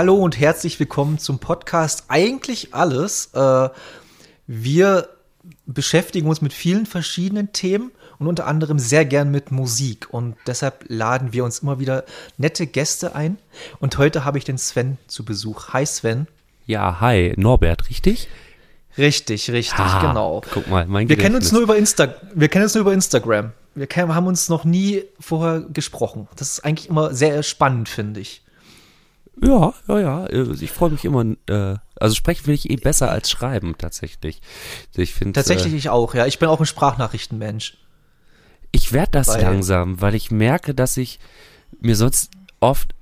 Hallo und herzlich willkommen zum Podcast Eigentlich alles. Äh, wir beschäftigen uns mit vielen verschiedenen Themen und unter anderem sehr gern mit Musik. Und deshalb laden wir uns immer wieder nette Gäste ein. Und heute habe ich den Sven zu Besuch. Hi Sven. Ja, hi, Norbert, richtig? Richtig, richtig, Ah, genau. Guck mal, mein Wir kennen uns nur über Insta wir kennen uns nur über Instagram. Wir haben uns noch nie vorher gesprochen. Das ist eigentlich immer sehr spannend, finde ich. Ja, ja, ja. äh, Ich freue mich immer. Äh, also sprechen will ich eh besser als schreiben tatsächlich. Ich finde Tatsächlich Äh, ich auch, ja. Ich bin auch ein Sprachnachrichtenmensch. ich werde das weil- langsam, weil ich merke, dass ich mir sonst oft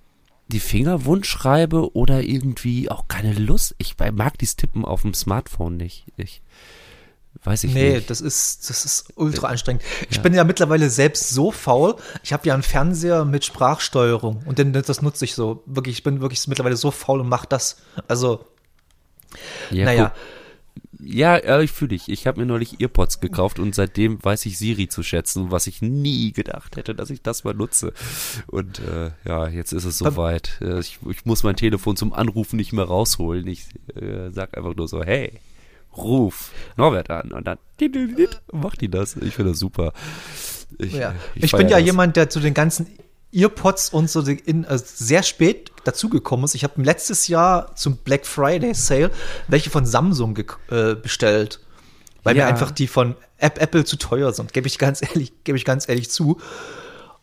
die Finger wund schreibe oder irgendwie auch keine Lust. Ich mag dieses Tippen auf dem Smartphone nicht. Ich weiß ich Nee, nicht. das ist, das ist ultra anstrengend. Ich bin ja mittlerweile selbst so faul. Ich habe ja einen Fernseher mit Sprachsteuerung und den, das nutze ich so. Wirklich, ich bin wirklich mittlerweile so faul und mach das. Also, Ja, naja, Ja, äh, ich fühle dich. Ich habe mir neulich Earpods gekauft und seitdem weiß ich Siri zu schätzen, was ich nie gedacht hätte, dass ich das mal nutze. Und äh, ja, jetzt ist es soweit. Äh, ich, ich muss mein Telefon zum Anrufen nicht mehr rausholen. Ich äh, sag einfach nur so, hey, ruf Norbert an. Und dann macht die das. Ich finde das super. Ich, ja. Ich, feier bin ja das. jemand, der zu den ganzen Earpods und so in, äh, sehr spät dazugekommen ist. Ich habe letztes Jahr zum Black Friday Sale welche von Samsung äh, bestellt. Weil mir Ja. einfach die von App Apple zu teuer sind, gebe ich ganz ehrlich, gebe ich ganz ehrlich zu.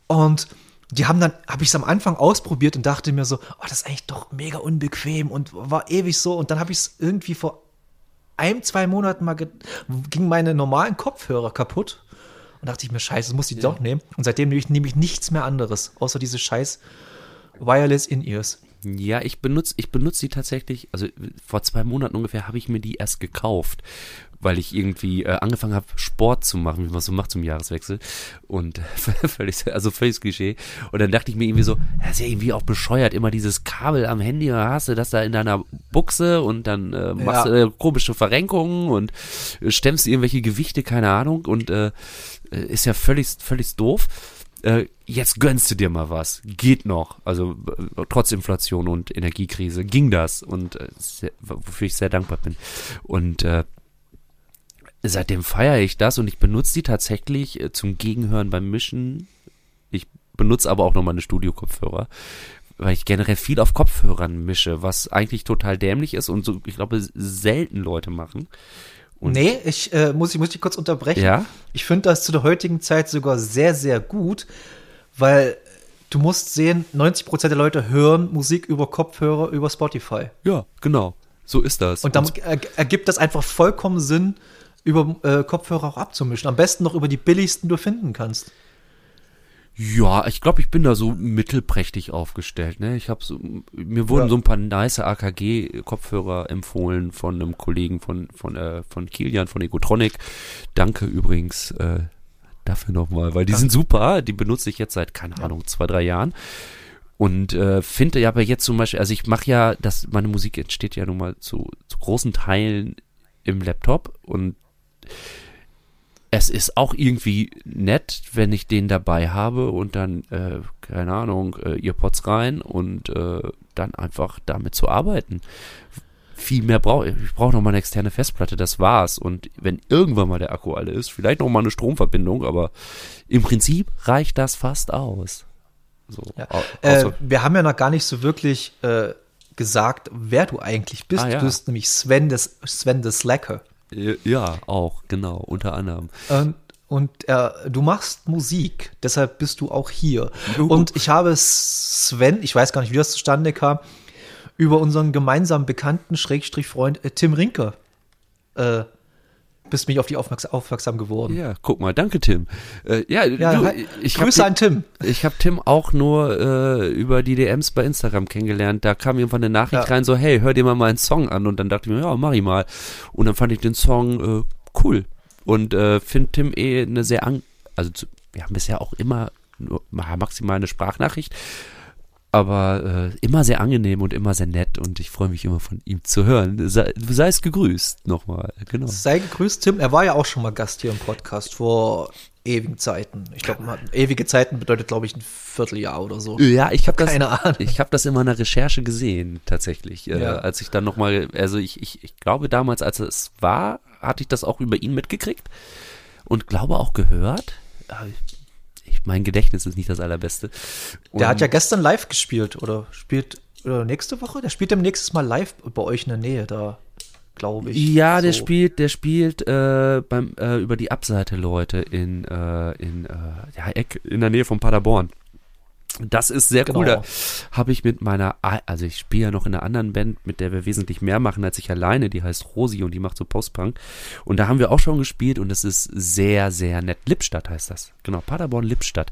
Und die haben dann, habe ich es am Anfang ausprobiert und dachte mir so, oh, das ist eigentlich doch mega unbequem und war ewig so. Und dann habe ich es irgendwie vor ein, zwei Monaten mal, ging meine normalen Kopfhörer kaputt. Und dachte ich mir, scheiße, das muss ich doch nehmen. Und seitdem nehme ich, nehme ich nichts mehr anderes, außer diese scheiß Wireless In-Ears. Ja, ich benutze ich benutze die tatsächlich, also vor zwei Monaten ungefähr habe ich mir die erst gekauft, weil ich irgendwie äh, angefangen habe, Sport zu machen, wie man so macht zum Jahreswechsel. Und völlig, also völlig Klischee. Und dann dachte ich mir irgendwie so, das ist ja irgendwie auch bescheuert, immer dieses Kabel am Handy, hast du das da in deiner Buchse und dann äh, machst Ja. du äh, komische Verrenkungen und äh, stemmst irgendwelche Gewichte, keine Ahnung, und äh, äh, ist ja völlig, völlig doof jetzt gönnst du dir mal was. Geht noch. Also trotz Inflation und Energiekrise ging das und wofür ich sehr dankbar bin. Und äh, seitdem feiere ich das und ich benutze die tatsächlich äh, zum Gegenhören beim Mischen. Ich benutze aber auch noch meine Studio-Kopfhörer, weil ich generell viel auf Kopfhörern mische, was eigentlich total dämlich ist und so, ich glaube, selten Leute machen. Und- nee, ich äh, muss, ich muss dich kurz unterbrechen. Ja? Ich finde das zu der heutigen Zeit sogar sehr, sehr gut, weil du musst sehen, 90% der Leute hören Musik über Kopfhörer, über Spotify. Ja, genau. So ist das. Und dann er- ergibt das einfach vollkommen Sinn, über äh, Kopfhörer auch abzumischen. Am besten noch über die billigsten, die du finden kannst. Ja, ich glaube, ich bin da so mittelprächtig aufgestellt. Ne? Ich habe so, mir wurden Ja. so ein paar nice AKG-Kopfhörer empfohlen von einem Kollegen von von äh, von Kilian von Egotronic. Danke übrigens äh, dafür nochmal, weil die sind super. Die benutze ich jetzt seit keine Ahnung zwei drei Jahren und äh, finde ja aber jetzt zum Beispiel, also ich mache ja, das meine Musik entsteht ja nun mal zu, zu großen Teilen im Laptop und es ist auch irgendwie nett, wenn ich den dabei habe und dann, äh, keine Ahnung, äh, Earpods rein und äh, dann einfach damit zu arbeiten. Viel mehr brauche ich. Ich brauche noch mal eine externe Festplatte, das war's. Und wenn irgendwann mal der Akku alle ist, vielleicht noch mal eine Stromverbindung, aber im Prinzip reicht das fast aus. So, Ja. Äh, wir haben ja noch gar nicht so wirklich äh, gesagt, wer du eigentlich bist. Ah, ja. Du bist nämlich Sven des, Sven des Slacker. Ja, auch, genau, unter anderem. Und, und äh, du machst Musik, deshalb bist du auch hier. Juhu. Und ich habe Sven, ich weiß gar nicht, wie das zustande kam, über unseren gemeinsamen Bekannten, Schrägstrich Freund äh, Tim Rinker, äh, bist mich auf die aufmerksam, aufmerksam geworden. Ja, guck mal, danke Tim. Äh, ja, Ja, du, ich hab Grüße Tim- an Tim. Ich habe Tim auch nur äh, über die DMs bei Instagram kennengelernt. Da kam irgendwann eine Nachricht Ja. rein, so, hey, hör dir mal meinen Song an. Und dann dachte ich mir, ja, mach ich mal. Und dann fand ich den Song äh, cool. Und äh, finde Tim eh eine sehr, an also wir haben bisher auch immer nur ma- maximal eine Sprachnachricht. Aber äh, immer sehr angenehm und immer sehr nett und ich freue mich immer von ihm zu hören. Sei, sei es gegrüßt nochmal, genau. Sei gegrüßt, Tim. Er war ja auch schon mal Gast hier im Podcast vor ewigen Zeiten. Ich glaube, ewige Zeiten bedeutet, glaube ich, ein Vierteljahr oder so. Ja, ich habe das, Keine Ahnung. ich habe das in meiner Recherche gesehen, tatsächlich. Äh, Ja. als ich dann nochmal, also ich, ich, ich glaube damals, als es war, hatte ich das auch über ihn mitgekriegt und glaube auch gehört. Ich, mein Gedächtnis ist nicht das allerbeste. Der Und- hat ja gestern live gespielt oder spielt oder nächste Woche? Der spielt demnächst mal live bei euch in der Nähe da, glaube ich. Ja, der So. spielt, der spielt äh, beim äh, über die Abseite Leute in äh, in äh, ja, Eck in der Nähe von Paderborn. Das ist sehr cool. Genau. Da habe ich mit meiner, also ich spiele ja noch in einer anderen Band, mit der wir wesentlich mehr machen als ich alleine. Die heißt Rosi und die macht so Postpunk. Und da haben wir auch schon gespielt und es ist sehr, sehr nett. Lippstadt heißt das. Genau, Paderborn Lippstadt.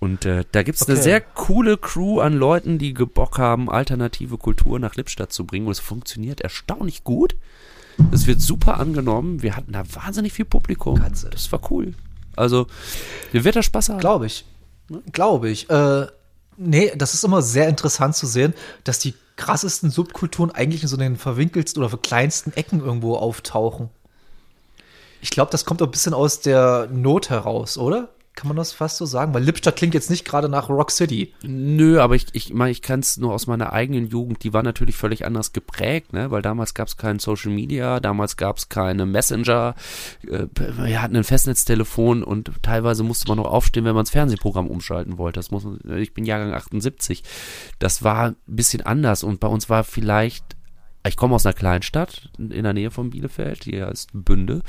Und äh, da gibt's eine Okay. sehr coole Crew an Leuten, die Bock haben, alternative Kultur nach Lippstadt zu bringen. Und es funktioniert erstaunlich gut. Es wird super angenommen. Wir hatten da wahnsinnig viel Publikum. Katze. Das war cool. Also, ihr wird da Spaß haben. Glaube ich. Glaube ich. Äh, nee, das ist immer sehr interessant zu sehen, dass die krassesten Subkulturen eigentlich in so den verwinkelsten oder kleinsten Ecken irgendwo auftauchen. Ich glaube, das kommt auch ein bisschen aus der Not heraus, oder? Kann man das fast so sagen? Weil Lippstadt klingt jetzt nicht gerade nach Rock City. Nö, aber ich, ich ich kann es nur aus meiner eigenen Jugend, die war natürlich völlig anders geprägt, ne? Weil damals gab es kein Social Media, damals gab es keine Messenger, äh, wir hatten ein Festnetztelefon und teilweise musste man noch aufstehen, wenn man das Fernsehprogramm umschalten wollte. Das muss ich bin Jahrgang 78. Das war ein bisschen anders und bei uns war vielleicht ich komme aus einer kleinen Stadt in der Nähe von Bielefeld, die heißt Bünde,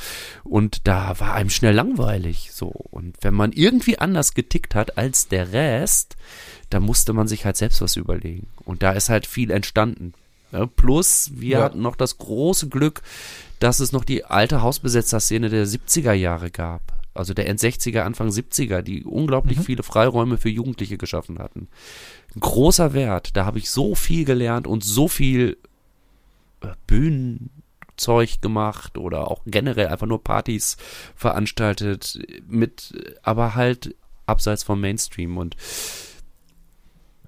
und da war einem schnell langweilig, so. Und wenn man irgendwie anders getickt hat als der Rest, da musste man sich halt selbst was überlegen. Und da ist halt viel entstanden. Ja, plus, wir Ja. hatten noch das große Glück, dass es noch die alte Hausbesetzerszene der 70er Jahre gab. Also der End-60er, Anfang 70er, die unglaublich viele Freiräume für Jugendliche geschaffen hatten. Großer Wert. Da habe ich so viel gelernt und so viel Bühnenzeug gemacht oder auch generell einfach nur Partys veranstaltet mit, aber halt abseits vom Mainstream und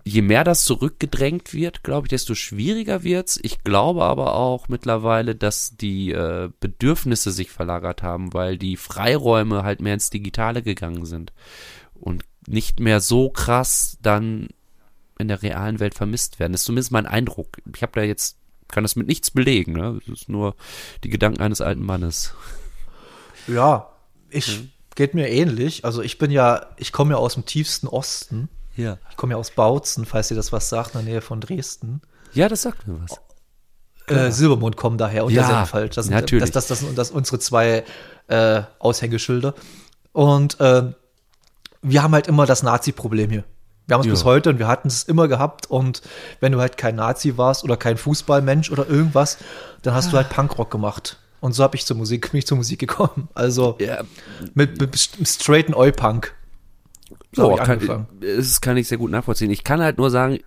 je mehr das zurückgedrängt wird, glaube ich, desto schwieriger wird's. Ich glaube aber auch mittlerweile, dass die äh, Bedürfnisse sich verlagert haben, weil die Freiräume halt mehr ins Digitale gegangen sind und nicht mehr so krass dann in der realen Welt vermisst werden. Das ist zumindest mein Eindruck. Ich habe da jetzt kann das mit nichts belegen. Ne? Das ist nur die Gedanken eines alten Mannes. Ja, ich geht mir ähnlich. Also ich bin ja, ich komme ja aus dem tiefsten Osten. Ja. Ich komme ja aus Bautzen, falls ihr das was sagt, in der Nähe von Dresden. Ja, das sagt mir was. Äh, Silbermond kommen daher und Ja, der Senfeld. Das sind, natürlich. Das, das, das, sind das unsere zwei äh, Aushängeschilder. Und äh, wir haben halt immer das Nazi-Problem hier. Wir haben es Ja. bis heute und wir hatten es immer gehabt. Und wenn du halt kein Nazi warst oder kein Fußballmensch oder irgendwas, dann hast du halt Punkrock gemacht. Und so habe ich zur Musik, bin ich zur Musik gekommen. Also Ja, mit, mit straighten Oi-Punk. So ich kann, das kann ich sehr gut nachvollziehen. Ich kann halt nur sagen,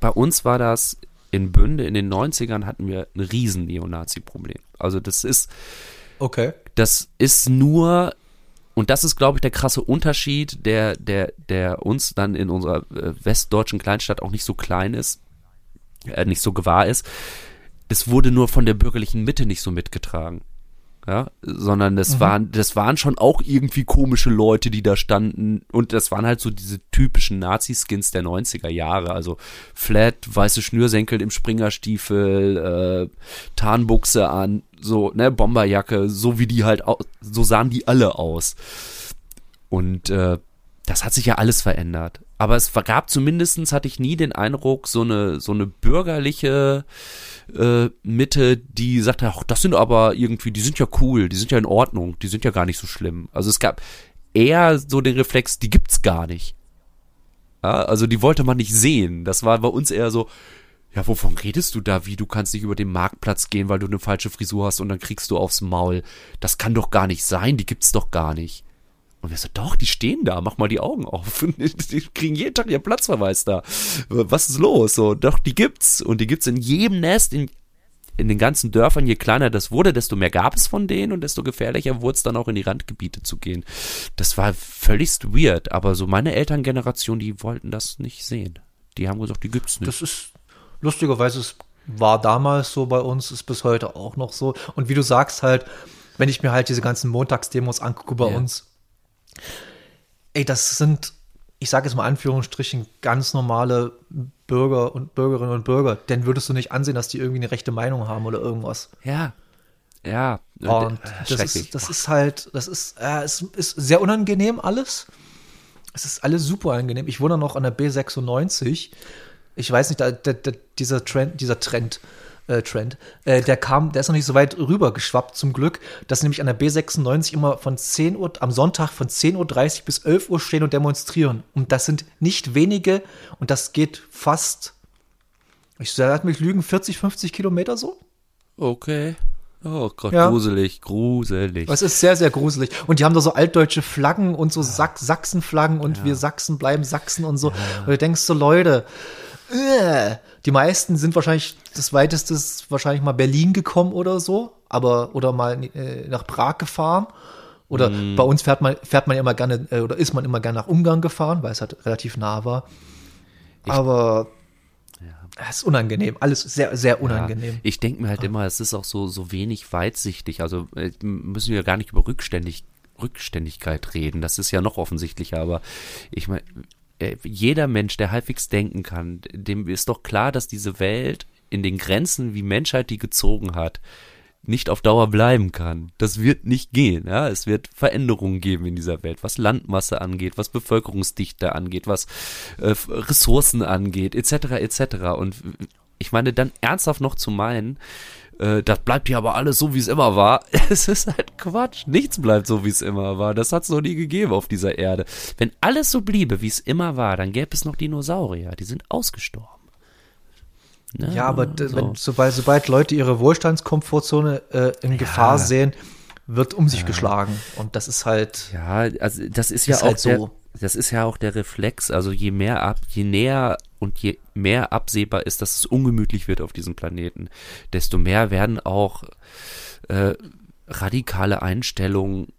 bei uns war das in Bünde in den 90ern hatten wir ein riesen Neonazi-Problem. Also das ist, Okay. das ist nur und das ist, glaube ich, der krasse Unterschied, der, der, der uns dann in unserer äh, westdeutschen Kleinstadt auch nicht so klein ist, äh, nicht so gewahr ist. Es wurde nur von der bürgerlichen Mitte nicht so mitgetragen. Ja, sondern das waren, das waren schon auch irgendwie komische Leute, die da standen. Und das waren halt so diese typischen Nazi-Skins der 90er Jahre. Also flat, weiße Schnürsenkel im Springerstiefel, äh, Tarnbuchse an, so, ne, Bomberjacke, so wie die halt, so sahen die alle aus. Und äh, das hat sich ja alles verändert. Aber es gab zumindestens hatte ich nie den Eindruck, so eine, so eine bürgerliche äh, Mitte, die sagte, ach, das sind aber irgendwie, die sind ja cool, die sind ja in Ordnung, die sind ja gar nicht so schlimm. Also es gab eher so den Reflex, die gibt's gar nicht. Ja, also die wollte man nicht sehen. Das war bei uns eher so, ja, wovon redest du da? Wie, du kannst nicht über den Marktplatz gehen, weil du eine falsche Frisur hast und dann kriegst du aufs Maul. Das kann doch gar nicht sein, die gibt's doch gar nicht. Und wir so, doch, die stehen da, mach mal die Augen auf. Die kriegen jeden Tag ihren Platzverweis da. Was ist los? So, doch, die gibt's. Und die gibt's in jedem Nest, in, in den ganzen Dörfern. Je kleiner das wurde, desto mehr gab es von denen und desto gefährlicher wurde es dann auch in die Randgebiete zu gehen. Das war völligst weird, aber so meine Elterngeneration, die wollten das nicht sehen. Die haben gesagt, die gibt's nicht. Das ist lustigerweise, es war damals so bei uns, ist bis heute auch noch so. Und wie du sagst halt, wenn ich mir halt diese ganzen Montagsdemos angucke bei Ja. uns, ey, das sind, ich sage jetzt mal Anführungsstrichen, ganz normale Bürger und Bürgerinnen und Bürger. Denn würdest du nicht ansehen, dass die irgendwie eine rechte Meinung haben oder irgendwas. ja. Ja. Und äh, das ist, das ist halt, das ist, äh, es ist sehr unangenehm alles. Es ist alles super angenehm. Ich wohne noch an der B96. Ich weiß nicht, da, da, da, dieser Trend, dieser Trend, äh, Trend, äh, der kam, der ist noch nicht so weit rüber geschwappt zum Glück, dass nämlich an der B96 immer von 10 Uhr, am Sonntag von 10.30 Uhr bis 11 Uhr stehen und demonstrieren. Und das sind nicht wenige und das geht fast, ich sag mich lügen, 40, 50 Kilometer so. Okay. Oh Gott, Ja. gruselig, gruselig. Es ist sehr, sehr gruselig. Und die haben da so altdeutsche Flaggen und so Sach Sachsenflaggen und wir Sachsen bleiben Sachsen und so. Und du denkst so, Leute, äh, die meisten sind wahrscheinlich, das weiteste ist wahrscheinlich mal Berlin gekommen oder so, aber, oder mal äh, nach Prag gefahren. Oder bei uns fährt man, fährt man ja immer gerne, äh, oder ist man immer gerne nach Ungarn gefahren, weil es halt relativ nah war. aber es ist unangenehm, alles sehr, sehr unangenehm. Ja, ich denke mir halt immer, es ist auch so, so wenig weitsichtig. Also äh, müssen wir gar nicht über Rückständig, Rückständigkeit reden. Das ist ja noch offensichtlicher, aber ich meine, jeder Mensch, der halbwegs denken kann, dem ist doch klar, dass diese Welt in den Grenzen, wie Menschheit die gezogen hat, nicht auf Dauer bleiben kann. Das wird nicht gehen. Ja? Es wird Veränderungen geben in dieser Welt, was Landmasse angeht, was Bevölkerungsdichte angeht, was äh, Ressourcen angeht, etc. etc. Und ich meine, dann ernsthaft noch zu meinen, äh, das bleibt ja aber alles so, wie es immer war. Es ist halt Quatsch. Nichts bleibt so, wie es immer war. Das hat es noch nie gegeben auf dieser Erde. Wenn alles so bliebe, wie es immer war, dann gäbe es noch Dinosaurier. Die sind ausgestorben. Ne? Ja, aber So. wenn, sobald, sobald Leute ihre Wohlstandskomfortzone äh, in Gefahr sehen, wird um sich geschlagen. Und das ist halt. Ja, also das ist ja Ist auch halt der, so. Das ist ja auch der Reflex. Also je mehr ab, je näher und je mehr absehbar ist, dass es ungemütlich wird auf diesem Planeten, desto mehr werden auch äh, radikale Einstellungen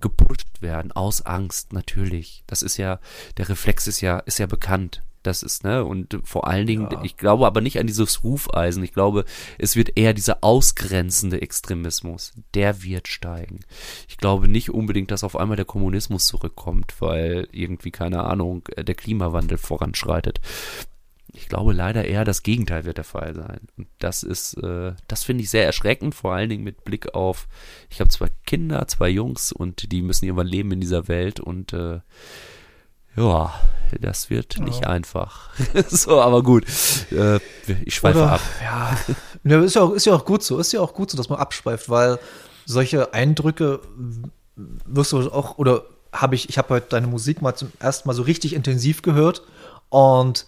gepusht werden aus Angst natürlich. Das ist ja der Reflex ist ja ist ja bekannt. Das ist, ne, und vor allen Dingen, Ja. ich glaube aber nicht an dieses Hufeisen. Ich glaube, es wird eher dieser ausgrenzende Extremismus, der wird steigen. Ich glaube nicht unbedingt, dass auf einmal der Kommunismus zurückkommt, weil irgendwie, keine Ahnung, der Klimawandel voranschreitet. Ich glaube leider eher, das Gegenteil wird der Fall sein. Und das ist, äh, das finde ich sehr erschreckend, vor allen Dingen mit Blick auf, ich habe zwei Kinder, zwei Jungs und die müssen irgendwann leben in dieser Welt und äh, ja, das wird nicht einfach. so, aber gut. Äh, ich schweife Oder, ab. ja, ja ist, ja auch, ist ja auch gut so, ist ja auch gut so, dass man abschweift, weil solche Eindrücke wirst du auch, oder habe ich, ich habe heute deine Musik mal zum ersten Mal so richtig intensiv gehört und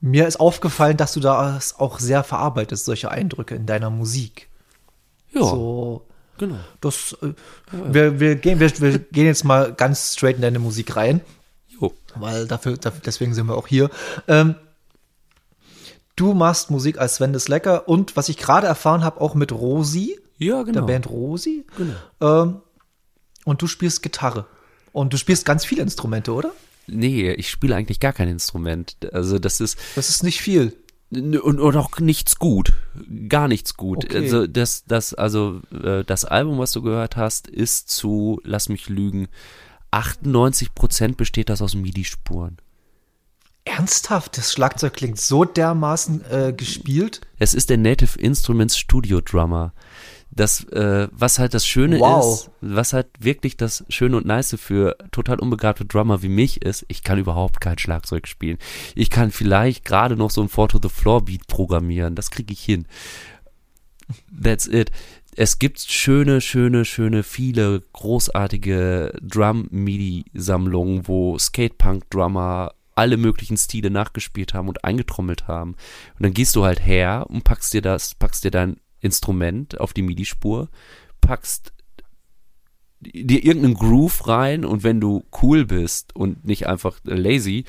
mir ist aufgefallen, dass du das auch sehr verarbeitest, solche Eindrücke in deiner Musik. Ja, So, genau. das, äh, wir, wir, gehen, wir, wir gehen jetzt mal ganz straight in deine Musik rein Jo. weil dafür, dafür deswegen sind wir auch hier. Ähm, du machst Musik als Sven des Lecker und was ich gerade erfahren habe, auch mit Rosi, Ja, genau. der Band Rosi. Ähm, und du spielst Gitarre. Und du spielst ganz viele Instrumente, oder? Nee, ich spiele eigentlich gar kein Instrument. Also das ist Das ist nicht viel. und, und auch nichts gut. Gar nichts gut. Okay. Also das, das, also äh, das Album, was du gehört hast, ist zu, lass mich lügen, 98 Prozent besteht das aus MIDI-Spuren. Ernsthaft, das Schlagzeug klingt so dermaßen äh, gespielt. Es ist der Native Instruments Studio Drummer. Das, äh, was halt das Schöne Wow. ist, was halt wirklich das Schöne und Nice für total unbegabte Drummer wie mich ist, ich kann überhaupt kein Schlagzeug spielen. Ich kann vielleicht gerade noch so ein Four to the Floor Beat programmieren, das kriege ich hin. That's it. Es gibt schöne, schöne, schöne, viele großartige Drum-MIDI-Sammlungen, wo Skatepunk-Drummer alle möglichen Stile nachgespielt haben und eingetrommelt haben. Und dann gehst du halt her und packst dir das, packst dir dein Instrument auf die MIDI-Spur, packst dir irgendeinen Groove rein und wenn du cool bist und nicht einfach lazy,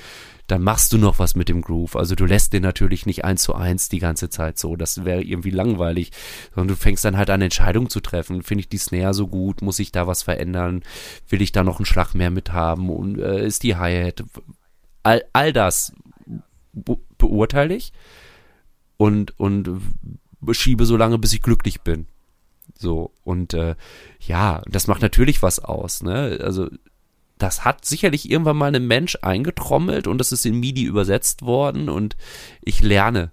dann machst du noch was mit dem Groove. Also du lässt den natürlich nicht eins zu eins die ganze Zeit so. Das wäre irgendwie langweilig. Sondern du fängst dann halt an, Entscheidungen zu treffen. Finde ich die Snare so gut? Muss ich da was verändern? Will ich da noch einen Schlag mehr mit haben? Und äh, ist die Hi-Hat? All, all das be beurteile ich und, und schiebe so lange, bis ich glücklich bin. So, und äh, ja, das macht natürlich was aus, ne? Also, das hat sicherlich irgendwann mal ein Mensch eingetrommelt und das ist in MIDI übersetzt worden und ich lerne.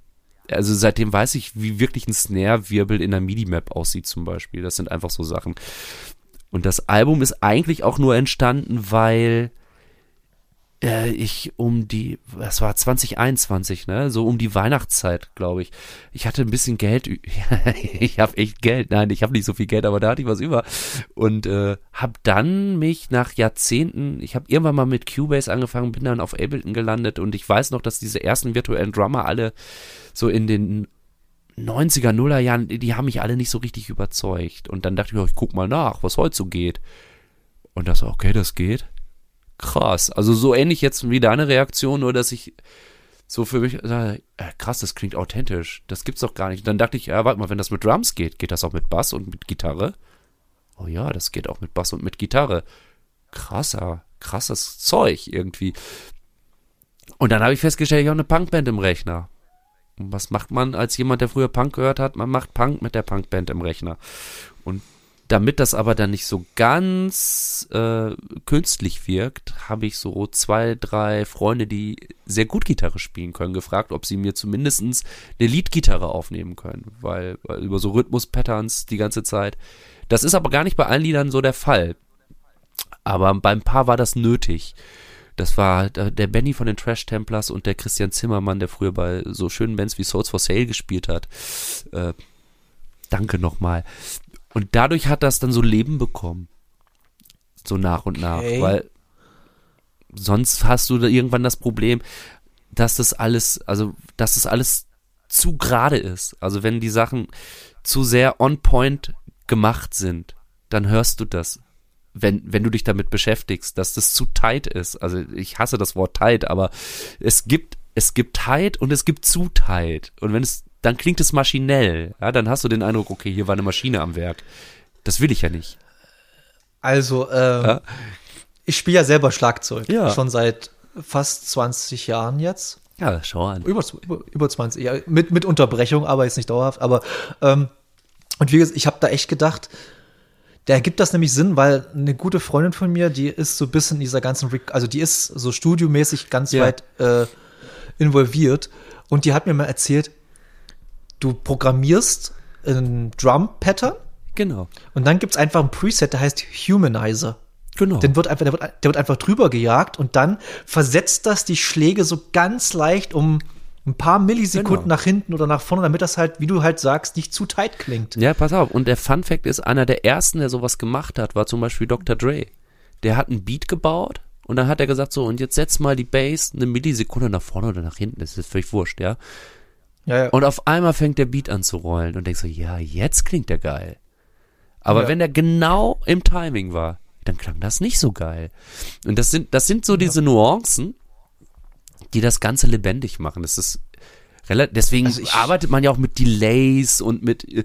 Also seitdem weiß ich, wie wirklich ein Snare-Wirbel in der MIDI-Map aussieht zum Beispiel. Das sind einfach so Sachen. Und das Album ist eigentlich auch nur entstanden, weil äh, ich um die, das war 2021, ne, so um die Weihnachtszeit, glaube ich. Ich hatte ein bisschen Geld, ich habe echt Geld, nein, ich habe nicht so viel Geld, aber da hatte ich was über und äh, habe dann mich nach Jahrzehnten, ich habe irgendwann mal mit Cubase angefangen, bin dann auf Ableton gelandet und ich weiß noch, dass diese ersten virtuellen Drummer alle so in den 90er, Nuller Jahren, die haben mich alle nicht so richtig überzeugt. Und dann dachte ich mir, ich guck mal nach, was heute so geht. Und das, okay, das geht krass. Also so ähnlich jetzt wie deine Reaktion, nur dass ich so für mich äh, krass, das klingt authentisch. Das gibt's doch gar nicht. dann dachte ich, ja, warte mal, wenn das mit Drums geht, geht das auch mit Bass und mit Gitarre? Oh ja, das geht auch mit Bass und mit Gitarre. Krasser, krasses Zeug irgendwie. Und dann habe ich festgestellt, ich habe eine Punkband im Rechner. Und was macht man als jemand, der früher Punk gehört hat? Man macht Punk mit der Punkband im Rechner. Und damit das aber dann nicht so ganz äh, künstlich wirkt, habe ich so zwei, drei Freunde, die sehr gut Gitarre spielen können, gefragt, ob sie mir zumindest eine Leadgitarre aufnehmen können, weil, weil über so Rhythmus-Patterns die ganze Zeit. Das ist aber gar nicht bei allen Liedern so der Fall. Aber beim Paar war das nötig. Das war der Benny von den Trash Templars und der Christian Zimmermann, der früher bei so schönen Bands wie Souls for Sale gespielt hat. Äh, danke nochmal. Und dadurch hat das dann so Leben bekommen. So nach und nach. Okay. Weil sonst hast du da irgendwann das Problem, dass das alles, also, dass das alles zu gerade ist. Also, wenn die Sachen zu sehr on point gemacht sind, dann hörst du das. Wenn, wenn du dich damit beschäftigst, dass das zu tight ist. Also, ich hasse das Wort tight, aber es gibt, es gibt tight und es gibt zu tight. Und wenn es dann klingt es maschinell. Ja, dann hast du den Eindruck, okay, hier war eine Maschine am Werk. Das will ich ja nicht. Also, ähm, ja? ich spiele ja selber Schlagzeug. Ja. Schon seit fast 20 Jahren jetzt. Ja, schau an. Über, über, über 20, ja, mit, mit Unterbrechung, aber jetzt nicht dauerhaft. Aber, ähm, und wie gesagt, ich habe da echt gedacht, da ergibt das nämlich Sinn, weil eine gute Freundin von mir, die ist so ein bisschen in dieser ganzen, also die ist so studiomäßig ganz ja. weit äh, involviert. Und die hat mir mal erzählt, du programmierst ein Drum-Pattern. Genau. Und dann gibt es einfach ein Preset, der heißt Humanizer. Genau. Den wird einfach, der, wird, der wird einfach drüber gejagt und dann versetzt das die Schläge so ganz leicht um ein paar Millisekunden genau. nach hinten oder nach vorne, damit das halt, wie du halt sagst, nicht zu tight klingt. Ja, pass auf. Und der Fun Fact ist, einer der ersten, der sowas gemacht hat, war zum Beispiel Dr. Dre. Der hat einen Beat gebaut und dann hat er gesagt, so, und jetzt setz mal die Bass eine Millisekunde nach vorne oder nach hinten, das ist völlig wurscht, ja. Ja, ja. Und auf einmal fängt der Beat an zu rollen und denkst so, ja, jetzt klingt der geil. Aber ja. wenn der genau im Timing war, dann klang das nicht so geil. Und das sind, das sind so diese Nuancen, die das Ganze lebendig machen. Das ist relativ, deswegen also arbeitet man ja auch mit Delays und mit äh,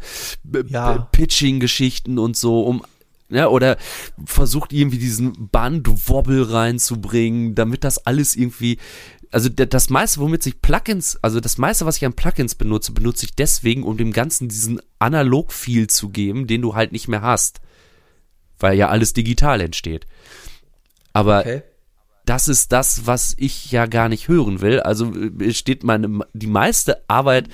ja. Pitching-Geschichten und so, um ja, oder versucht irgendwie diesen Band-Wobble reinzubringen, damit das alles irgendwie also das meiste, womit sich Plugins, also das meiste, was ich an Plugins benutze, benutze ich deswegen, um dem Ganzen diesen Analog-Feel zu geben, den du halt nicht mehr hast. Weil ja alles digital entsteht. Aber okay. das ist das, was ich ja gar nicht hören will. Also äh, steht meine, die meiste Arbeit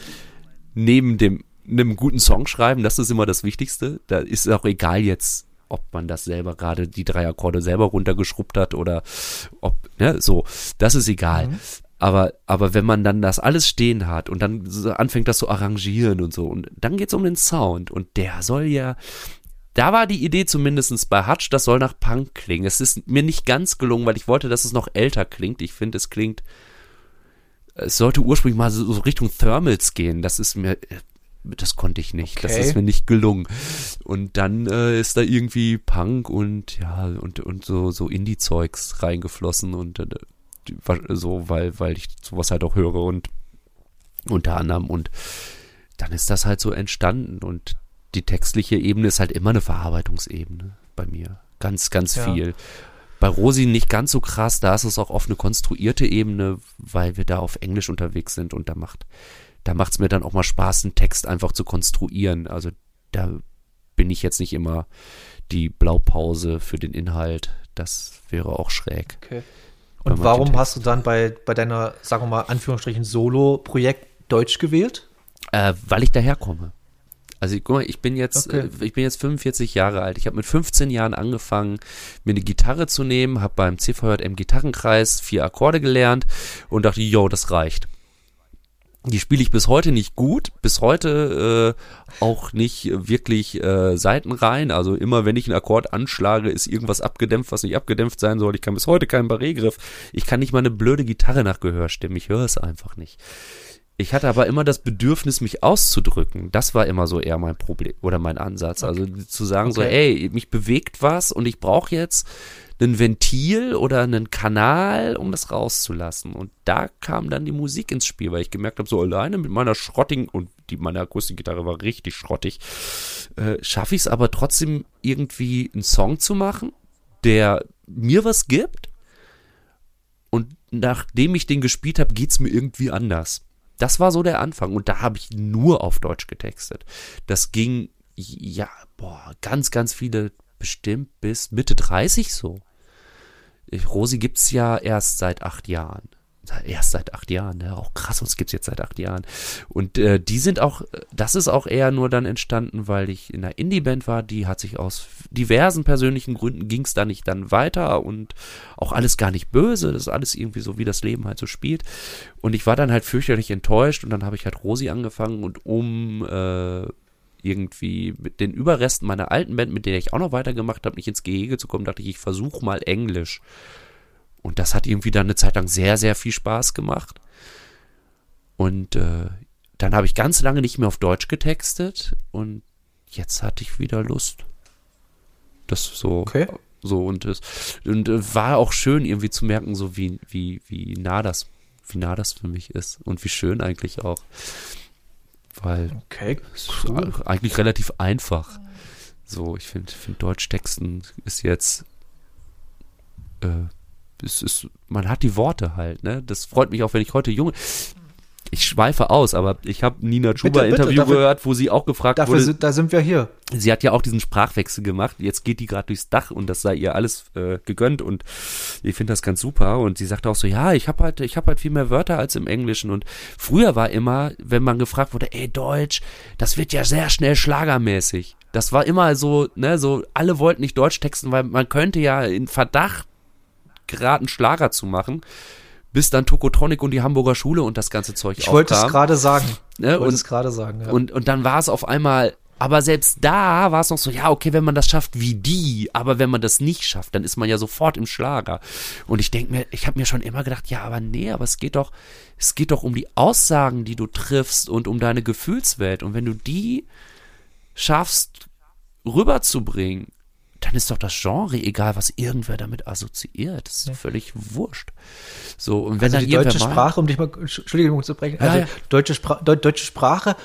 neben dem, einem guten Song schreiben, das ist immer das Wichtigste. Da ist auch egal jetzt, ob man das selber gerade die drei Akkorde selber runtergeschrubbt hat oder ob, ne, so, das ist egal. Mhm. Aber, aber wenn man dann das alles stehen hat und dann anfängt das zu arrangieren und so, und dann geht's um den Sound und der soll ja, da war die Idee zumindestens bei Hutch, das soll nach Punk klingen. Es ist mir nicht ganz gelungen, weil ich wollte, dass es noch älter klingt. Ich finde, es klingt, es sollte ursprünglich mal so, so Richtung Thermals gehen. Das ist mir, das konnte ich nicht. Okay. Das ist mir nicht gelungen. Und dann äh, ist da irgendwie Punk und ja, und, und so, so Indie-Zeugs reingeflossen und äh, so, weil, weil ich sowas halt auch höre und unter anderem und dann ist das halt so entstanden und die textliche Ebene ist halt immer eine Verarbeitungsebene bei mir. Ganz, ganz ja. viel. Bei Rosi nicht ganz so krass, da ist es auch auf eine konstruierte Ebene, weil wir da auf Englisch unterwegs sind und da macht, da macht es mir dann auch mal Spaß, einen Text einfach zu konstruieren. Also da bin ich jetzt nicht immer die Blaupause für den Inhalt. Das wäre auch schräg. Okay. Und warum hast du dann bei, bei deiner, sagen wir mal, Anführungsstrichen Solo-Projekt Deutsch gewählt? Äh, weil ich daherkomme. Also guck mal, ich bin jetzt, Okay. äh, ich bin jetzt 45 Jahre alt. Ich habe mit 15 Jahren angefangen, mir eine Gitarre zu nehmen, habe beim CVJM Gitarrenkreis vier Akkorde gelernt und dachte, yo, das reicht. Die spiele ich bis heute nicht gut, bis heute äh, auch nicht wirklich äh, seitenrein. Also immer, wenn ich einen Akkord anschlage, ist irgendwas abgedämpft, was nicht abgedämpft sein soll. Ich kann bis heute keinen Barré-Griff. Ich kann nicht mal eine blöde Gitarre nach Gehör stimmen. Ich höre es einfach nicht. Ich hatte aber immer das Bedürfnis, mich auszudrücken. Das war immer so eher mein Problem oder mein Ansatz. Also zu sagen so, Okay. ey, mich bewegt was und ich brauche jetzt ein Ventil oder einen Kanal, um das rauszulassen. Und da kam dann die Musik ins Spiel, weil ich gemerkt habe, so alleine mit meiner schrottigen, und die, meine Akustikgitarre war richtig schrottig, äh, schaffe ich es aber trotzdem irgendwie einen Song zu machen, der mir was gibt. Und nachdem ich den gespielt habe, geht's mir irgendwie anders. Das war so der Anfang. Und da habe ich nur auf Deutsch getextet. Das ging, ja, boah, ganz, ganz viele, bestimmt bis Mitte 30 so. Ich, Rosi gibt's ja erst seit acht Jahren. Erst seit acht Jahren, ja, auch krass, uns gibt's jetzt seit acht Jahren. Und äh, die sind auch, das ist auch eher nur dann entstanden, weil ich in einer Indie-Band war, die hat sich aus diversen persönlichen Gründen ging's da nicht dann weiter und auch alles gar nicht böse, das ist alles irgendwie so, wie das Leben halt so spielt. Und ich war dann halt fürchterlich enttäuscht und dann habe ich halt Rosi angefangen und um äh, irgendwie mit den Überresten meiner alten Band, mit der ich auch noch weitergemacht habe, nicht ins Gehege zu kommen, dachte ich, ich versuche mal Englisch. Und das hat irgendwie dann eine Zeit lang sehr, sehr viel Spaß gemacht. Und äh, dann habe ich ganz lange nicht mehr auf Deutsch getextet und jetzt hatte ich wieder Lust. Das so, Okay. so und es und äh, war auch schön irgendwie zu merken, so wie wie wie nah das wie nah das für mich ist und wie schön eigentlich auch, weil Okay, ist eigentlich relativ einfach. So, ich finde, find Deutsch texten ist jetzt, äh, es ist, man hat die Worte halt, ne? Das freut mich auch, wenn ich heute junge, ich schweife aus, aber ich habe Nina Chuba bitte, Interview dafür- gehört, wo sie auch gefragt dafür wurde, sind, da sind wir hier. sie hat ja auch diesen Sprachwechsel gemacht. Jetzt geht die gerade durchs Dach und das sei ihr alles äh, gegönnt und ich finde das ganz super. Und sie sagte auch so, ja, ich habe halt, ich habe halt viel mehr Wörter als im Englischen. Und früher war immer, wenn man gefragt wurde, ey Deutsch, das wird ja sehr schnell schlagermäßig. Das war immer so, ne, so alle wollten nicht Deutsch texten, weil man könnte ja in Verdacht geraten, Schlager zu machen. Bis dann Tokotronic und die Hamburger Schule und das ganze Zeug Ich wollte es gerade sagen. Ne, Ich wollte und- es gerade sagen. Ja. und, und dann war es auf einmal, aber selbst da war es noch so, ja, okay, wenn man das schafft wie die, aber wenn man das nicht schafft, dann ist man ja sofort im Schlager. Und ich denke mir, ich habe mir schon immer gedacht, ja, aber nee, aber es geht doch, es geht doch um die Aussagen, die du triffst und um deine Gefühlswelt. Und wenn du die schaffst rüberzubringen, dann ist doch das Genre egal, was irgendwer damit assoziiert. Das ist völlig wurscht. So, und wenn also dann die deutsche Sprache, um dich mal, Entschuldigung zu brechen, Ja, also ja. Deutsche, Spra Deu deutsche Sprache,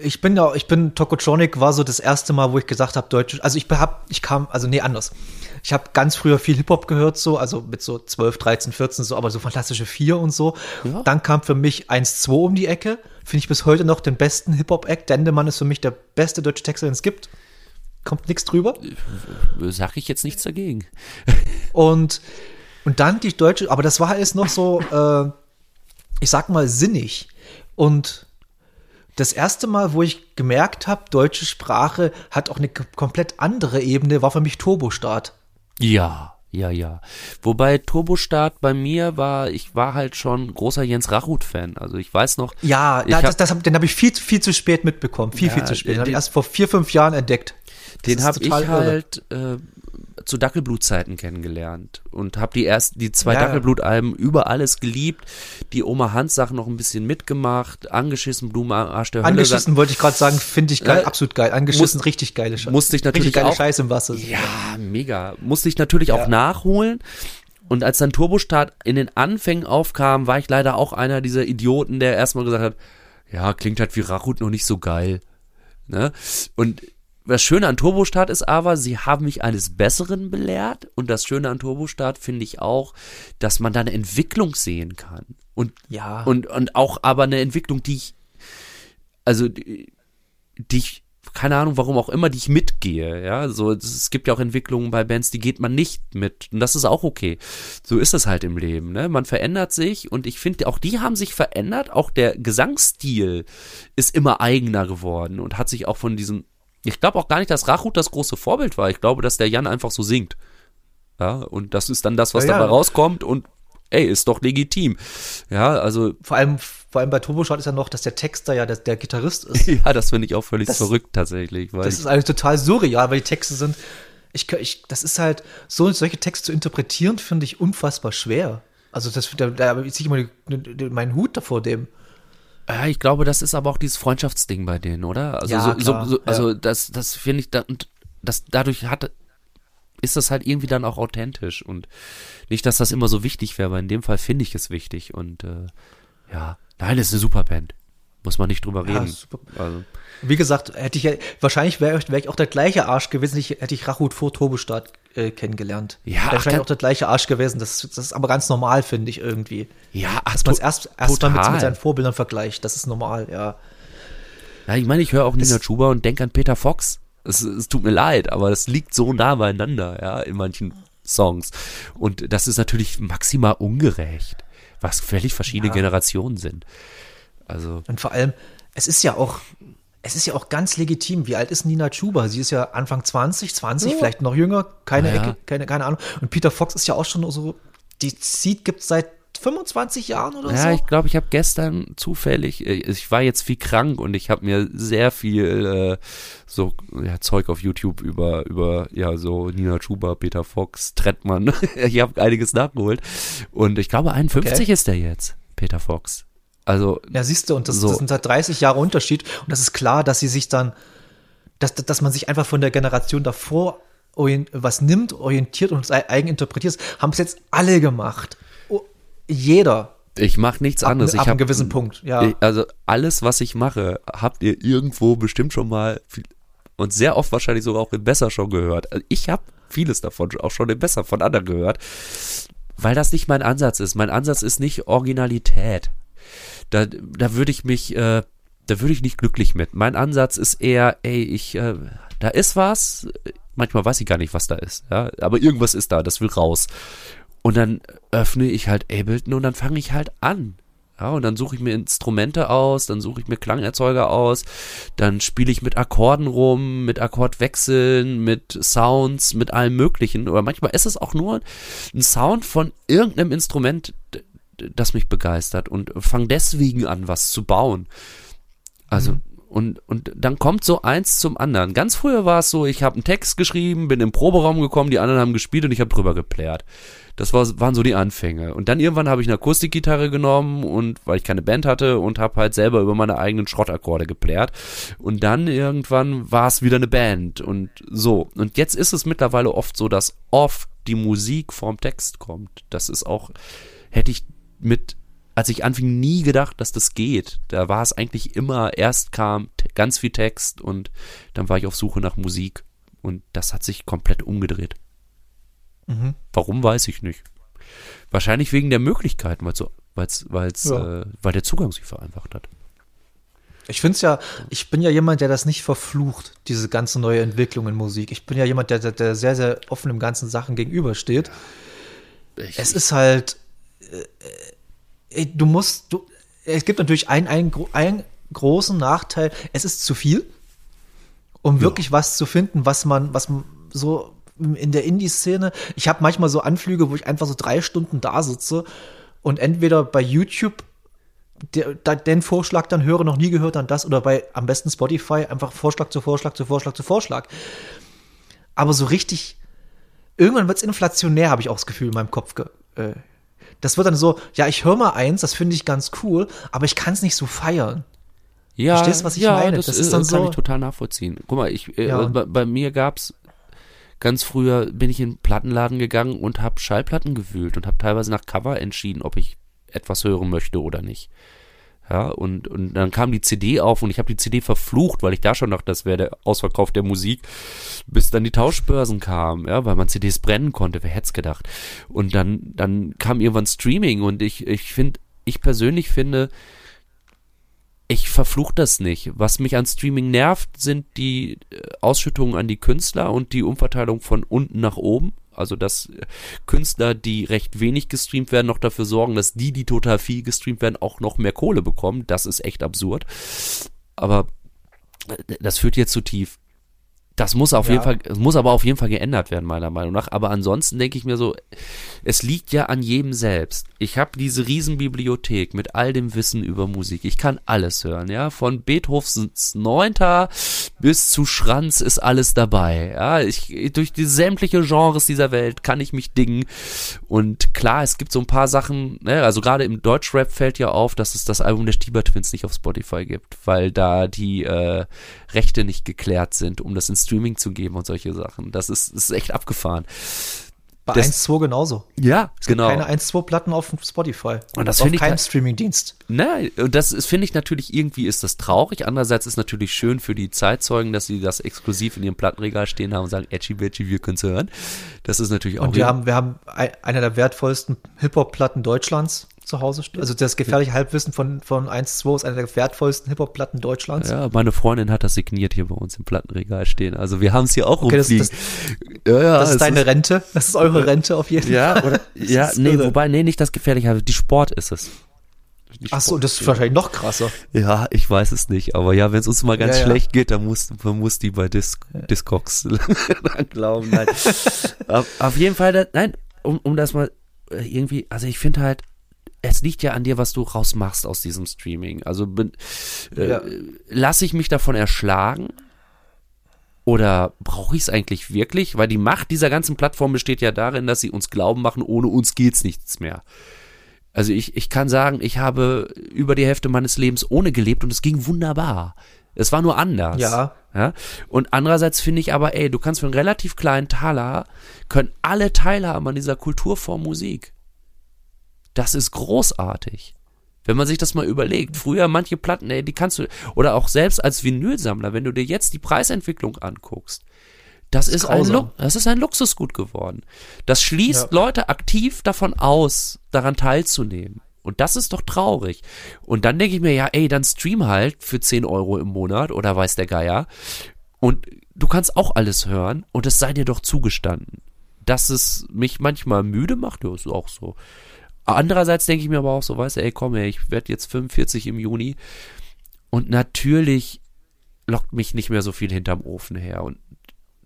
ich bin ja, ich bin Tokotronic war so das erste Mal, wo ich gesagt habe, Deutsch, also ich hab, ich kam, also nee, anders. Ich habe ganz früher viel Hip-Hop gehört, so, also mit so 12, 13, 14, so, aber so fantastische Vier und so. Ja. Dann kam für mich 1-2 um die Ecke. Finde ich bis heute noch den besten Hip-Hop-Act. Dendemann ist für mich der beste deutsche Texter, den es gibt. Kommt nichts drüber. sag ich jetzt nichts dagegen. Und, und dann die deutsche, aber das war alles noch so, äh, ich sag mal, sinnig. Und das erste Mal, wo ich gemerkt habe, deutsche Sprache hat auch eine komplett andere Ebene, war für mich Turbostart. Ja, ja, ja. Wobei Turbostart bei mir war, ich war halt schon großer Jens Rachut-Fan. Also ich weiß noch. Ja, ich da, hab- das, das hab, den habe ich viel, viel zu spät mitbekommen. Viel, Ja, viel zu spät. Den habe ich erst vor vier, fünf Jahren entdeckt. Den habe ich halt äh, zu Dackelblutzeiten kennengelernt und habe die erst die zwei Ja, ja. Dackelblutalben über alles geliebt, die Oma Hans Sachen noch ein bisschen mitgemacht, angeschissen Blume Arsch der Hölle. Angeschissen wollte ich gerade sagen, finde ich geil, Ja, absolut geil. Angeschissen, muss- richtig geile Scheiße. musste ich natürlich richtig geile auch- Scheiße im Wasser. Ja, mega. Musste ich natürlich auch nachholen. Und als dann Turbostart in den Anfängen aufkam, war ich leider auch einer dieser Idioten, der erstmal gesagt hat, ja, klingt halt wie Rachut noch nicht so geil. Ne? Und das Schöne an Turbostart ist aber, sie haben mich eines Besseren belehrt. Und das Schöne an Turbostart finde ich auch, dass man da eine Entwicklung sehen kann. Und, Ja. und, und auch aber eine Entwicklung, die ich, also, die, ich, keine Ahnung, warum auch immer, die ich mitgehe, ja, so, es es gibt ja auch Entwicklungen bei Bands, die geht man nicht mit, und das ist auch okay. So ist es halt im Leben, ne, man verändert sich, und ich finde, auch die haben sich verändert, auch der Gesangsstil ist immer eigener geworden und hat sich auch von diesem, ich glaube auch gar nicht, dass Rachut das große Vorbild war, ich glaube, dass der Jan einfach so singt, ja, und das ist dann das, was Ja, ja. dabei rauskommt, und ey, ist doch legitim, ja, also, Vor allem, vor allem bei Turboshot ist ja noch, dass der Texter ja der, der Gitarrist ist. ja, das finde ich auch völlig Das- verrückt tatsächlich, Das ich, ist eigentlich total surreal, weil die Texte sind. Ich, ich, das ist halt, so solche Texte zu interpretieren, finde ich unfassbar schwer. Also, das, da, da ziehe ich die, meinen Hut davor dem. Ja, ich glaube, das ist aber auch dieses Freundschaftsding bei denen, oder? Also, Ja, so, klar, so, so, also ja. das, das finde ich, da, und das, dadurch hat, ist das halt irgendwie dann auch authentisch und nicht, dass das immer so wichtig wäre, aber in dem Fall finde ich es wichtig und äh, ja, nein, das ist eine super Band. Muss man nicht drüber Ja, reden. super. Also, Wie gesagt, hätte ich ja, wahrscheinlich wäre wär ich auch der gleiche Arsch gewesen, ich, hätte ich Rachut vor Turbostart äh, kennengelernt. Ja, Wäre ach, wahrscheinlich auch der gleiche Arsch gewesen. Das, das ist aber ganz normal, finde ich irgendwie. ja, ach, Dass man es erst, erst mal mit, mit seinen Vorbildern vergleicht. Das ist normal, ja. Ja, ich meine, ich höre auch Nina Chuba und denke an Peter Fox. Es, es tut mir leid, aber es liegt so nah beieinander, ja, in manchen Songs. Und das ist natürlich maximal ungerecht, was völlig verschiedene Ja. Generationen sind. Also, Und vor allem, es ist ja auch, es ist ja auch ganz legitim. Wie alt ist Nina Chuba? Sie ist ja Anfang 20, 20, vielleicht noch jünger, keine Ja. Ecke, keine, keine Ahnung. Und Peter Fox ist ja auch schon so, die Seed gibt es seit 25 Jahren oder ja, so. ich glaube, ich habe gestern zufällig, äh, ich war jetzt viel krank und ich habe mir sehr viel äh, so ja, Zeug auf YouTube über über ja so Nina Chuba, Peter Fox, Trettmann. ich habe einiges nachgeholt und ich glaube 51 Okay. ist der jetzt, Peter Fox. Also Ja, siehst du, und das, So. das sind halt 30 Jahre Unterschied. Und das ist klar, dass sie sich dann, dass, dass man sich einfach von der Generation davor was nimmt, orientiert und eigen interpretiert. Haben es jetzt alle gemacht. Jeder. Ich mache nichts Ab, anderes. ab ich einem hab, gewissen Punkt. Ja. ich- Also alles, was ich mache, habt ihr irgendwo bestimmt schon mal viel- und sehr oft wahrscheinlich sogar auch im Besser schon gehört. Also ich habe vieles davon auch schon im Besser von anderen gehört, weil das nicht mein Ansatz ist. Mein Ansatz ist nicht Originalität. Da, da würde ich mich, äh, da würde ich nicht glücklich mit. Mein Ansatz ist eher, ey, ich, äh, da ist was. Manchmal weiß ich gar nicht, was da ist. Ja, aber irgendwas ist da. Das will raus. Und dann öffne ich halt Ableton und dann fange ich halt an. Ja, und dann suche ich mir Instrumente aus, dann suche ich mir Klangerzeuger aus, dann spiele ich mit Akkorden rum, mit Akkordwechseln, mit Sounds, mit allem Möglichen. Oder manchmal ist es auch nur ein Sound von irgendeinem Instrument, das mich begeistert und fange deswegen an, was zu bauen. Also, und, und dann kommt so eins zum anderen. Ganz früher war es so, ich habe einen Text geschrieben, bin im Proberaum gekommen, die anderen haben gespielt und ich habe drüber geplärt. Das war, waren so die Anfänge. Und dann irgendwann habe ich eine Akustikgitarre genommen und weil ich keine Band hatte und habe halt selber über meine eigenen Schrottakkorde geplärt. Und dann irgendwann war es wieder eine Band und so. Und jetzt ist es mittlerweile oft so, dass oft die Musik vom Text kommt. Das ist auch, hätte ich mit als ich anfing, nie gedacht, dass das geht. Da war es eigentlich immer, erst kam ganz viel Text und dann war ich auf Suche nach Musik. Und das hat sich komplett umgedreht. Mhm. Warum, weiß ich nicht. Wahrscheinlich wegen der Möglichkeiten, weil's so, weil's, weil's, Ja. äh, weil der Zugang sich vereinfacht hat. Ich finde es ja, ich bin ja jemand, der das nicht verflucht, diese ganze neue Entwicklung in Musik. Ich bin ja jemand, der, der, sehr, sehr offen dem ganzen Sachen gegenübersteht. Es ist halt, du musst, du, es gibt natürlich einen, einen, einen großen Nachteil, es ist zu viel, um wirklich was zu finden, was man, was man so in der Indie-Szene, ich habe manchmal so Anflüge, wo ich einfach so drei Stunden da sitze und entweder bei YouTube den Vorschlag dann höre, noch nie gehört, dann das oder bei am besten Spotify einfach Vorschlag zu Vorschlag zu Vorschlag zu Vorschlag. Aber so richtig, irgendwann wird es inflationär, habe ich auch das Gefühl in meinem Kopf. Ge, äh, das wird dann so, ja, ich höre mal eins, das finde ich ganz cool, aber ich kann es nicht so feiern. Ja, Verstehst du, was ich ja, meine? Das, Das ist ist dann kann so- ich total nachvollziehen. Guck mal, ich, äh, Ja. bei, bei mir gab's ganz früher bin ich in einen Plattenladen gegangen und habe Schallplatten gewühlt und habe teilweise nach Cover entschieden, ob ich etwas hören möchte oder nicht. Ja, und, und dann kam die CD auf und ich habe die CD verflucht, weil ich da schon dachte, das wäre der Ausverkauf der Musik, bis dann die Tauschbörsen kamen, ja, weil man CDs brennen konnte, wer hätte es gedacht. Und dann, dann kam irgendwann Streaming und ich, ich finde, ich persönlich finde, ich verfluche das nicht. Was mich an Streaming nervt, sind die äh, Ausschüttungen an die Künstler und die Umverteilung von unten nach oben. Also dass Künstler, die recht wenig gestreamt werden, noch dafür sorgen, dass die, die total viel gestreamt werden, auch noch mehr Kohle bekommen. Das ist echt absurd. Aber äh, das führt jetzt zu tief. Das muss auf ja. jeden Fall, muss aber auf jeden Fall geändert werden, meiner Meinung nach. Aber ansonsten denke ich mir so, es liegt ja an jedem selbst. Ich habe diese Riesenbibliothek mit all dem Wissen über Musik. Ich kann alles hören, ja. Von Beethovens Neunter bis zu Schranz ist alles dabei. Ja, ich, durch die sämtliche Genres dieser Welt kann ich mich dingen. Und klar, es gibt so ein paar Sachen, ne, also gerade im Deutschrap fällt ja auf, dass es das Album der Stieber Twins nicht auf Spotify gibt, weil da die äh, Rechte nicht geklärt sind, um das ins Streaming zu geben und solche Sachen. Das ist, das ist echt abgefahren. Bei 1.2 genauso. Ja, es genau. Gibt keine 1.2 Platten auf Spotify. Und das finde ich kein Streamingdienst. Nein, und das finde ich natürlich irgendwie ist das traurig. Andererseits ist natürlich schön für die Zeitzeugen, dass sie das exklusiv in ihrem Plattenregal stehen haben und sagen, Edgy Bitchy, wir können es hören. Das ist natürlich auch. Und wir haben, wir haben einer der wertvollsten Hip-Hop-Platten Deutschlands zu Hause stehen. Also das gefährliche Halbwissen von, von 1-2 ist einer der wertvollsten Hip-Hop-Platten Deutschlands. Ja, meine Freundin hat das signiert hier bei uns im Plattenregal stehen. Also wir haben es hier auch okay, rumfliegen. Das, das, ja, ja, das ist deine ist, Rente. Das ist eure Rente auf jeden Fall. Ja, oder, ja, nee, irre. wobei, nee, nicht das gefährliche Halbwissen. Die Sport ist es. Ach so, das ist wahrscheinlich noch krasser. Ja, ich weiß es nicht. Aber ja, wenn es uns mal ganz ja, schlecht ja. geht, dann muss, man muss die bei Dis, Discogs glauben. Nein. auf, auf jeden Fall, nein, um, um das mal äh, irgendwie, also ich finde halt, es liegt ja an dir, was du rausmachst aus diesem Streaming. Also bin, äh, ja. lasse ich mich davon erschlagen? Oder brauche ich es eigentlich wirklich? Weil die Macht dieser ganzen Plattform besteht ja darin, dass sie uns glauben machen, ohne uns geht's nichts mehr. Also ich, ich kann sagen, ich habe über die Hälfte meines Lebens ohne gelebt und es ging wunderbar. Es war nur anders. Ja. ja? Und andererseits finde ich aber, ey, du kannst für einen relativ kleinen Taler, können alle teilhaben an dieser Kulturform Musik. Das ist großartig. Wenn man sich das mal überlegt, früher manche Platten, ey, die kannst du, oder auch selbst als Vinylsammler, wenn du dir jetzt die Preisentwicklung anguckst, das, das ist, ein, das ist ein Luxusgut geworden. Das schließt ja. Leute aktiv davon aus, daran teilzunehmen. Und das ist doch traurig. Und dann denke ich mir, ja, ey, dann stream halt für 10 Euro im Monat oder weiß der Geier. Und du kannst auch alles hören und es sei dir doch zugestanden. Dass es mich manchmal müde macht, ja, ist auch so. Andererseits denke ich mir aber auch so, weißt du, ey, komm, ey, ich werde jetzt 45 im Juni und natürlich lockt mich nicht mehr so viel hinterm Ofen her und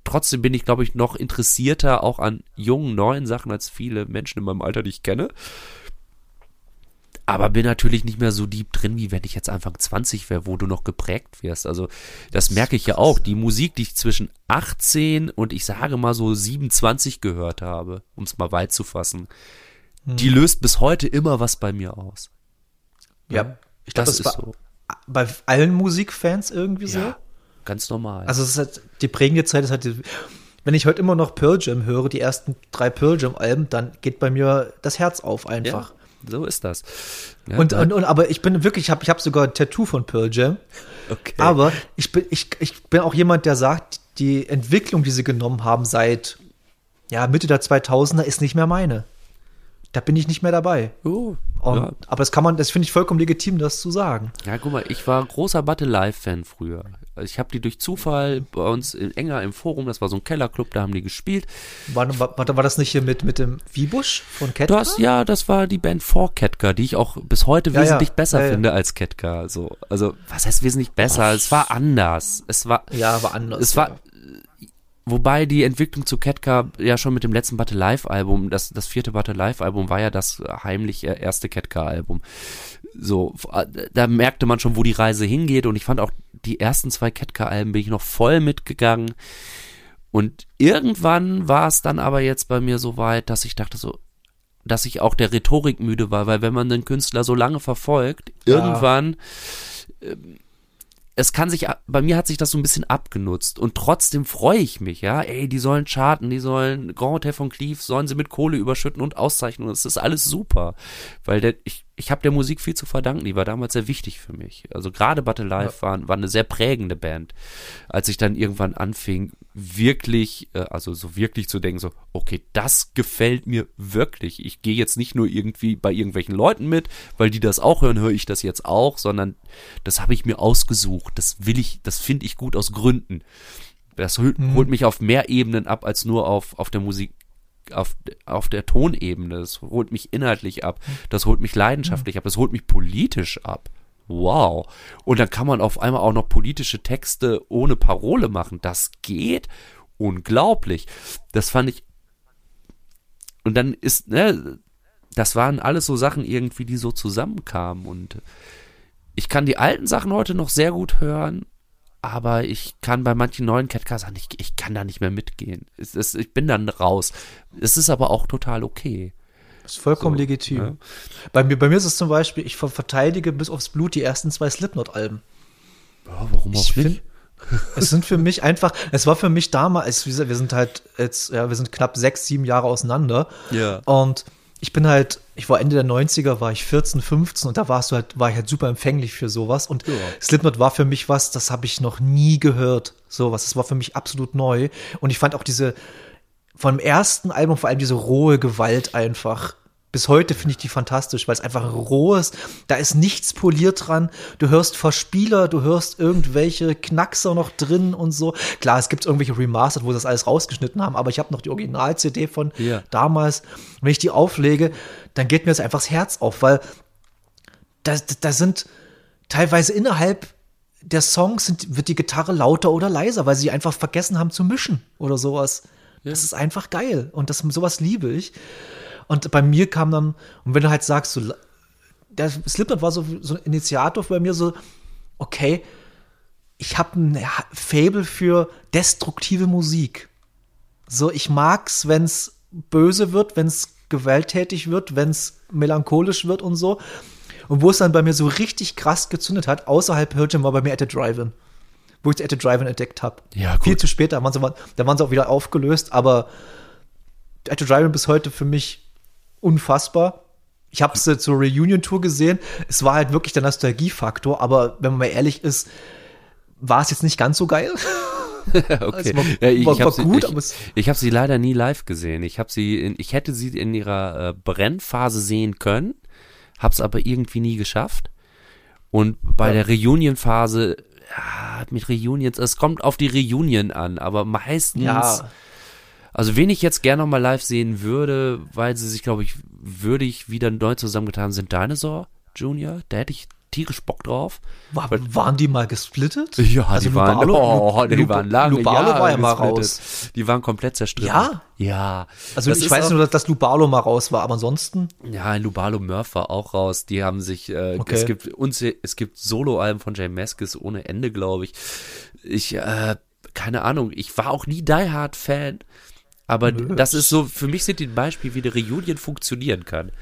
trotzdem bin ich, glaube ich, noch interessierter auch an jungen, neuen Sachen als viele Menschen in meinem Alter, die ich kenne. Aber bin natürlich nicht mehr so deep drin, wie wenn ich jetzt Anfang 20 wäre, wo du noch geprägt wirst. Also, das merke ich ja auch. Die Musik, die ich zwischen 18 und ich sage mal so 27 gehört habe, um es mal weit zu fassen, die hm. löst bis heute immer was bei mir aus. Ja, ich glaube, das, das ist so. Bei allen Musikfans irgendwie ja, so. Ganz normal. Also es ist halt, die prägende Zeit ist halt, die, wenn ich heute immer noch Pearl Jam höre, die ersten drei Pearl Jam Alben, dann geht bei mir das Herz auf einfach. Ja, so ist das. Ja, und, und, und, aber ich bin wirklich, ich habe ich hab sogar ein Tattoo von Pearl Jam. Okay. Aber ich bin, ich, ich bin auch jemand, der sagt, die Entwicklung, die sie genommen haben seit ja, Mitte der 2000er, ist nicht mehr meine da bin ich nicht mehr dabei. Oh, und, ja. Aber das kann man, das finde ich vollkommen legitim, das zu sagen. Ja, guck mal, ich war großer Battle Live-Fan früher. Ich habe die durch Zufall bei uns in Enger im Forum, das war so ein Kellerclub, da haben die gespielt. War, war, war das nicht hier mit, mit dem Wiebusch von Ketka? Das, ja, das war die Band vor Ketka, die ich auch bis heute ja, wesentlich ja. besser finde als Ketka. Also, also, was heißt wesentlich besser? Oh. Es war anders. Es war. Ja, war anders. Es war Wobei die Entwicklung zu Ketka ja schon mit dem letzten Battle Live Album, das, das vierte Battle Live Album war ja das heimlich erste Ketka Album. So, da merkte man schon, wo die Reise hingeht und ich fand auch die ersten zwei Ketka Alben bin ich noch voll mitgegangen. Und irgendwann war es dann aber jetzt bei mir so weit, dass ich dachte so, dass ich auch der Rhetorik müde war, weil wenn man den Künstler so lange verfolgt, ja. irgendwann ähm, es kann sich, bei mir hat sich das so ein bisschen abgenutzt und trotzdem freue ich mich, ja, ey, die sollen charten, die sollen Grand Hotel von Cleef, sollen sie mit Kohle überschütten und auszeichnen und es ist alles super, weil der, ich, ich habe der Musik viel zu verdanken, die war damals sehr wichtig für mich. Also gerade Battle Life ja. war, war eine sehr prägende Band. Als ich dann irgendwann anfing, wirklich, äh, also so wirklich zu denken, so, okay, das gefällt mir wirklich. Ich gehe jetzt nicht nur irgendwie bei irgendwelchen Leuten mit, weil die das auch hören, höre ich das jetzt auch, sondern das habe ich mir ausgesucht. Das will ich, das finde ich gut aus Gründen. Das holt, mhm. holt mich auf mehr Ebenen ab als nur auf, auf der Musik, auf, auf der Tonebene. Das holt mich inhaltlich ab. Das holt mich leidenschaftlich ab. Das holt mich politisch ab. Wow. Und dann kann man auf einmal auch noch politische Texte ohne Parole machen. Das geht unglaublich. Das fand ich. Und dann ist, ne, das waren alles so Sachen irgendwie, die so zusammenkamen. Und ich kann die alten Sachen heute noch sehr gut hören aber ich kann bei manchen neuen Catcars sagen, ich, ich kann da nicht mehr mitgehen. Es, es, ich bin dann raus. Es ist aber auch total okay. Das ist vollkommen so, legitim. Ja. Bei, mir, bei mir ist es zum Beispiel, ich verteidige bis aufs Blut die ersten zwei Slipknot-Alben. Ja, warum auch ich nicht? Find, es sind für mich einfach, es war für mich damals, wir sind halt jetzt, ja, wir sind knapp sechs, sieben Jahre auseinander. Ja. Und ich bin halt, ich war Ende der 90er, war ich 14, 15 und da warst du halt, war ich halt super empfänglich für sowas. Und ja. Slipknot war für mich was, das habe ich noch nie gehört. Sowas. Das war für mich absolut neu. Und ich fand auch diese, von dem ersten Album vor allem diese rohe Gewalt einfach bis heute finde ich die fantastisch, weil es einfach roh ist. Da ist nichts poliert dran. Du hörst Verspieler, du hörst irgendwelche Knackser noch drin und so. Klar, es gibt irgendwelche Remastered, wo sie das alles rausgeschnitten haben, aber ich habe noch die Original-CD von ja. damals. Wenn ich die auflege, dann geht mir das einfach das Herz auf, weil da, da sind teilweise innerhalb der Songs sind, wird die Gitarre lauter oder leiser, weil sie einfach vergessen haben zu mischen oder sowas. Ja. Das ist einfach geil und das, sowas liebe ich. Und bei mir kam dann, und wenn du halt sagst, so, der Slipknot war so, so ein Initiator bei mir, so, okay, ich habe ein Fable für destruktive Musik. So, ich mag's, wenn's böse wird, wenn's gewalttätig wird, wenn's melancholisch wird und so. Und wo es dann bei mir so richtig krass gezündet hat, außerhalb Pearl war bei mir At the Drive-In. Wo ich At the Drive-In entdeckt habe. Ja, gut. Viel zu spät, da waren, sie, da waren sie auch wieder aufgelöst, aber At the Drive-In bis heute für mich unfassbar. Ich habe es zur Reunion-Tour gesehen. Es war halt wirklich der Nostalgiefaktor, aber wenn man mal ehrlich ist, war es jetzt nicht ganz so geil. okay. Also war, ja, ich habe sie, gut, ich, ich hab sie leider nie live gesehen. Ich habe sie, in, ich hätte sie in ihrer äh, Brennphase sehen können, habe es aber irgendwie nie geschafft. Und bei ja. der Reunion-Phase, ja, mit Reunions, es kommt auf die Reunion an, aber meistens ja. Also wen ich jetzt gerne nochmal live sehen würde, weil sie sich, glaube ich, würdig wieder neu zusammengetan sind, Dinosaur Junior. Da hätte ich tierisch Bock drauf. War, waren die mal gesplittet? Ja, also die, waren, oh, die waren lange Lubalo war ja mal raus. Die waren komplett zerstritten. Ja? Ja. Also das ich weiß nur, dass, dass Lubalo mal raus war, aber ansonsten? Ja, Lubalo Murph war auch raus. Die haben sich, äh, okay. es gibt uns, es gibt Solo-Alben von Jay Maskis ohne Ende, glaube ich. Ich, äh, keine Ahnung, ich war auch nie Die Hard Fan. Aber Nö. das ist so, für mich sind die ein Beispiel, wie eine Reunion funktionieren kann.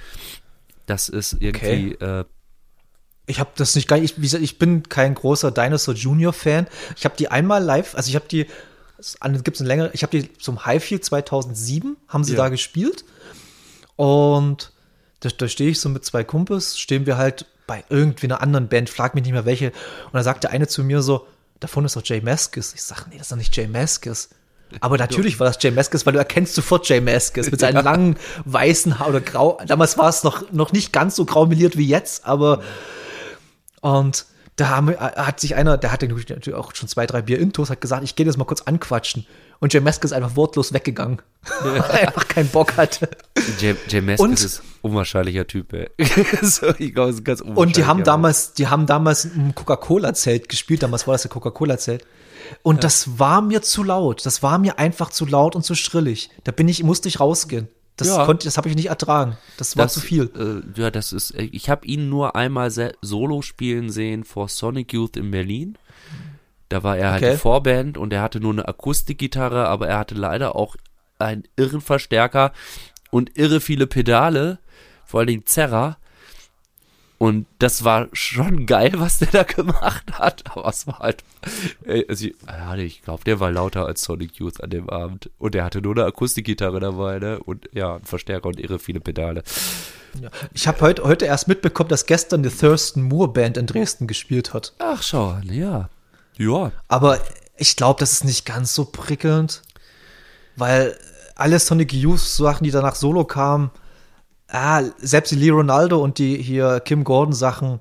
Das ist irgendwie. Okay. Äh, ich habe das nicht gar nicht. Ich, ich bin kein großer Dinosaur Junior Fan. Ich habe die einmal live, also ich habe die, gibt es eine längere, ich habe die zum Highfield 2007, haben sie ja. da gespielt. Und da, da stehe ich so mit zwei Kumpels, stehen wir halt bei irgendwie einer anderen Band, frag mich nicht mehr welche. Und da sagte eine zu mir so, davon ist doch Jay Maskis. Ich sage, nee, das ist doch nicht Jay Maskis. Aber natürlich war das Jay Maskis, weil du erkennst sofort Jay Maskis mit seinen ja. langen weißen Haaren oder grau. Damals war es noch, noch nicht ganz so graumeliert wie jetzt, aber und da haben, hat sich einer, der hatte natürlich auch schon zwei, drei Bier intos, hat gesagt, ich gehe das mal kurz anquatschen. Und Jay Maskis ist einfach wortlos weggegangen, weil er einfach keinen Bock hatte. Jay, Jay Maskis ist unwahrscheinlicher Typ, ey. so, ich glaube, ist ganz Und die haben damals, die haben damals ein Coca-Cola-Zelt gespielt, damals war das der Coca-Cola-Zelt. Und ja. das war mir zu laut. Das war mir einfach zu laut und zu schrillig. Da bin ich, musste ich rausgehen. Das ja. konnte, das habe ich nicht ertragen. Das war das, zu viel. Äh, ja, das ist. Ich habe ihn nur einmal solo spielen sehen vor Sonic Youth in Berlin. Da war er halt okay. die Vorband und er hatte nur eine Akustikgitarre, aber er hatte leider auch einen irren Verstärker und irre viele Pedale, vor allen Dingen Zerra. Und das war schon geil, was der da gemacht hat. Aber es war halt. Also ich, ich glaube, der war lauter als Sonic Youth an dem Abend. Und der hatte nur eine Akustikgitarre dabei, ne? Und ja, einen Verstärker und irre viele Pedale. Ja. Ich habe heute, heute erst mitbekommen, dass gestern die Thurston Moore Band in Dresden gespielt hat. Ach, schau an, ja. Ja. Aber ich glaube, das ist nicht ganz so prickelnd, weil alle Sonic Youth Sachen, die danach solo kamen, ah, selbst die Lee Ronaldo und die hier Kim Gordon Sachen,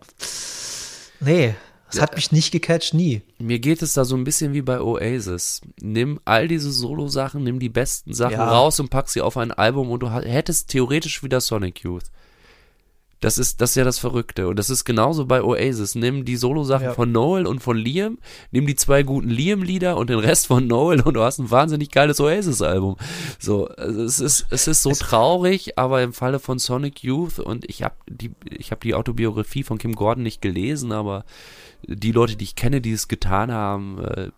nee, das ja. hat mich nicht gecatcht, nie. Mir geht es da so ein bisschen wie bei Oasis. Nimm all diese Solo-Sachen, nimm die besten Sachen ja. raus und pack sie auf ein Album und du hättest theoretisch wieder Sonic Youth. Das ist, das ist ja das Verrückte. Und das ist genauso bei Oasis. Nimm die Solo-Sachen ja. von Noel und von Liam, nimm die zwei guten Liam-Lieder und den Rest von Noel und du hast ein wahnsinnig geiles Oasis-Album. So, also es ist, es ist so traurig, aber im Falle von Sonic Youth und ich habe die, ich habe die Autobiografie von Kim Gordon nicht gelesen, aber die Leute, die ich kenne, die es getan haben, äh,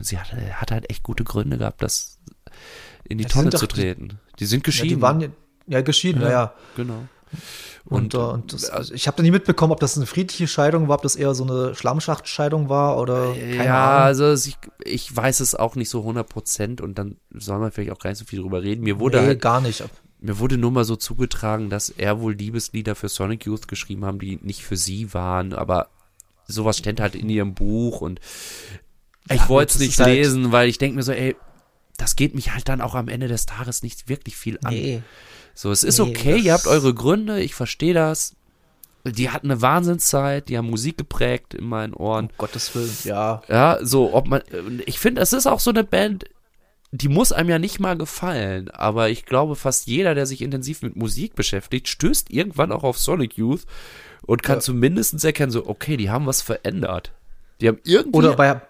sie hat, hat halt echt gute Gründe gehabt, das in die das Tonne zu treten. Die, die, sind geschieden. Ja, die waren ja geschieden, ja. ja. Genau. Und, und, äh, und das, also ich habe da nie mitbekommen, ob das eine friedliche Scheidung war, ob das eher so eine Schlammschachtscheidung war oder keine Ja, Ahnung. also ich, ich weiß es auch nicht so 100 Prozent und dann soll man vielleicht auch gar nicht so viel drüber reden. Mir wurde nee, halt, gar nicht. Mir wurde nur mal so zugetragen, dass er wohl Liebeslieder für Sonic Youth geschrieben haben, die nicht für sie waren, aber sowas stand halt in ihrem Buch und ich ja, wollte es nicht halt lesen, halt weil ich denke mir so, ey, das geht mich halt dann auch am Ende des Tages nicht wirklich viel an. Nee. So, es ist nee, okay, ihr habt eure Gründe, ich verstehe das. Die hatten eine Wahnsinnszeit, die haben Musik geprägt in meinen Ohren. Um Gottes Willen, ja. Ja, so, ob man, ich finde, es ist auch so eine Band, die muss einem ja nicht mal gefallen, aber ich glaube, fast jeder, der sich intensiv mit Musik beschäftigt, stößt irgendwann auch auf Sonic Youth und kann ja. zumindest erkennen, so, okay, die haben was verändert. Die haben irgendwie. Oder bei,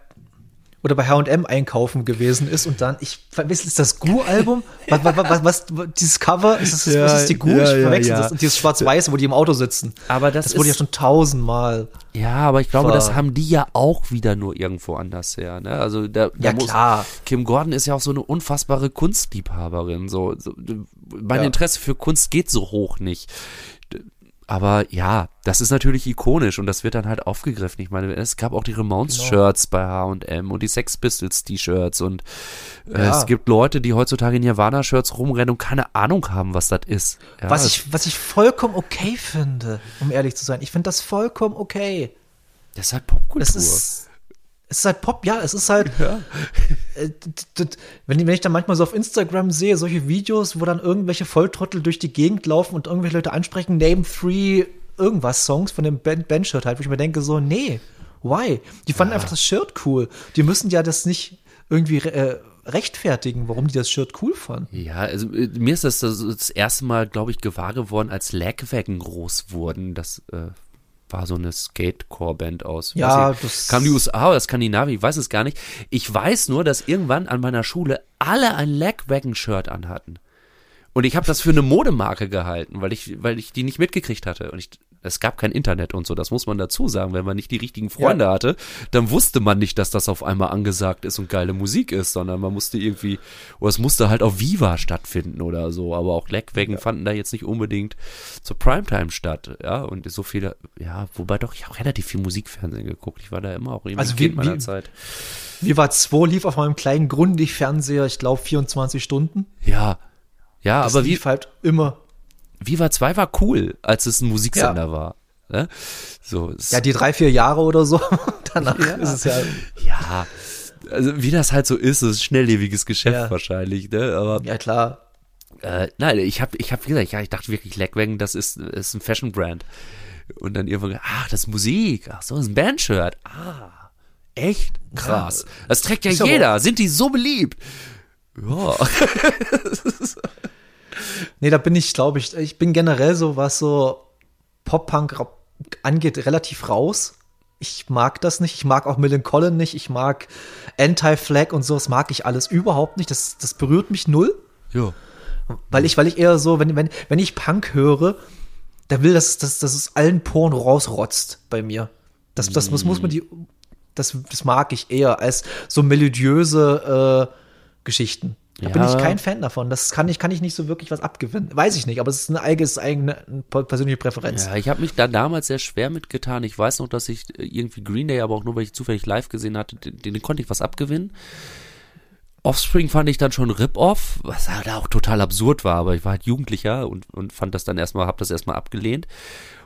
oder bei H&M einkaufen gewesen ist und dann, ich verwechsel, ist das Gu-Album? Was, was, was, was, dieses Cover, ist das, ja, was ist die Gu? Ja, ich verwechsel ja, das. Und dieses Schwarz-Weiße, wo die im Auto sitzen. Aber das, das wurde ja schon tausendmal. Ja, aber ich glaube, das haben die ja auch wieder nur irgendwo anders her. Ne? Also da, da ja, muss, klar. Kim Gordon ist ja auch so eine unfassbare Kunstliebhaberin. So, so mein Interesse für Kunst geht so hoch nicht. Aber ja, das ist natürlich ikonisch und das wird dann halt aufgegriffen. Ich meine, es gab auch die Ramones-Shirts genau. bei H&M und die Sex Pistols-T-Shirts und äh, ja. es gibt Leute, die heutzutage in Nirvana-Shirts rumrennen und keine Ahnung haben, was das ist. Ja, was, ich, was ich vollkommen okay finde, um ehrlich zu sein. Ich finde das vollkommen okay. Das ist halt Popkultur. Das ist, es ist halt Pop, ja, es ist halt. Ja. Äh, wenn, ich dann manchmal so auf Instagram sehe, solche Videos, wo dann irgendwelche Volltrottel durch die Gegend laufen und irgendwelche Leute ansprechen, Name Three irgendwas Songs von dem Band-Shirt halt, wo ich mir denke, so, nee, why? Die fanden ja. einfach das Shirt cool. Die müssen ja das nicht irgendwie äh, rechtfertigen, warum die das Shirt cool fanden. Ja, also äh, mir ist das das, das erste Mal, glaube ich, gewahr geworden, als Lagwagon groß wurden. Das äh, war so eine Skatecore-Band aus. Ja, das kam die USA oder Skandinavien, ich weiß es gar nicht. Ich weiß nur, dass irgendwann an meiner Schule alle ein Lagwagon-Shirt anhatten. Und ich habe das für eine Modemarke gehalten, weil ich, weil ich die nicht mitgekriegt hatte. Und ich, es gab kein Internet und so, das muss man dazu sagen. Wenn man nicht die richtigen Freunde ja. hatte, dann wusste man nicht, dass das auf einmal angesagt ist und geile Musik ist, sondern man musste irgendwie, oder es musste halt auf Viva stattfinden oder so. Aber auch Leckwagen ja. fanden da jetzt nicht unbedingt zur Primetime statt. Ja, und so viele, ja, wobei doch, ich habe relativ viel Musikfernsehen geguckt. Ich war da immer auch irgendwie also Kind meiner wie, Zeit. Viva 2 lief auf meinem kleinen Grundig-Fernseher, ich glaube, 24 Stunden. Ja, ja, das aber lief wie halt immer. Viva 2 war cool, als es ein Musiksender ja. war. Ne? So, ja, die drei, vier Jahre oder so. Danach ja. ist es ja. Ja, also wie das halt so ist, ist ein schnelllebiges Geschäft ja. wahrscheinlich, ne? Aber, ja, klar. Äh, nein, ich habe ich hab gesagt, ja, ich dachte wirklich, Lagwagon, das ist, ist ein Fashion-Brand. Und dann irgendwann, ach, das ist Musik. Ach so, das ist ein Bandshirt. Ah, echt? Krass. Das trägt ja jeder. Sind die so beliebt? Ja. nee, da bin ich, glaube ich, ich bin generell so, was so Pop-Punk angeht, relativ raus. Ich mag das nicht. Ich mag auch Millen Collin nicht. Ich mag Anti-Flag und so. Das mag ich alles überhaupt nicht. Das, das berührt mich null. Ja. Weil ich, weil ich eher so, wenn, wenn, wenn ich Punk höre, da will das, das, das es allen Poren rausrotzt bei mir. Das, das muss, muss man die, das, das mag ich eher als so melodiöse äh, Geschichten. Da bin ich Ja. kein Fan davon. Das kann ich, kann ich nicht so wirklich was abgewinnen. Weiß ich nicht, aber es ist eine eigene, eigene persönliche Präferenz. Ja, ich habe mich da damals sehr schwer mitgetan. Ich weiß noch, dass ich äh, irgendwie Green Day, aber auch nur, weil ich zufällig live gesehen hatte, den, den konnte ich was abgewinnen. Offspring fand ich dann schon Rip-Off, was halt auch total absurd war, aber ich war halt Jugendlicher und, und fand das dann erstmal, hab das erstmal abgelehnt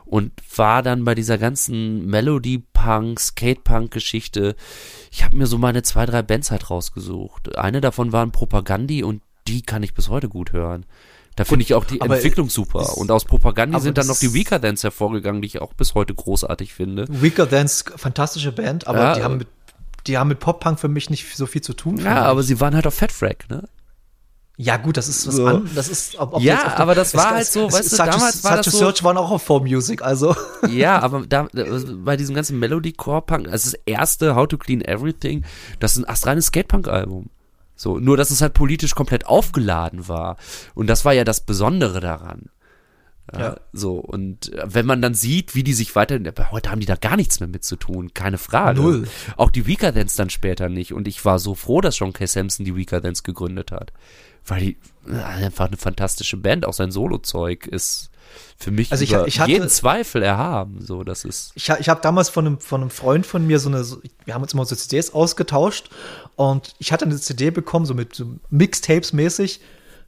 und war dann bei dieser ganzen Melody-Punk, Skate-Punk-Geschichte. Ich habe mir so meine zwei, drei Bands halt rausgesucht. Eine davon waren Propagandi und die kann ich bis heute gut hören. Da finde ich auch die Entwicklung super. ist- Und aus Propagandi sind dann noch die Weaker Dance hervorgegangen, die ich auch bis heute großartig finde. Weaker Dance, fantastische Band, aber Ja, die haben mit, die haben mit Pop-Punk für mich nicht so viel zu tun. Ja, aber sie waren halt auf Fat Frack, ne? Ja, gut, das ist was So. an, das ist, ob, ob Ja, auf aber das es- war es- halt so, es- weißt du, Such damals to, war Such das so- Search waren auch auf Folk Music, also. Ja, aber da, da bei diesem ganzen Melody-Core-Punk, also das erste How to Clean Everything, das ist ein astreines Skate-Punk-Album. So, nur dass es halt politisch komplett aufgeladen war. Und das war ja das Besondere daran. Ja. So, und äh, wenn man dann sieht, wie die sich weiter, aber heute haben die da gar nichts mehr mit zu tun, keine Frage. Null. Auch die Weaker Dance dann später nicht. Und ich war so froh, dass John K. Sampson die Weaker Dance gegründet hat. Weil die äh, einfach eine fantastische Band, auch sein Solo-Zeug ist für mich Also ich- ich hatte- jeden Zweifel erhaben. So, das ist. Ich, ich habe damals von einem, von einem Freund von mir so eine, so, wir haben uns immer so CDs ausgetauscht und ich hatte eine CD bekommen, so mit so Mixtapes mäßig,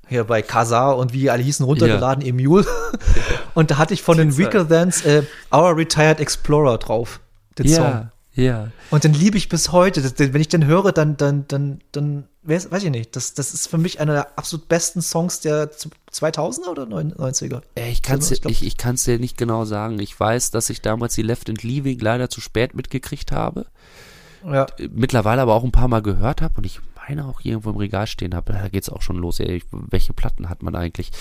hier bei Kazaa und wie alle hießen, runtergeladen, Emule. und da hatte ich von den Weaker Dance äh, Our Retired Explorer drauf, den Song. Ja, ja. Und den liebe ich bis heute. Das, wenn ich den höre, dann, dann, dann, dann, weiß, weiß ich nicht. Das, das ist für mich einer der absolut besten Songs der 2000er oder 90er. Äh, Ich kann es Ich ich, ich kann's dir nicht genau sagen. Ich weiß, dass ich damals die Left and Leaving leider zu spät mitgekriegt habe. Ja. Mittlerweile aber auch ein paar Mal gehört habe und ich meine auch irgendwo im Regal stehen habe. Da geht's auch schon los. Ey, welche Platten hat man eigentlich?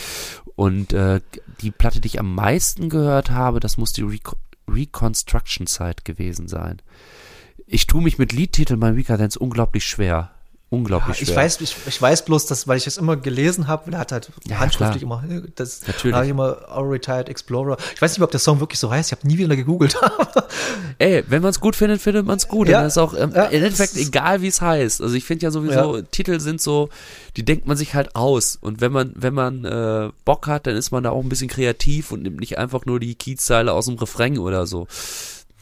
Und äh, die Platte, die ich am meisten gehört habe, das muss die Reco Reconstruction Zeit gewesen sein. Ich tue mich mit Liedtiteln bei Weaker Dance unglaublich schwer. Unglaublich Ich schwer. weiß, ich, ich weiß bloß, dass, weil ich das immer gelesen habe, der hat halt Ja, handschriftlich immer, das Natürlich. da ich immer Our Retired Explorer. Ich weiß nicht, ob der Song wirklich so heißt, ich habe nie wieder gegoogelt. Ey, wenn man es gut findet, findet man es gut. Ja, Und das ist auch ähm, ja, im Endeffekt das ist- egal, wie es heißt. Also ich finde ja sowieso, Titel sind so, die denkt man sich halt aus. Und wenn man, wenn man äh, Bock hat, dann ist man da auch ein bisschen kreativ und nimmt nicht einfach nur die Kiezzeile aus dem Refrain oder so.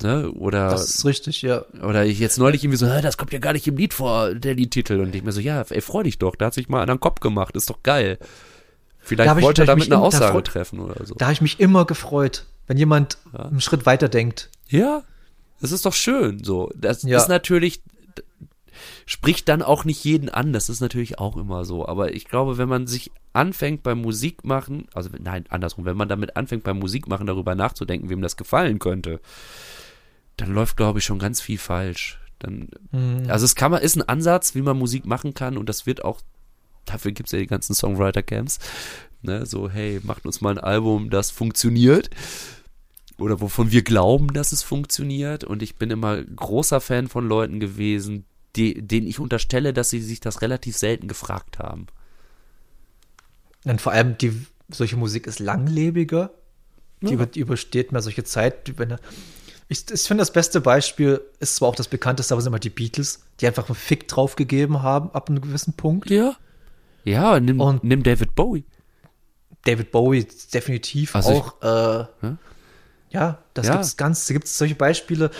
Ne? Oder, das ist richtig, ja. oder ich jetzt neulich irgendwie so, "Hä, das kommt ja gar nicht im Lied vor, der Liedtitel. Und ich mir so, ja, ey, freu dich doch, da hat sich mal einer einen Kopf gemacht, ist doch geil. Vielleicht Da hab ich- wollte er damit eine Aussage freu- treffen oder so. Da habe ich mich immer gefreut, wenn jemand einen Schritt weiter denkt. Ja, das ist doch schön. So, das Ja. ist natürlich spricht dann auch nicht jeden an. Das ist natürlich auch immer so. Aber ich glaube, wenn man sich anfängt beim Musik machen, also nein, andersrum, wenn man damit anfängt beim Musik machen darüber nachzudenken, wem das gefallen könnte, dann läuft, glaube ich, schon ganz viel falsch. Dann, also es kann man, ist ein Ansatz, wie man Musik machen kann und das wird auch, dafür gibt's ja die ganzen Songwriter-Camps. Ne, so, hey, macht uns mal ein Album, das funktioniert oder wovon wir glauben, dass es funktioniert. Und ich bin immer großer Fan von Leuten gewesen, die, denen ich unterstelle, dass sie sich das relativ selten gefragt haben. Und vor allem die, solche Musik ist langlebiger. Die, über, die übersteht mehr solche Zeit. Wenn, ich ich finde, das beste Beispiel ist zwar auch das bekannteste, aber sind immer die Beatles, die einfach einen Fick drauf gegeben haben ab einem gewissen Punkt. Ja. Ja, nimm, Und- nimm David Bowie. David Bowie definitiv Also ich- auch. äh, Hm? Ja, das Ja. gibt's ganz, da gibt's solche Beispiele.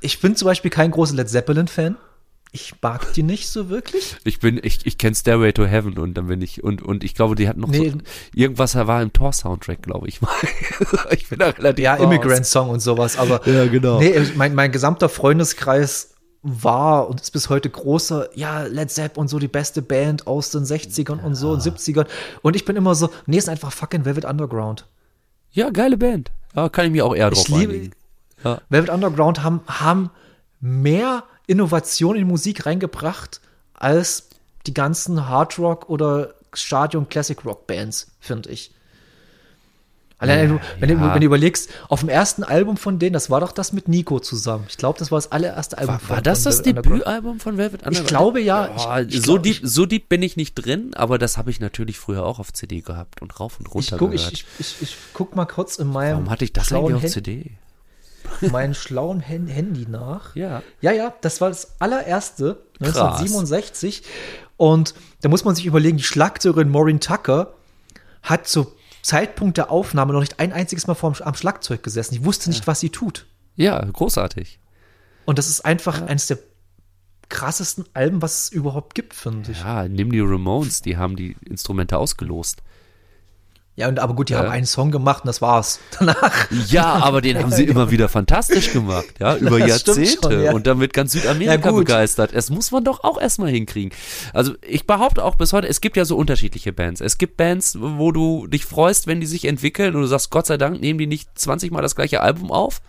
Ich bin zum Beispiel kein großer Led Zeppelin-Fan. Ich mag die nicht so wirklich. Ich bin, ich, ich kenne Stairway to Heaven und dann bin ich, und, und ich glaube, die hatten noch Nee. so, irgendwas war im Tor-Soundtrack, glaube ich mal. ich bin da relativ Ja. Immigrant-Song und sowas, aber Ja, genau. nee, mein, mein gesamter Freundeskreis war und ist bis heute großer, ja, Led Zepp und so die beste Band aus den 60ern und so und 70ern. Und ich bin immer so, nee, ist einfach fucking Velvet Underground. Ja, geile Band. Ja, kann ich mir auch eher drauf Ich liebe-. Ja. Velvet Underground haben, haben mehr Innovation in die Musik reingebracht als die ganzen Hard Rock oder Stadion Classic Rock Bands, finde ich. Allein, wenn, du, wenn, du, ja. wenn du überlegst, auf dem ersten Album von denen, das war doch das mit Nico zusammen. Ich glaube, das war das allererste Album. War, von- war das von das. Debütalbum von Velvet Underground? glaube, ja. Boah, Ich- ich so, glaub, deep, ich- so deep bin ich nicht drin, aber das habe ich natürlich früher auch auf CD gehabt und rauf und runter Ich guck, gehört. ich, ich, ich, ich guck mal kurz in meinem Warum hatte ich das eigentlich auf Hand- CD? Meinen schlauen Hen- Handy nach. Ja. Ja, ja, das war das allererste, Krass. 1967. Und da muss man sich überlegen, die Schlagzeugerin Maureen Tucker hat zu Zeitpunkt der Aufnahme noch nicht ein einziges Mal vorm, am Schlagzeug gesessen. Die wusste nicht, was sie tut. Ja, großartig. Und das ist einfach eines der krassesten Alben, was es überhaupt gibt, finde ich. Ja, nimm die Ramones, die haben die Instrumente ausgelost. Ja, und aber gut, die Ja. haben einen Song gemacht und das war's. Danach. Ja, aber den haben sie immer wieder fantastisch gemacht, ja, über Das Jahrzehnte schon, ja. und damit ganz Südamerika Ja, begeistert. Es muss man doch auch erstmal hinkriegen. Also ich behaupte auch bis heute, es gibt ja so unterschiedliche Bands. Es gibt Bands, wo du dich freust, wenn die sich entwickeln und du sagst, Gott sei Dank, nehmen die nicht 20 Mal das gleiche Album auf.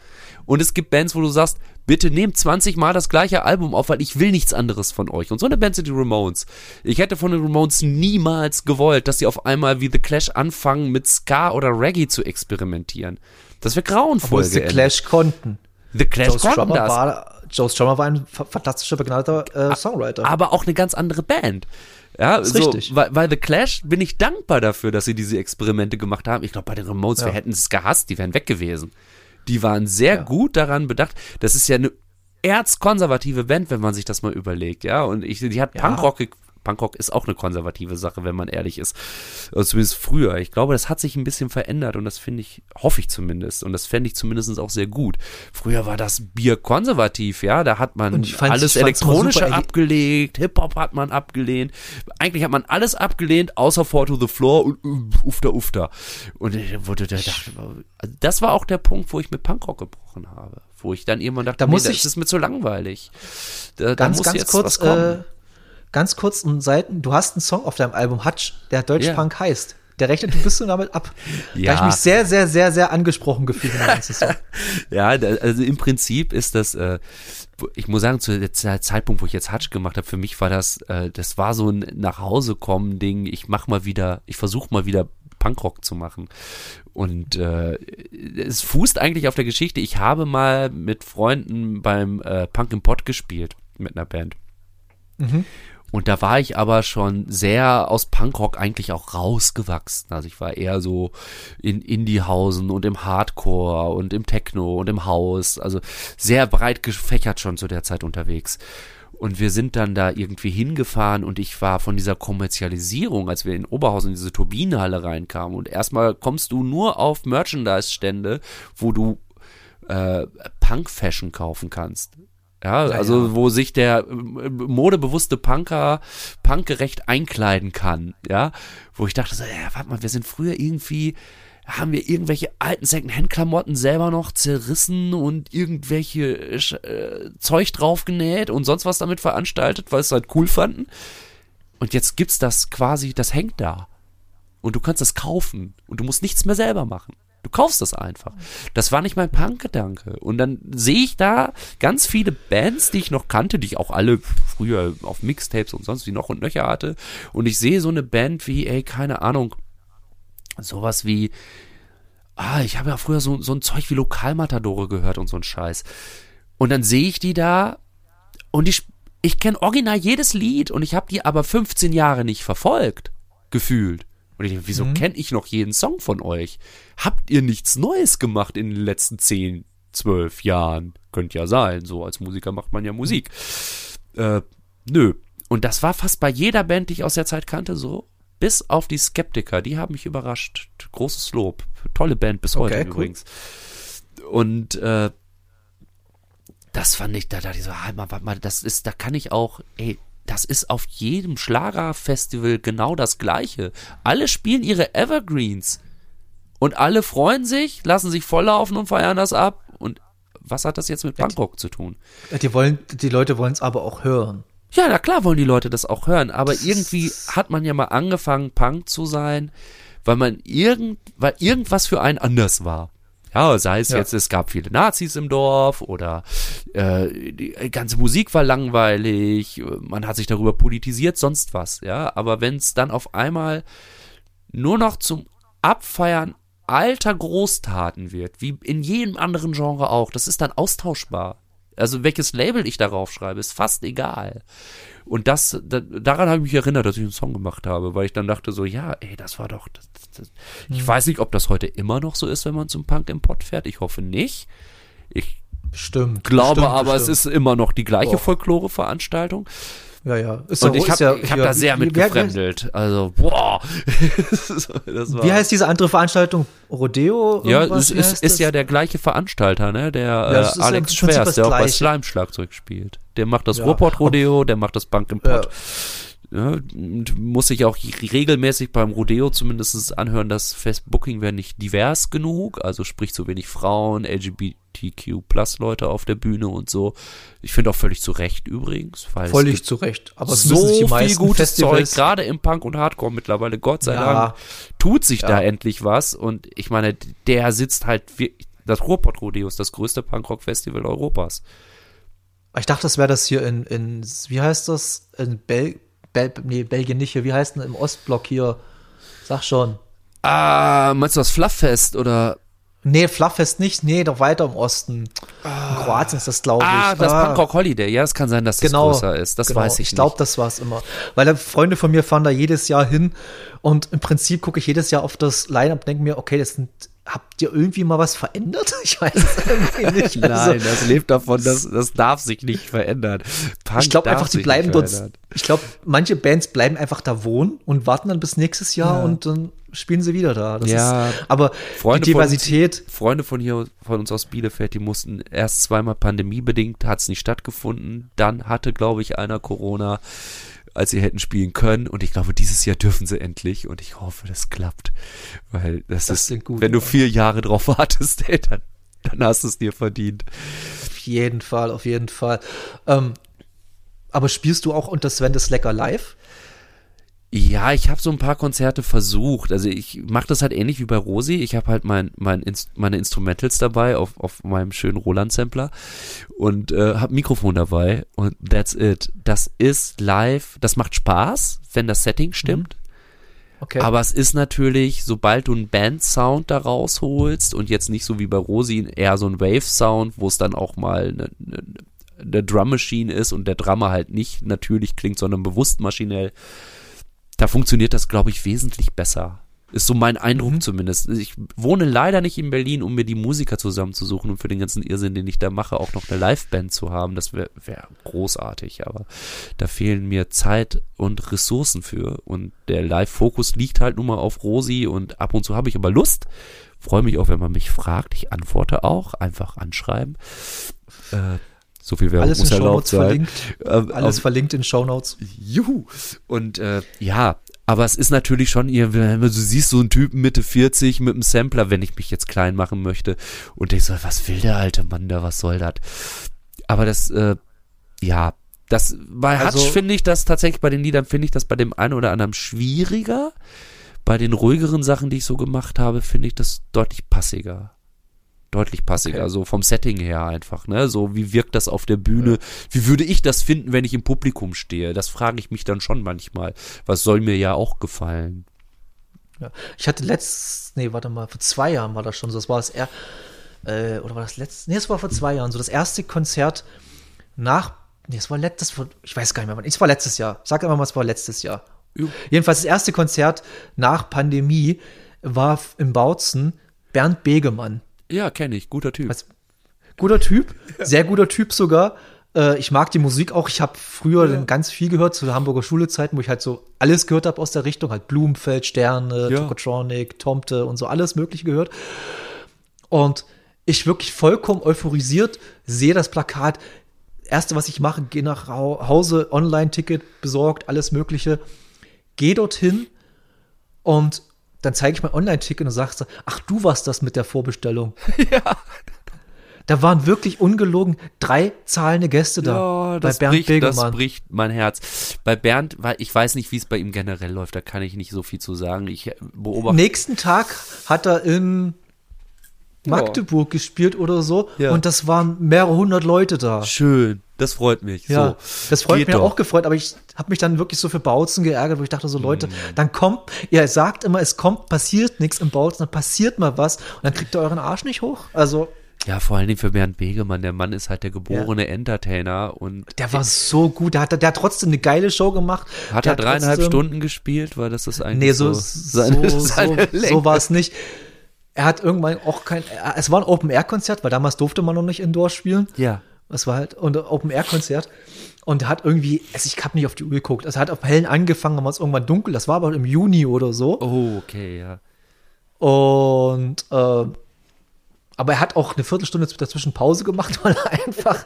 Und es gibt Bands, wo du sagst, bitte nehmt 20 Mal das gleiche Album auf, weil ich will nichts anderes von euch. Und so eine Band sind die Ramones. Ich hätte von den Ramones niemals gewollt, dass sie auf einmal wie The Clash anfangen, mit Ska oder Reggae zu experimentieren. Das wäre grauenvoll Obwohl geendet. Clash konnten. The Clash Joe konnten Strummer, das. war, Joe Strummer war ein fa- fantastischer, begnadeter äh, Songwriter. aber auch eine ganz andere Band. Ja, so, richtig. Weil, weil The Clash bin ich dankbar dafür, dass sie diese Experimente gemacht haben. Ich glaube, bei den Ramones, wir Ja. hätten es gehasst, die wären weg gewesen. Die waren sehr Ja. gut daran bedacht. Das ist ja eine erzkonservative Band, wenn man sich das mal überlegt, ja. Und ich, die hat Ja. Punkrock, Punkrock ist auch eine konservative Sache, wenn man ehrlich ist. Also zumindest früher. Ich glaube, das hat sich ein bisschen verändert und das finde ich, hoffe ich zumindest. Und das fände ich zumindest auch sehr gut. Früher war das Bier konservativ, ja. Da hat man alles Elektronische abgelegt, Hip-Hop hat man abgelehnt. Eigentlich hat man alles abgelehnt, außer Fall to the Floor und äh, ufter, ufter. Und wurde da also das war auch der Punkt, wo ich mit Punkrock gebrochen habe. Wo ich dann irgendwann dachte, Da muss nee, ich- das ist mir zu langweilig. Da, da ganz, muss ganz jetzt kurz, was kommen. äh, ganz kurz und Seiten, du hast einen Song auf deinem Album Hutch, der Deutsch Ja. Punk heißt. Der rechnet ein bisschen damit ab. Da Ja. habe ich mich sehr, sehr, sehr, sehr angesprochen gefühlt in dem ganzen Song. Ja, da, also im Prinzip ist das, äh, ich muss sagen, zu der Ze- Zeitpunkt, wo ich jetzt Hutch gemacht habe, für mich war das, äh, das war so ein nach Hause kommen Ding. Ich mach mal wieder, ich versuche mal wieder Punkrock zu machen. Und äh, es fußt eigentlich auf der Geschichte. Ich habe mal mit Freunden beim äh, Punk im Pot gespielt mit einer Band. Und da war ich aber schon sehr aus Punkrock eigentlich auch rausgewachsen. Also ich war eher so in Indiehausen und im Hardcore und im Techno und im Haus. Also sehr breit gefächert schon zu der Zeit unterwegs. Und wir sind dann da irgendwie hingefahren und ich war von dieser Kommerzialisierung, als wir in Oberhausen in diese Turbinenhalle reinkamen. Und erstmal kommst du nur auf Merchandise-Stände, wo du äh, Punk-Fashion kaufen kannst. Ja, Ja, also ja. wo sich der äh, modebewusste Punker punkgerecht einkleiden kann, ja, wo ich dachte so, ja, warte mal, wir sind früher irgendwie haben wir irgendwelche alten Secondhand-Klamotten selber noch zerrissen und irgendwelche äh, Zeug draufgenäht und sonst was damit veranstaltet, weil es halt cool fanden. Und jetzt gibt's das quasi, das hängt da. Und du kannst das kaufen und du musst nichts mehr selber machen. Du kaufst das einfach. Das war nicht mein Punk-Gedanke. Und dann sehe ich da ganz viele Bands, die ich noch kannte, die ich auch alle früher auf Mixtapes und sonst wie noch und nöcher hatte. Und ich sehe so eine Band wie, ey, keine Ahnung, sowas wie, ah, ich habe ja früher so, so ein Zeug wie Lokalmatadore gehört und so ein Scheiß. Und dann sehe ich die da und ich, ich kenne original jedes Lied und ich habe die aber 15 Jahre nicht verfolgt, gefühlt. Und ich denke, wieso kenne ich noch jeden Song von euch? Habt ihr nichts Neues gemacht in den letzten 10, 12 Jahren? Könnte ja sein, so als Musiker macht man ja Musik. Äh, nö. Und das war fast bei jeder Band, die ich aus der Zeit kannte, so. Bis auf die Skeptiker, die haben mich überrascht. Großes Lob. Tolle Band bis heute Okay, cool. übrigens. Und äh, das fand ich, da dachte ich so, halt mal, warte mal, das ist, da kann ich auch, ey, das ist auf jedem Schlagerfestival genau das Gleiche. Alle spielen ihre Evergreens. Und alle freuen sich, lassen sich volllaufen und feiern das ab. Und was hat das jetzt mit Bangkok zu tun? Die, wollen, die Leute wollen es aber auch hören. Ja, na klar wollen die Leute das auch hören, aber Das irgendwie hat man ja mal angefangen, Punk zu sein, weil man irgend, weil irgendwas für einen anders war. Ja, sei es Ja. jetzt, es gab viele Nazis im Dorf oder äh, die ganze Musik war langweilig, man hat sich darüber politisiert, sonst was, ja. Aber wenn es dann auf einmal nur noch zum Abfeiern alter Großtaten wird, wie in jedem anderen Genre auch, das ist dann austauschbar. Also welches Label ich darauf schreibe, ist fast egal. Und das, da, daran habe ich mich erinnert, dass ich einen Song gemacht habe, weil ich dann dachte so, ja, ey, das war doch, das, das, ich weiß nicht, ob das heute immer noch so ist, wenn man zum Punk im Pott fährt. Ich hoffe nicht. Ich Bestimmt. glaube bestimmt, aber, bestimmt. es ist immer noch die gleiche. Folklore-Veranstaltung. Ja, ja. Ist Und ja- ich habe ja ich hab hier- da sehr mit gefremdelt. Also, boah. Wie heißt diese andere Veranstaltung? Rodeo? ja, es ist, ist ja der gleiche Veranstalter, ne? Der Ja, äh, ja Alex Prinzip Schwers, das der auch bei. Slime Schlagzeug spielt. Der macht das Ja. Ruhrpott-Rodeo, der macht das Bank im Pott. Ja. Und muss sich auch regelmäßig beim Rodeo zumindest anhören, dass Fest Booking wäre nicht divers genug, also sprich zu wenig Frauen, LGBTQ plus Leute auf der Bühne und so. Ich finde auch völlig zu Recht übrigens, weil Völlig zu Recht. Aber es so die viel gutes Zeug, Festivals. gerade im Punk und Hardcore mittlerweile, Gott sei Ja. Dank, tut sich Ja. da endlich was und ich meine, der sitzt halt, das Ruhrpott-Rodeo ist das größte Punkrock-Festival Europas. Ich dachte, das wäre das hier in, in, wie heißt das? In Bel, Bel nee, Belgien nicht hier. Wie heißt denn im Ostblock hier? Sag schon. Ah, meinst du das Flufffest oder Nee, Flufffest nicht. Nee, doch weiter im Osten. In Kroatien ist das, glaube ich. Ah, das Punkrock Holiday. Ja, es kann sein, dass das Genau, größer ist. Das genau. weiß ich, Ich glaube, das war es immer. Weil da Freunde von mir fahren da jedes Jahr hin und im Prinzip gucke ich jedes Jahr auf das Line-Up und denke mir, okay, das sind, habt ihr irgendwie mal was verändert? Ich weiß es irgendwie nicht. Also, das lebt davon, dass das darf sich nicht verändern. Punk ich glaube einfach, die bleiben dort. Ich glaube, manche Bands bleiben einfach da wohnen und warten dann bis nächstes Jahr Ja. und dann spielen sie wieder da. Das Ja. ist, aber Freunde die von- Diversität, Freunde von hier, von uns aus Bielefeld, die mussten erst zweimal pandemiebedingt, hat es nicht stattgefunden. Dann hatte, glaube ich, einer Corona, als sie hätten spielen können. Und ich glaube, dieses Jahr dürfen sie endlich. Und ich hoffe, das klappt. Weil das, Das ist, gut, wenn du vier Jahre drauf wartest, ey, dann, dann hast du es dir verdient. auf jeden Fall, auf jeden Fall. Ähm, aber spielst du auch unter Sven das Lecker live? Ja, ich habe so ein paar Konzerte versucht. Also ich mache das halt ähnlich wie bei Rosi. Ich habe halt mein, mein Inst meine Instrumentals dabei auf, auf meinem schönen Roland-Sampler und äh, habe Mikrofon dabei und that's it. Das ist live. Das macht Spaß, wenn das Setting stimmt. Okay. Aber es ist natürlich, sobald du einen Band-Sound da rausholst und jetzt nicht so wie bei Rosi eher so ein Wave-Sound, wo es dann auch mal eine, eine, eine Drum-Machine ist und der Drummer halt nicht natürlich klingt, sondern bewusst maschinell, da funktioniert das, glaube ich, wesentlich besser. Ist so mein Eindruck Mhm. zumindest. Ich wohne leider nicht in Berlin, um mir die Musiker zusammenzusuchen und für den ganzen Irrsinn, den ich da mache, auch noch eine Liveband zu haben. Das wäre wär großartig, aber da fehlen mir Zeit und Ressourcen für. Und der Live-Fokus liegt halt nun mal auf Rosi und ab und zu habe ich aber Lust. Freue mich auch, wenn man mich fragt. Ich antworte auch. Einfach anschreiben. Äh, so viel Werbung Alles in muss erlaubt Shownotes sein. verlinkt. Ähm, Alles auf- verlinkt in Shownotes. Juhu. Und äh, ja, aber es ist natürlich schon, wenn du siehst so einen Typen Mitte 40 mit einem Sampler, wenn ich mich jetzt klein machen möchte und denkst, so, was will der alte Mann da, was soll das? Aber das, äh, ja, das bei Also- Hutch finde ich das tatsächlich bei den Liedern finde ich das bei dem einen oder anderen schwieriger. Bei den ruhigeren Sachen, die ich so gemacht habe, finde ich das deutlich passiger. Deutlich passiger, Okay. so vom Setting her einfach, ne? So, wie wirkt das auf der Bühne? Wie würde ich das finden, wenn ich im Publikum stehe? Das frage ich mich dann schon manchmal. Was soll mir ja auch gefallen? Ja. Ich hatte letztes, nee, warte mal, vor zwei Jahren war das schon so. Das war das er, äh, oder war das letztes? Nee, es war vor zwei Jahren so. Das erste Konzert nach, nee, es war letztes, ich weiß gar nicht mehr, wann. Es war letztes Jahr. Sag immer mal, es war letztes Jahr. Jo. Jedenfalls das erste Konzert nach Pandemie war im Bautzen Bernd Begemann. Ja, kenne ich, guter Typ. Was- Guter Typ, sehr guter Typ sogar. Äh, ich mag die Musik auch. Ich habe früher dann ganz viel gehört zu Hamburger Schulezeiten, wo ich halt so alles gehört habe aus der Richtung, halt Blumenfeld, Sterne, Ja. Tokotronic, Tomte und so alles Mögliche gehört. Und ich wirklich vollkommen euphorisiert sehe das Plakat. Erste, was ich mache, gehe nach Hau- Hause, Online-Ticket besorgt, alles Mögliche. Geh dorthin und dann zeige ich mein Online-Ticket und sagst so, ach, du warst das mit der Vorbestellung. Ja. Da waren wirklich ungelogen drei zahlende Gäste da Ja, bei das, Bernd bricht, das bricht mein Herz. Bei Bernd, weil ich weiß nicht, wie es bei ihm generell läuft, da kann ich nicht so viel zu sagen. Ich beobachte. Nächsten Tag hat er in Magdeburg gespielt oder so Ja. und das waren mehrere hundert Leute da. Schön, das freut mich. Ja, so, das freut geht mich doch. auch gefreut, aber ich habe mich dann wirklich so für Bautzen geärgert, wo ich dachte so, Leute, Mm. dann kommt, ihr sagt immer, es kommt, passiert nichts im Bautzen, dann passiert mal was und dann kriegt ihr euren Arsch nicht hoch. Also, Ja, vor allen Dingen für Bernd Begemann. Der Mann ist halt der geborene Entertainer und der war so gut, der hat, der hat trotzdem eine geile Show gemacht. hat der er dreieinhalb trotzdem- Stunden gespielt, weil das ist eigentlich Nee, so, so, so, seine, so, seine so, Länge. war es nicht. Er hat irgendwann auch kein, es war ein Open-Air-Konzert, weil damals durfte man noch nicht Indoor spielen. Ja. Es war halt und Open Air Konzert und er hat irgendwie, also ich habe nicht auf die Uhr geguckt, also er hat auf hellen angefangen, dann war es irgendwann dunkel, das war aber im Juni oder so. Oh, okay, ja. Und äh, aber er hat auch eine Viertelstunde dazwischen Pause gemacht, weil er einfach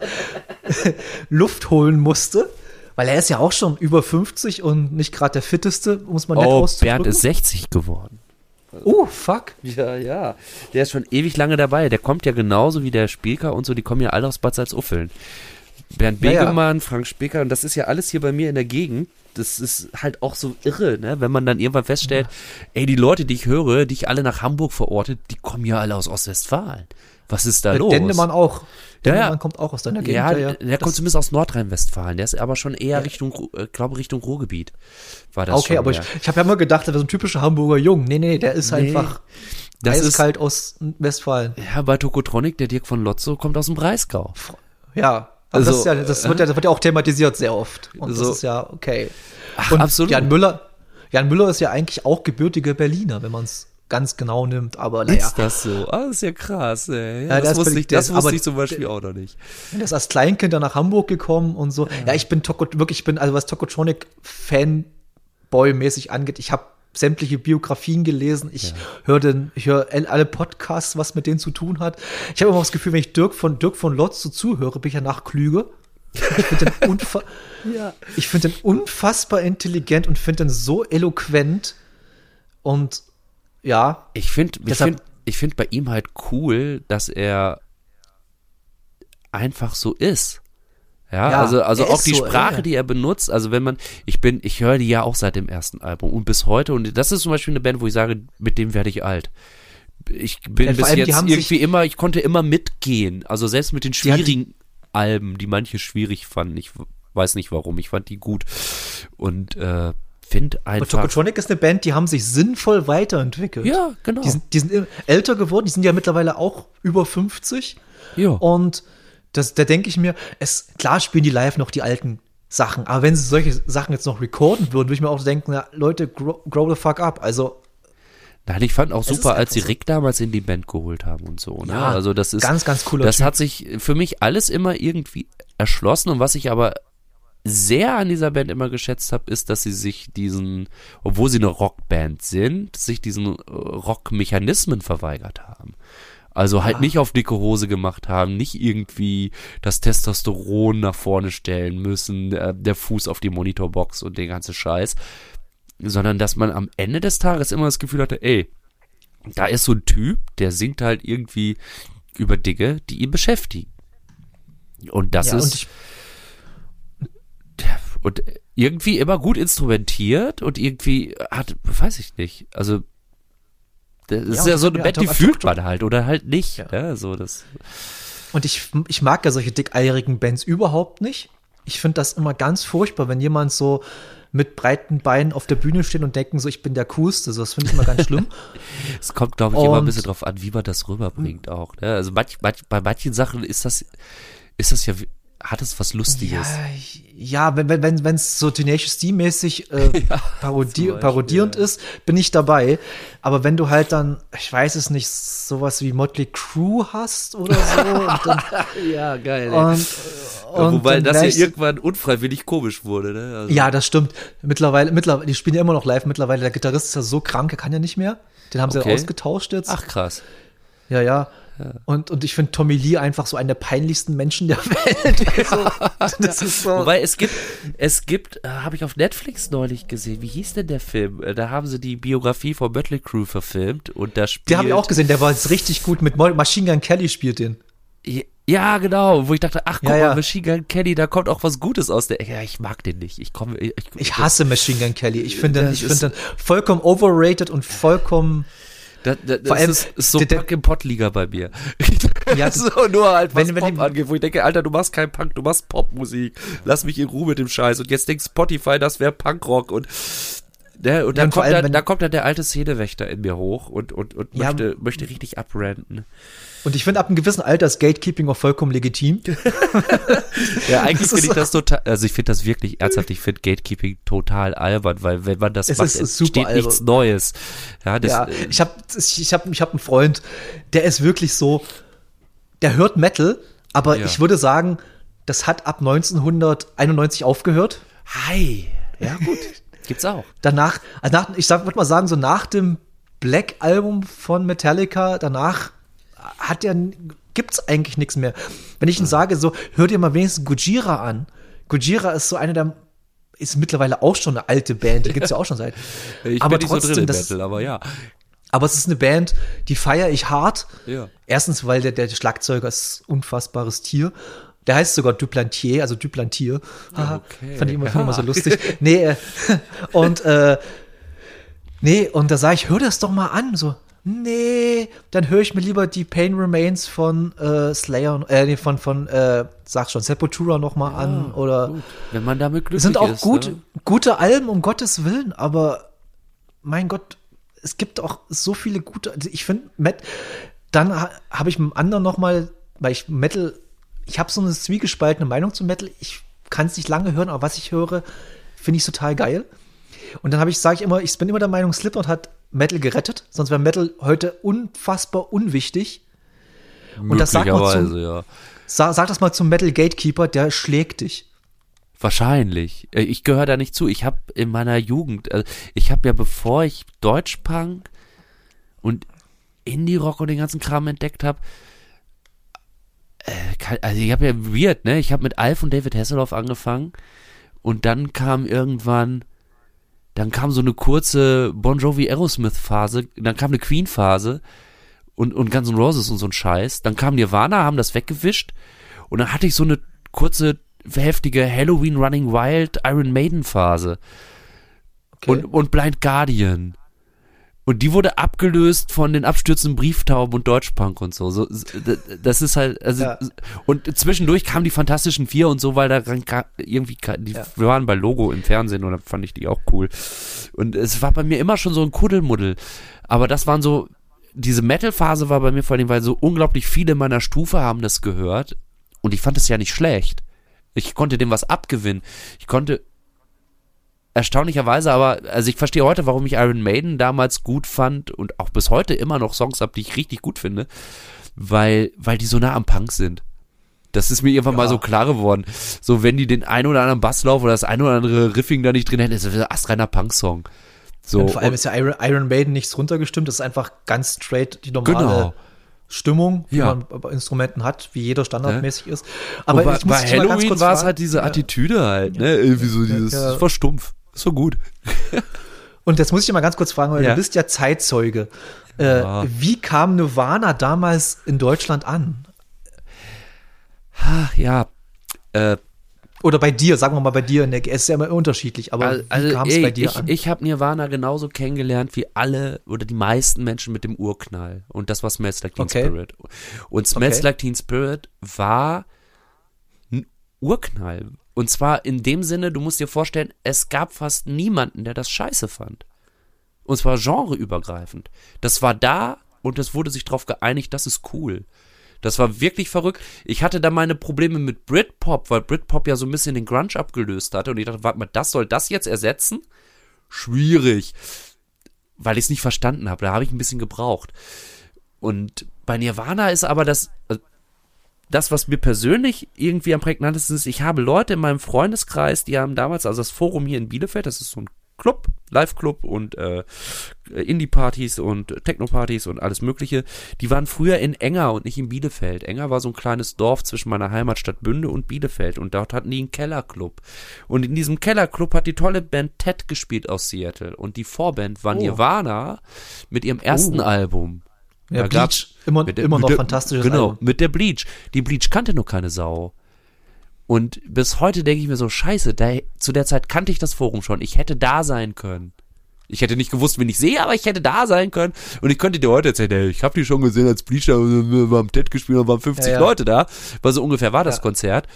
Luft holen musste. Weil er ist ja auch schon über 50 und nicht gerade der fitteste, muss man nett Oh. Bernd ist 60 geworden. Oh, fuck. Ja, ja. Der ist schon ewig lange dabei. Der kommt ja genauso wie der Spieker und so, die kommen ja alle aus Bad Salzuffeln. Bernd Ja, ja. Begemann, Frank Speker, und das ist ja alles hier bei mir in der Gegend. Das ist halt auch so irre, ne? wenn man dann irgendwann feststellt, ey, die Leute, die ich höre, die ich alle nach Hamburg verortet, die kommen ja alle aus Ostwestfalen. Was ist da Der los? Dendemann auch. Ja, Dendemann ja. kommt auch aus deiner Gegend. ja, ja, der kommt zumindest aus Nordrhein-Westfalen. Der ist aber schon eher Richtung, äh, glaube Richtung Ruhrgebiet. War das Okay, schon, aber ja. ich, ich habe ja immer gedacht, der wäre so ein typischer Hamburger Jung. Nee, nee, der ist Nee. einfach Das ist- eiskalt aus Westfalen. Ja, bei Tokotronic, der Dirk von Lotzo, kommt aus dem Breisgau. Ja. Also, das, ist ja, das, wird ja, das wird ja auch thematisiert sehr oft. Und so- das ist ja okay. Ach, Und absolut. Jan Müller, Jan Müller ist ja eigentlich auch gebürtiger Berliner, wenn man es ganz genau nimmt. Aber naja, Ist das so? Ah, das ist ja krass, ey. Ja, Ja, das ist wusste ich, das wusste ich zum Beispiel auch noch nicht. der ist als Kleinkind dann nach Hamburg gekommen und so. Ja, ich bin Toko, wirklich, ich bin, also was Tokotronic Fanboy-mäßig angeht, ich habe sämtliche Biografien gelesen. Ich höre den, ich höre alle Podcasts, was mit denen zu tun hat. Ich habe immer das Gefühl, wenn ich Dirk von Dirk von Lotz so zuhöre, bin ich danach klüger. Ich finde den, unfa ich find den unfassbar intelligent und finde den so eloquent und ja, Ich finde ich find, ich find bei ihm halt cool, dass er einfach so ist. Ja, Ja, also, also auch die so, Sprache, ja. die er benutzt, also wenn man, ich bin, ich höre die ja auch seit dem ersten Album und bis heute. Und das ist zum Beispiel eine Band, wo ich sage, mit dem werde ich alt. Ich bin Ja, bis die jetzt irgendwie immer, ich konnte immer mitgehen, also selbst mit den schwierigen Alben, die manche schwierig fanden, ich weiß nicht warum, ich fand die gut. Und äh, finde einfach, Tokotronic ist eine Band, die haben sich sinnvoll weiterentwickelt. ja, genau, Die sind, die sind älter geworden, die sind ja mittlerweile auch über 50. ja. Und das, da denke ich mir, es, klar spielen die live noch die alten Sachen, aber wenn sie solche Sachen jetzt noch recorden würden, würde ich mir auch denken, na, Leute, grow, grow the fuck up. Also, Nein, ich fand auch super, als sie. Rick damals in die Band geholt haben und so. Ne? Ja, also das ist ganz, ganz cooler Das Typ. hat sich für mich alles immer irgendwie erschlossen und was ich aber sehr an dieser Band immer geschätzt habe, ist, dass sie sich diesen, obwohl sie eine Rockband sind, sich diesen äh, Rockmechanismen verweigert haben. Also halt nicht auf dicke Hose gemacht haben, nicht irgendwie das Testosteron nach vorne stellen müssen, äh, der Fuß auf die Monitorbox und den ganzen Scheiß, sondern dass man am Ende des Tages immer das Gefühl hatte, ey, da ist so ein Typ, der singt halt irgendwie über Dinge, die ihn beschäftigen. Und das ja, und ist ich, und irgendwie immer gut instrumentiert und irgendwie hat, weiß ich nicht, also das ist und ja so eine mir Band, die fühlt man halt oder halt nicht. Ja. Ja, so das. und ich, ich mag ja solche dickeirigen Bands überhaupt nicht. Ich finde das immer ganz furchtbar, wenn jemand so mit breiten Beinen auf der Bühne steht und denken so, ich bin der Coolste. So, das finde ich immer ganz schlimm. Es kommt, glaube ich, immer ein Und- bisschen drauf an, wie man das rüberbringt auch. Ne? Also manch, manch, bei manchen Sachen ist das, ist das ja, hat es was Lustiges. Ja, ja, wenn wenn wenn so Tenacious D mäßig äh, parodi zum Beispiel, parodierend ist, bin ich dabei. Aber wenn du halt dann, ich weiß es nicht, sowas wie Motley Crue hast oder so dann, Ja, geil. und, und Wobei das ja irgendwann unfreiwillig komisch wurde. Ne? Also, ja, das stimmt. Mittlerweile, mittlerweile, die spielen ja immer noch live. Mittlerweile der Gitarrist ist ja so krank, er kann ja nicht mehr. Den haben sie Okay. ja ausgetauscht jetzt. Ach krass. Ja, ja. Und, und ich finde Tommy Lee einfach so einen der peinlichsten Menschen der Welt. Also, das ist so. Wobei es gibt, es gibt, äh, habe ich auf Netflix neulich gesehen. Wie hieß denn der Film? Äh, Da haben sie die Biografie von Mötley Crew verfilmt und da spielt. Den habe ich auch gesehen, der war jetzt richtig gut mit Machine Gun Kelly spielt den. Ja, genau. Wo ich dachte, ach guck Ja, mal, ja. Machine Gun Kelly, da kommt auch was Gutes aus der. Ja, ich mag den nicht. Ich komme. Ich, Ich hasse Machine Gun Kelly. Ich finde den, ich finde den vollkommen overrated und vollkommen. Da, da, das Vor allem, ist, ist so Punk im Pott-Liga bei mir. Ja, so, nur halt, was wenn- wenn Pop die- angeht, wo ich denke, Alter, du machst keinen Punk, du machst Popmusik. Lass mich in Ruhe mit dem Scheiß. Und jetzt denkt Spotify, das wäre Punkrock und Ne, und Ja, dann, kommt allem, dann, wenn- da kommt dann der alte Szenewächter in mir hoch und, und, und Ja, möchte, möchte richtig abranten. Und ich finde, ab einem gewissen Alter ist Gatekeeping auch vollkommen legitim. Ja, eigentlich finde ich ist- das total, also ich finde das wirklich ernsthaft, ich finde Gatekeeping total albern, weil wenn man das Es macht, ist super steht nichts. Neues. Ja, das, ja, äh, ich habe ich hab, ich hab einen Freund, der ist wirklich so, der hört Metal Aber Ja. ich würde sagen, das hat ab 1991 aufgehört. Hi. Ja, gut. Gibt's auch. Danach, also nach, ich würde mal sagen, so nach dem Black-Album von Metallica, danach hat ja, gibt's eigentlich nichts mehr. Wenn ich Ihnen sage, so, hör dir mal wenigstens Gojira an. Gojira ist so eine der, ist mittlerweile auch schon eine alte Band, die gibt's ja auch schon seit. Ich aber bin so trotzdem, in das, Battle, aber ja. aber es ist eine Band, die feiere ich hart. Ja. Erstens, weil der, der Schlagzeuger ist ein unfassbares Tier. Der heißt sogar Duplantier, also Duplantier. Haha, Okay. Fand ich immer, ich immer so lustig. Nee, äh, und, äh, nee, und da sage ich, hör das doch mal an. So, nee, dann höre ich mir lieber die Pain Remains von äh, Slayer, äh, nee, von, von, äh, sag schon, Sepultura noch mal an. Oder Gut. Wenn man damit glücklich sind auch ist. gut, Ne? gute Alben, um Gottes Willen, aber mein Gott, es gibt auch so viele gute. Also ich finde, Met, dann ha, habe ich mit dem anderen noch mal, weil ich Metal, ich habe so eine zwiegespaltene Meinung zu Metal. Ich kann es nicht lange hören, aber was ich höre, finde ich total geil. Und dann habe ich, sage ich immer, ich bin immer der Meinung, Slipknot hat Metal gerettet, sonst wäre Metal heute unfassbar unwichtig. Und das sagt man zum- ja. Sag, sag das mal zum Metal Gatekeeper, der schlägt dich. Wahrscheinlich. Äh, Ich gehöre da nicht zu. Ich habe in meiner Jugend, äh, ich habe ja bevor ich Deutschpunk und Indie-Rock und den ganzen Kram entdeckt habe, also ich habe ja weird, ne? Ich habe mit Alf und David Hasselhoff angefangen und dann kam irgendwann, dann kam so eine kurze Bon Jovi Aerosmith Phase, dann kam eine Queen Phase und und Guns N' Roses und so ein Scheiß. Dann kam Nirvana, haben das weggewischt und dann hatte ich so eine kurze heftige Halloween Running Wild Iron Maiden Phase Okay. und, und Blind Guardian. Und die wurde abgelöst von den abstürzenden Brieftauben und Deutschpunk und so. so das ist halt, also, Ja. und zwischendurch kamen die Fantastischen Vier und so, weil da irgendwie, die Ja. waren bei Logo im Fernsehen und da fand ich die auch cool. Und es war bei mir immer schon so ein Kuddelmuddel. Aber das waren so, diese Metal-Phase war bei mir vor allem, weil so unglaublich viele meiner Stufe haben das gehört. Und ich fand es ja nicht schlecht. Ich konnte dem was abgewinnen. Ich konnte erstaunlicherweise, aber also ich verstehe heute, warum ich Iron Maiden damals gut fand und auch bis heute immer noch Songs habe, die ich richtig gut finde, weil weil die so nah am Punk sind. Das ist mir irgendwann mal Ja. so klar geworden. So, wenn die den ein oder anderen Basslauf oder das ein oder andere Riffing da nicht drin hätten, ist das ein astreiner Punk-Song. So, Und vor allem ist ja Iron, Iron Maiden nichts runtergestimmt, das ist einfach ganz straight die normale Genau. Stimmung, die Ja. man bei Instrumenten hat, wie jeder standardmäßig ist. aber bei, bei mal Halloween war es halt diese Ja. Attitüde halt, ne? Irgendwie so dieses, ja. das war gut. Und das muss ich mal ganz kurz fragen, weil Ja. du bist ja Zeitzeuge. Äh, Ja. Wie kam Nirvana damals in Deutschland an? Ach, ja, äh, Oder bei dir, sagen wir mal bei dir, Nick. Es ist ja immer unterschiedlich, aber Also, wie kam es bei dir ich, an? ich habe Nirvana genauso kennengelernt wie alle oder die meisten Menschen mit dem Urknall. Und das war Smells Like Teen Okay. Spirit. Und Smells Okay. Like Teen Spirit war ein Urknall. Und zwar in dem Sinne, du musst dir vorstellen, es gab fast niemanden, der das scheiße fand. Und zwar genreübergreifend. Das war da und es wurde sich darauf geeinigt, das ist cool. Das war wirklich verrückt. Ich hatte da meine Probleme mit Britpop, weil Britpop ja so ein bisschen den Grunge abgelöst hatte. Und ich dachte, warte mal, das soll das jetzt ersetzen? Schwierig. Weil ich es nicht verstanden habe. Da habe ich ein bisschen gebraucht. Und bei Nirvana ist aber das, also das, was mir persönlich irgendwie am prägnantesten ist, ich habe Leute in meinem Freundeskreis, die haben damals, also das Forum hier in Bielefeld, das ist so ein Club, Live-Club und äh, Indie-Partys und Techno-Partys und alles mögliche, die waren früher in Enger und nicht in Bielefeld. Enger war so ein kleines Dorf zwischen meiner Heimatstadt Bünde und Bielefeld und dort hatten die einen Kellerclub. Und in diesem Kellerclub hat die tolle Band Ted gespielt aus Seattle und die Vorband war Oh. Nirvana mit ihrem ersten Oh. Album. Ja, da Bleach, immer, der- immer noch der, fantastisches Genau, Album. mit der Bleach. Die Bleach kannte nur keine Sau. Und bis heute denke ich mir so, scheiße, da, zu der Zeit kannte ich das Forum schon. Ich hätte da sein können. Ich hätte nicht gewusst, wen ich sehe, aber ich hätte da sein können. Und ich könnte dir heute erzählen, ey, ich habe die schon gesehen als Bleacher, wir haben TED gespielt, da waren 50 Ja, ja. Leute da. Weil so ungefähr war das Ja. Konzert.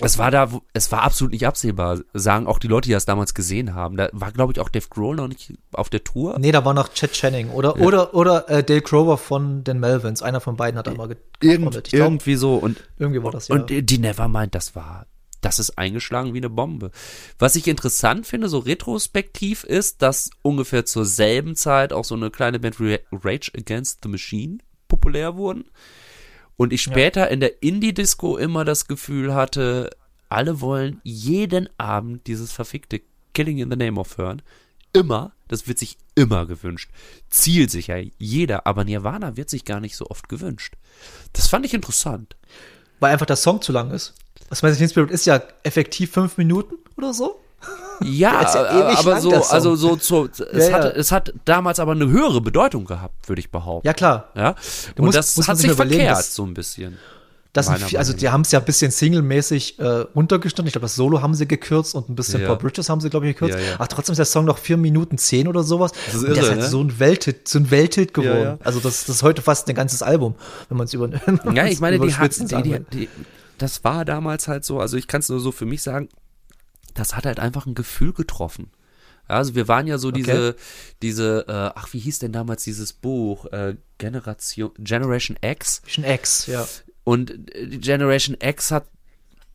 Es war da, es war absolut nicht absehbar, sagen auch die Leute, die das damals gesehen haben. Da war, glaube ich, auch Dave Grohl noch nicht auf der Tour. Nee, da war noch Chad Channing oder, oder, oder äh, Dale Crover von den Melvins. Einer von beiden hat einmal ge- Irgend, getrommelt. Ich glaub, irgendwie so. Und irgendwie war das ja. Und die Nevermind, das war, das ist eingeschlagen wie eine Bombe. Was ich interessant finde, so retrospektiv, ist, dass ungefähr zur selben Zeit auch so eine kleine Band wie Rage Against the Machine populär wurden. Und ich später in der Indie-Disco immer das Gefühl hatte, alle wollen jeden Abend dieses verfickte Killing in the Name of hören. Immer, das wird sich immer gewünscht. Zielsicher, jeder, aber Nirvana wird sich gar nicht so oft gewünscht. Das fand ich interessant. Weil einfach der Song zu lang ist. Was weiß ich, Spirit ist ja effektiv fünf Minuten oder so. Ja, ja ewig aber so, also so, so es, Ja, hat, ja. es hat damals aber eine höhere Bedeutung gehabt, würde ich behaupten. Ja, klar. Ja, und musst- das muss hat sich sich verkehrt dass- so ein bisschen. Das sind also die haben es ja ein bisschen singlemäßig äh, runtergestanden. Ich glaube, das Solo haben sie gekürzt und ein bisschen. Pop Bridges haben sie, glaube ich, gekürzt. Aber trotzdem ist der Song noch vier Minuten zehn oder sowas. Das ist und der ist irre, halt ne? so ein Welthit, so ein Welthit geworden. Also das, das ist heute fast ein ganzes Album, wenn man es über Ja, ich meine, die, hat, die, die, die, das war damals halt so, also ich kann es nur so für mich sagen, das hat halt einfach ein Gefühl getroffen. Also wir waren ja so diese, diese, äh, ach, wie hieß denn damals dieses Buch? Äh, Generation, Generation X. Schon Ex, ja. Und äh, Generation X hat,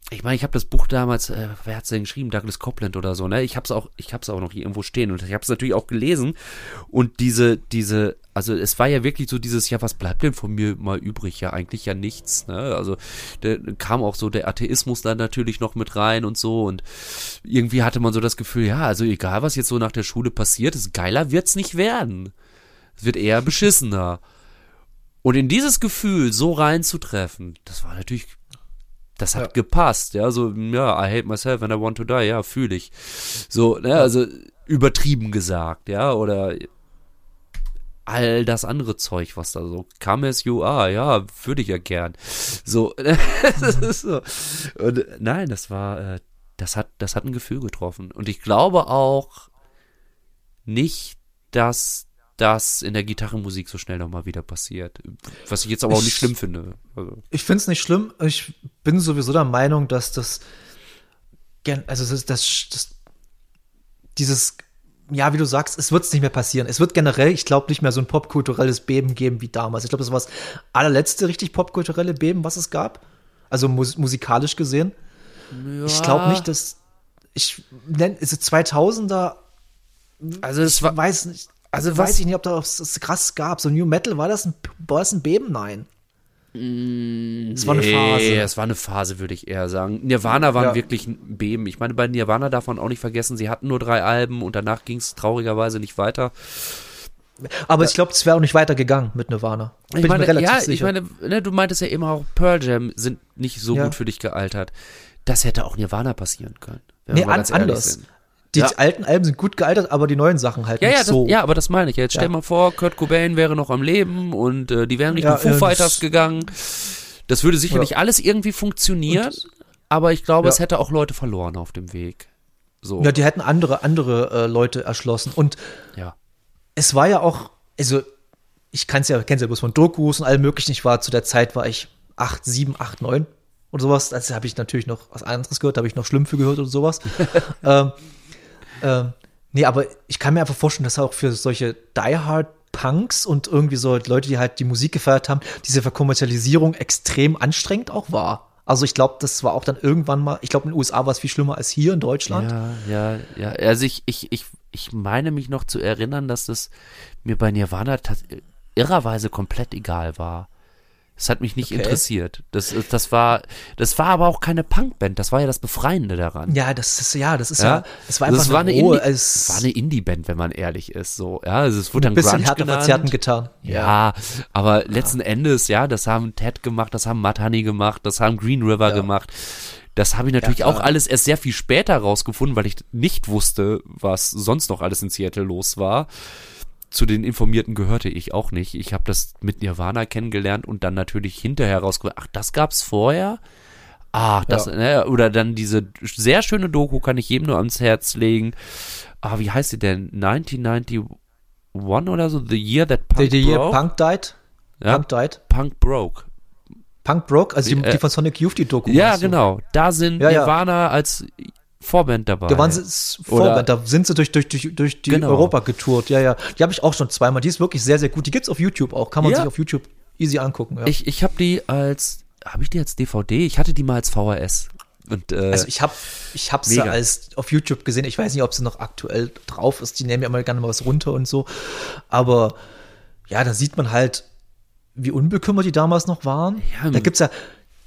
ich meine, ich habe das Buch damals, äh, wer hat's denn geschrieben? Douglas Copeland oder so, ne? Ich hab's auch, ich hab's auch noch hier irgendwo stehen und ich hab's natürlich auch gelesen. Und diese, diese, also es war ja wirklich so dieses, ja, was bleibt denn von mir mal übrig? Ja, eigentlich ja nichts, ne? Also da kam auch so der Atheismus dann natürlich noch mit rein und so und irgendwie hatte man so das Gefühl, ja, also egal, was jetzt so nach der Schule passiert, ist geiler wird's nicht werden. Es wird eher beschissener. Und in dieses Gefühl so reinzutreffen, das war natürlich, das hat Ja. gepasst, ja, so, ja, I hate myself and I want to die, ja, fühle ich. So, ne, also übertrieben gesagt, ja, oder all das andere Zeug, was da so, come as you are, ja, würde ich ja gern. So, das ist so. Und nein, das war, äh, das hat, das hat ein Gefühl getroffen. Und ich glaube auch nicht, dass das in der Gitarrenmusik so schnell nochmal wieder passiert. Was ich jetzt aber auch nicht Ich- schlimm finde. Also, Ich finde es nicht schlimm. Ich bin sowieso der Meinung, dass das, also das, das, das dieses, ja, wie du sagst, es wird nicht mehr passieren. Es wird generell, ich glaube, nicht mehr so ein popkulturelles Beben geben wie damals. Ich glaube, das war das allerletzte richtig popkulturelle Beben, was es gab. Also mus musikalisch gesehen. Ich glaube nicht, dass ich nenne, ist es 2000er, also es ich war, weiß nicht, also was- weiß ich nicht, ob da es krass gab. So New Metal, war das ein, war das ein Beben? Nein. Es war eine Phase. Nee, es war eine Phase, würde ich eher sagen. Nirvana waren Ja. wirklich ein Beben. Ich meine, bei Nirvana darf man auch nicht vergessen, sie hatten nur drei Alben und danach ging es traurigerweise nicht weiter. Aber ich glaube, es wäre auch nicht weitergegangen mit Nirvana. Bin Ich meine, mir relativ ja, ich sicher. meine, ne, du meintest ja immer auch, Pearl Jam sind nicht so Ja. gut für dich gealtert. Das hätte auch Nirvana passieren können. nee, an, anders. sind. Die Ja. alten Alben sind gut gealtert, aber die neuen Sachen halt Ja, nicht ja, das, so. ja, aber das meine ich. Jetzt stell Ja. mal vor, Kurt Cobain wäre noch am Leben und äh, die wären Richtung Ja, Foo Fighters das- gegangen. Das würde sicherlich alles irgendwie funktionieren, Und- aber ich glaube, es hätte auch Leute verloren auf dem Weg. So, Ja, die hätten andere, andere äh, Leute erschlossen. Und ja. es war ja auch, also ich kann es ja, kenn's ja bloß von Dokus und allem möglichen. Ich war zu der Zeit, war ich acht, sieben, acht, neun oder sowas. Also habe ich natürlich noch was anderes gehört, habe ich noch Schlümpfe gehört oder sowas. ähm, ähm, nee, aber ich kann mir einfach vorstellen, dass auch für solche Die-Hard Punks und irgendwie so Leute, die halt die Musik gefeiert haben, diese Verkommerzialisierung extrem anstrengend auch war. Also ich glaube, das war auch dann irgendwann mal, ich glaube in den USA war es viel schlimmer als hier in Deutschland. Ja, ja, ja. Also ich, ich, ich, ich meine mich noch zu erinnern, dass das mir bei Nirvana irrerweise komplett egal war. Es hat mich nicht Okay. interessiert. Das, das war, das war aber auch keine Punkband. Das war ja das Befreiende daran. Ja, das ist ja, das ist ja, Ja, es war Also einfach es war eine, Ruhe, Indie, es war eine Indie-Band, wenn man ehrlich ist. So, ja, also es wurde ein dann bisschen Grunge härter genannt. verzerrten getan. Ja, aber letzten Endes, ja, das haben Ted gemacht, das haben Matt Honey gemacht, das haben Green River Ja. gemacht. Das habe ich natürlich Ja, auch alles erst sehr viel später rausgefunden, weil ich nicht wusste, was sonst noch alles in Seattle los war. Zu den Informierten gehörte ich auch nicht. Ich habe das mit Nirvana kennengelernt und dann natürlich hinterher rausgefunden, ach, das gab's vorher? Ah, das, Ja. ne, oder dann diese sehr schöne Doku kann ich jedem nur ans Herz legen. Ah, wie heißt sie denn? 1991 oder so? The Year That Punk The, the Year Broke? Punk died. Ja, Punk died. Punk Broke. Punk broke, also die, Äh, die von Sonic Youth, die Doku. Ja, genau. Da sind ja. Nirvana als Vorband dabei. Da waren sie Vorband, da sind sie durch, durch, durch, durch die Genau. Europa getourt. Ja, ja. Die habe ich auch schon zweimal. Die ist wirklich sehr, sehr gut. Die gibt's auf YouTube auch. Kann man Ja. sich auf YouTube easy angucken. Ja. Ich, ich habe die als, habe ich die als DVD? Ich hatte die mal als VHS. Und, äh, also ich habe ich hab sie als auf YouTube gesehen. Ich weiß nicht, ob sie noch aktuell drauf ist. Die nehmen ja immer gerne mal was runter und so. Aber ja, da sieht man halt, wie unbekümmert die damals noch waren. Ja, da gibt's ja,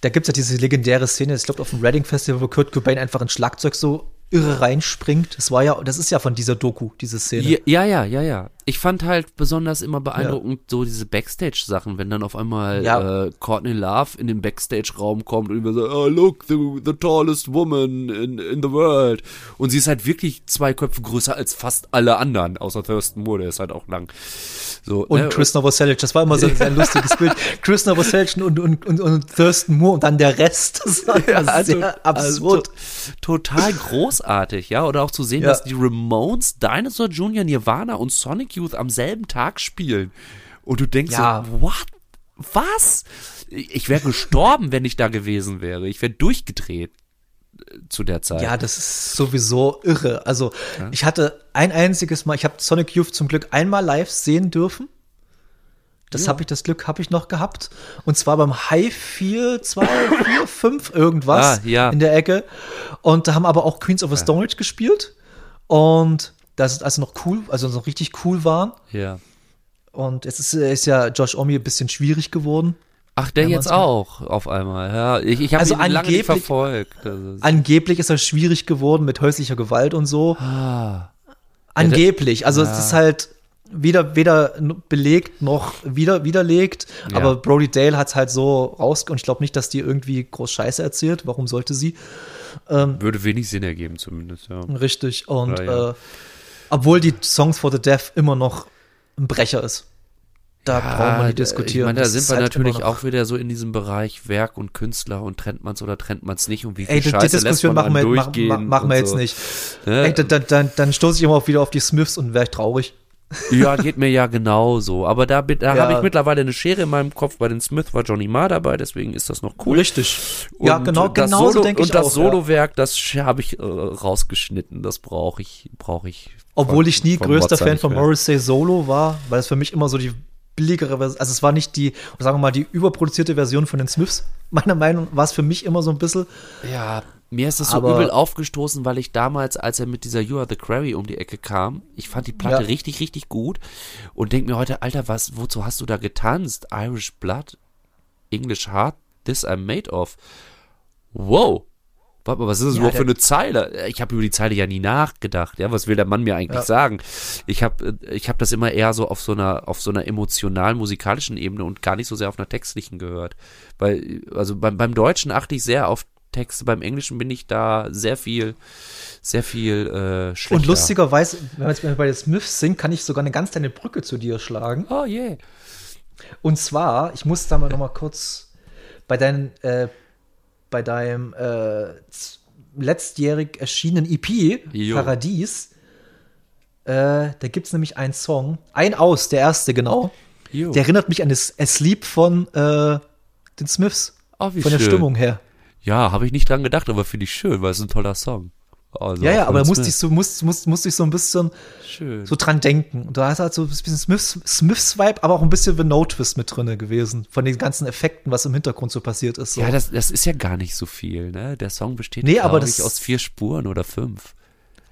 da gibt's ja diese legendäre Szene, ich glaube auf dem Reading Festival, wo Kurt Cobain einfach ins Schlagzeug so irre reinspringt. Das war ja, das ist ja von dieser Doku, diese Szene. Ja, ja, ja, ja. Ich fand halt besonders immer beeindruckend so diese Backstage-Sachen, wenn dann auf einmal Ja. äh, Courtney Love in den Backstage-Raum kommt und immer so, oh, look, the, the tallest woman in, in the world. Und sie ist halt wirklich zwei Köpfe größer als fast alle anderen, außer Thurston Moore, der ist halt auch lang. So, Und ne? Chris Novoselic, das war immer so ein lustiges Bild. Chris Novoselic und, und, und, und Thurston Moore und dann der Rest. Das war immer also, sehr absurd. Also, to total großartig, ja. Oder auch zu sehen, Ja. dass die Ramones, Dinosaur Jr., Nirvana und Sonic Youth am selben Tag spielen. Und du denkst Ja. so, what? Was? Ich wäre gestorben, wenn ich da gewesen wäre. Ich wäre durchgedreht äh, zu der Zeit. Ja, das ist sowieso irre. Also ich hatte ein einziges Mal, ich habe Sonic Youth zum Glück einmal live sehen dürfen. Das habe ich, das Glück habe ich noch gehabt. Und zwar beim High 4, 2, 4, 5 irgendwas Ah, ja. in der Ecke. Und da haben aber auch Queens of the Stone Age gespielt. Und das ist also noch cool, also noch richtig cool waren. ja. Und jetzt ist, ist ja Josh Omi ein bisschen schwierig geworden. Ach, der jetzt auch auf einmal. Ja, ich, ich habe Also ihn lange nicht angeblich- verfolgt. Also, Angeblich ist er schwierig geworden mit häuslicher Gewalt und so. ah, Angeblich. Also Ja. es ist halt weder, weder belegt noch wieder, widerlegt. Ja. Aber Brody Dale hat es halt so raus und ich glaube nicht, dass die irgendwie groß Scheiße erzählt. Warum sollte sie? würde wenig Sinn ergeben zumindest, ja. Richtig. Und Ja, ja. Äh, obwohl die Songs for the Deaf immer noch ein Brecher ist. Da brauchen wir nicht diskutieren. Ich meine, da sind wir halt natürlich auch wieder so in diesem Bereich Werk und Künstler und trennt man's oder trennt man's nicht und wie viel Ey, die, die Scheiße lässt Diskussion man machen wir, machen, durchgehen. machen, machen wir jetzt so. nicht. Ne? Ey, dann, dann, dann stoße ich immer auch wieder auf die Smiths und wäre ich traurig. Ja, geht mir ja genauso. Aber da, da Ja. habe ich mittlerweile eine Schere in meinem Kopf. Bei den Smith war Johnny Marr dabei, deswegen ist das noch cool. Richtig. Ja, Und genau, das genau so denke ich Und das auch. ja. Solowerk, das habe ich äh, rausgeschnitten. Das brauche ich, brauche ich. Obwohl von- ich nie größter Fan von. Morrissey Solo war, weil es für mich immer so die billigere Version, also es war nicht die, sagen wir mal, die überproduzierte Version von den Smiths. Meiner Meinung nach war es für mich immer so ein bisschen, Ja, mir ist das so Aber- übel aufgestoßen, weil ich damals, als er mit dieser You Are the Quarry um die Ecke kam, ich fand die Platte Ja. richtig, richtig gut und denk mir heute, Alter, was, wozu hast du da getanzt? Irish Blood, English Heart, This I'm Made of. Wow. Warte mal, was ist das Ja, überhaupt für eine Zeile? Ich habe über die Zeile ja nie nachgedacht. Ja, was will der Mann mir eigentlich Ja. sagen? Ich habe ich hab das immer eher so auf so einer auf so einer emotionalen musikalischen Ebene und gar nicht so sehr auf einer textlichen gehört, weil also beim beim Deutschen achte ich sehr auf Texte, beim Englischen bin ich da sehr viel sehr viel äh, schlechter. und lustigerweise, wenn wir jetzt bei den Smiths sind, kann ich sogar eine ganz kleine Brücke zu dir schlagen. Oh yeah. Und zwar, ich muss da mal noch mal kurz bei deinen, äh, bei deinem äh, letztjährig erschienenen EP Jo. Paradies, äh, da gibt es nämlich einen Song, ein aus, der erste genau. Jo. Der erinnert mich an das Asleep von äh, den Smiths. Oh, wie von der schön. Stimmung her. Ja, habe ich nicht dran gedacht, aber finde ich schön, weil es ein toller Song. Also ja, ja, aber musste Smith. ich so, musste, musste, musste ich so ein bisschen schön. so dran denken. Und da ist halt so ein bisschen Smiths, Smiths Vibe, aber auch ein bisschen The No Twist mit drinne gewesen. Von den ganzen Effekten, was im Hintergrund so passiert ist. So. Ja, das, das ist ja gar nicht so viel, ne? Der Song besteht, Nee, aber ich, das- aus vier Spuren oder fünf.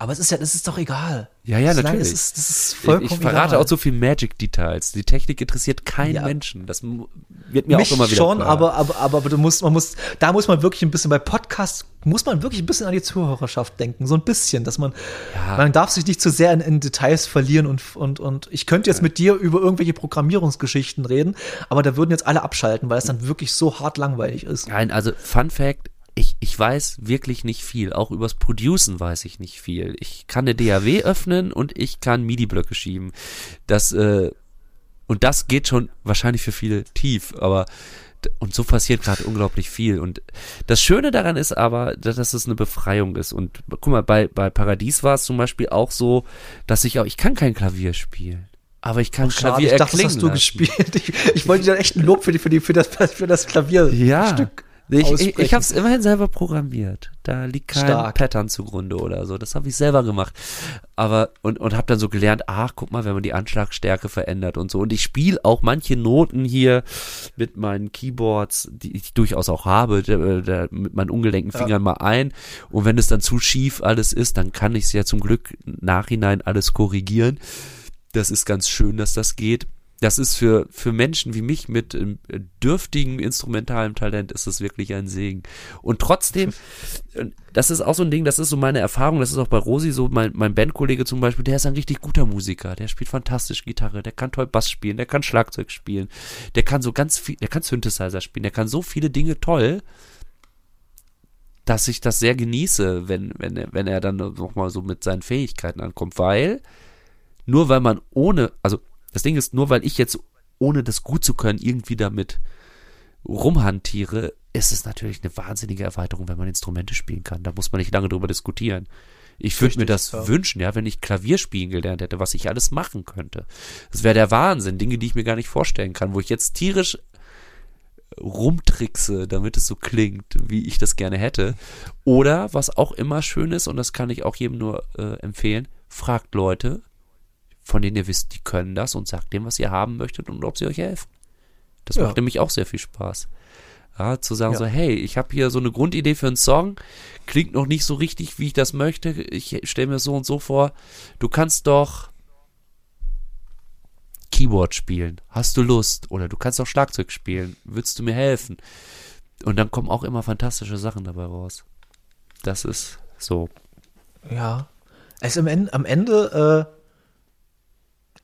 Aber es ist ja, das ist doch egal. Ja, ja, Solange natürlich. Es ist, das ist Ich, vollkommen ich verrate egal. auch so viel Magic-Details. Die Technik interessiert keinen Ja. Menschen. Das wird mir Mich auch immer wieder schon, klar. aber, aber, aber, aber du musst, man muss, da muss man wirklich ein bisschen bei Podcasts, muss man wirklich ein bisschen an die Zuhörerschaft denken. So ein bisschen, dass man, Ja. man darf sich nicht zu sehr in, in Details verlieren und, und, und ich könnte jetzt mit dir über irgendwelche Programmierungsgeschichten reden, aber da würden jetzt alle abschalten, weil es dann wirklich so hart langweilig ist. Nein, also Fun Fact, ich, ich weiß wirklich nicht viel. Auch übers Producen weiß ich nicht viel. Ich kann eine DAW öffnen und ich kann MIDI-Blöcke schieben. Das, äh, und das geht schon wahrscheinlich für viele tief, aber und so passiert gerade unglaublich viel. Und das Schöne daran ist aber, dass, es eine Befreiung ist. Und guck mal, bei, bei Paradies war es zum Beispiel auch so, dass ich auch, ich kann kein Klavier spielen. Aber ich kann Schade, Klavier ich dachte, das hast du lassen. gespielt. Ich, ich wollte dir echt ein Lob für, die, für, die, für, das, für das Klavierstück Ja. Ich, ich, ich habe es immerhin selber programmiert. Da liegt kein Stark. Pattern zugrunde oder so. Das habe ich selber gemacht. Aber und und habe dann so gelernt, ach, guck mal, wenn man die Anschlagstärke verändert und so. Und ich spiele auch manche Noten hier mit meinen Keyboards, die ich durchaus auch habe, da, da, mit meinen ungelenken Ja. Fingern mal ein. Und wenn es dann zu schief alles ist, dann kann ich es ja zum Glück nachhinein alles korrigieren. Das ist ganz schön, dass das geht. Das ist für, für Menschen wie mich mit äh, dürftigem instrumentalem Talent ist es wirklich ein Segen. Und trotzdem, äh, das ist auch so ein Ding, das ist so meine Erfahrung, das ist auch bei Rosi so, mein, mein Bandkollege zum Beispiel, der ist ein richtig guter Musiker, der spielt fantastisch Gitarre, der kann toll Bass spielen, der kann Schlagzeug spielen, der kann so ganz viel, der kann Synthesizer spielen, der kann so viele Dinge toll, dass ich das sehr genieße, wenn, wenn, er, wenn er dann nochmal so mit seinen Fähigkeiten ankommt, weil nur weil man ohne, also das Ding ist, nur weil ich jetzt ohne das gut zu können irgendwie damit rumhantiere, ist es natürlich eine wahnsinnige Erweiterung, wenn man Instrumente spielen kann. Da muss man nicht lange drüber diskutieren. Ich würde mir das ja. wünschen, ja, wenn ich Klavier spielen gelernt hätte, was ich alles machen könnte. Das wäre der Wahnsinn, Dinge, die ich mir gar nicht vorstellen kann, wo ich jetzt tierisch rumtrickse, damit es so klingt, wie ich das gerne hätte. Oder was auch immer schön ist, und das kann ich auch jedem nur äh, empfehlen, fragt Leute, von denen ihr wisst, die können das und sagt dem, was ihr haben möchtet und ob sie euch helfen. Das ja. macht nämlich auch sehr viel Spaß. Ja, zu sagen ja. so, hey, ich habe hier so eine Grundidee für einen Song, klingt noch nicht so richtig, wie ich das möchte. Ich stelle mir so und so vor, du kannst doch Keyboard spielen. Hast du Lust? Oder du kannst auch Schlagzeug spielen. Würdest du mir helfen? Und dann kommen auch immer fantastische Sachen dabei raus. Das ist so. Ja. Es am Ende, am Ende äh,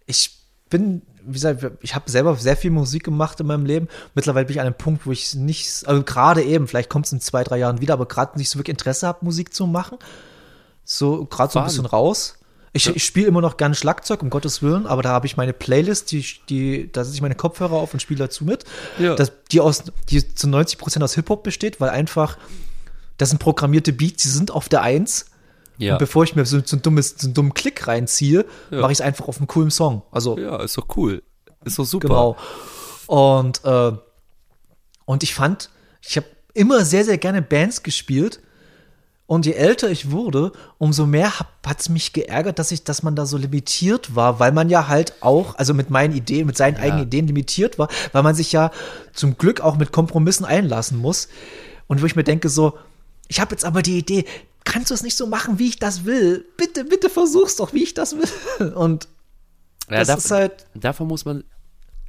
ich bin, wie gesagt, ich habe selber sehr viel Musik gemacht in meinem Leben. Mittlerweile bin ich an einem Punkt, wo ich nicht, also gerade eben, vielleicht kommt es in zwei, drei Jahren wieder, aber gerade nicht so wirklich Interesse habe, Musik zu machen. So gerade so ein bisschen raus. Ich, ich spiele immer noch gerne Schlagzeug, um Gottes Willen, aber da habe ich meine Playlist, die, die, da setze ich meine Kopfhörer auf und spiele dazu mit. Ja. Das, die, aus, die zu 90 Prozent aus Hip-Hop besteht, weil einfach, das sind programmierte Beats, die sind auf der Eins ja. Und bevor ich mir so, so, ein dummes, so einen dummen Klick reinziehe, ja. mache ich es einfach auf einen coolen Song. Also, ja, ist doch cool. Ist doch super. Genau. Und, äh, und ich fand, ich habe immer sehr, sehr gerne Bands gespielt. Und je älter ich wurde, umso mehr hat es mich geärgert, dass ich, dass man da so limitiert war, weil man ja halt auch, also mit meinen Ideen, mit seinen ja. eigenen Ideen limitiert war, weil man sich ja zum Glück auch mit Kompromissen einlassen muss. Und wo ich mir denke, so, ich habe jetzt aber die Idee, kannst du es nicht so machen, wie ich das will? Bitte, bitte versuch's doch, wie ich das will. Und ja, das davon, ist halt. Davon muss man,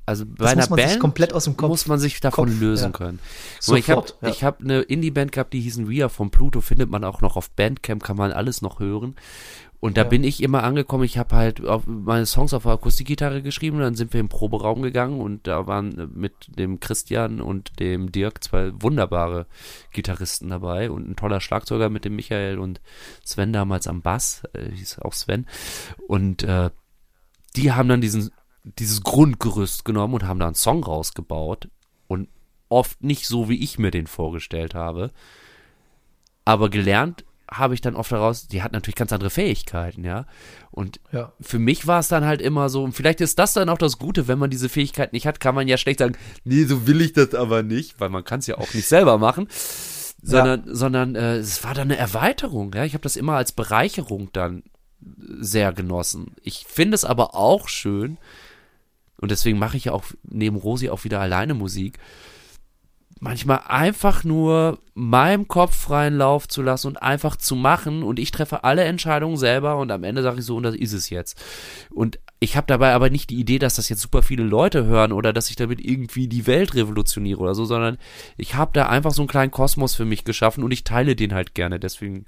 also bei einer Band komplett aus dem Kopf, muss man sich davon Kopf, lösen ja. können. Sofort, ich habe ja. hab eine Indie-Band gehabt, die hießen Ria von Pluto, findet man auch noch auf Bandcamp, kann man alles noch hören. Und da ja. bin ich immer angekommen, ich habe halt auf meine Songs auf Akustikgitarre geschrieben, dann sind wir im Proberaum gegangen und da waren mit dem Christian und dem Dirk zwei wunderbare Gitarristen dabei und ein toller Schlagzeuger mit dem Michael und Sven damals am Bass, äh, hieß auch Sven. Und äh, die haben dann diesen, dieses Grundgerüst genommen und haben da einen Song rausgebaut und oft nicht so, wie ich mir den vorgestellt habe. Aber gelernt habe ich dann oft daraus, die hat natürlich ganz andere Fähigkeiten, ja. Und ja. für mich war es dann halt immer so, und vielleicht ist das dann auch das Gute, wenn man diese Fähigkeit nicht hat, kann man ja schlecht sagen, nee, so will ich das aber nicht, weil man kann es ja auch nicht selber machen. Sondern, ja. sondern äh, es war dann eine Erweiterung, ja. Ich habe das immer als Bereicherung dann sehr genossen. Ich finde es aber auch schön, und deswegen mache ich ja auch neben Rosi auch wieder alleine Musik, manchmal einfach nur meinem Kopf freien Lauf zu lassen und einfach zu machen und ich treffe alle Entscheidungen selber und am Ende sage ich so und das ist es jetzt. Und ich habe dabei aber nicht die Idee, dass das jetzt super viele Leute hören oder dass ich damit irgendwie die Welt revolutioniere oder so, sondern ich habe da einfach so einen kleinen Kosmos für mich geschaffen und ich teile den halt gerne. Deswegen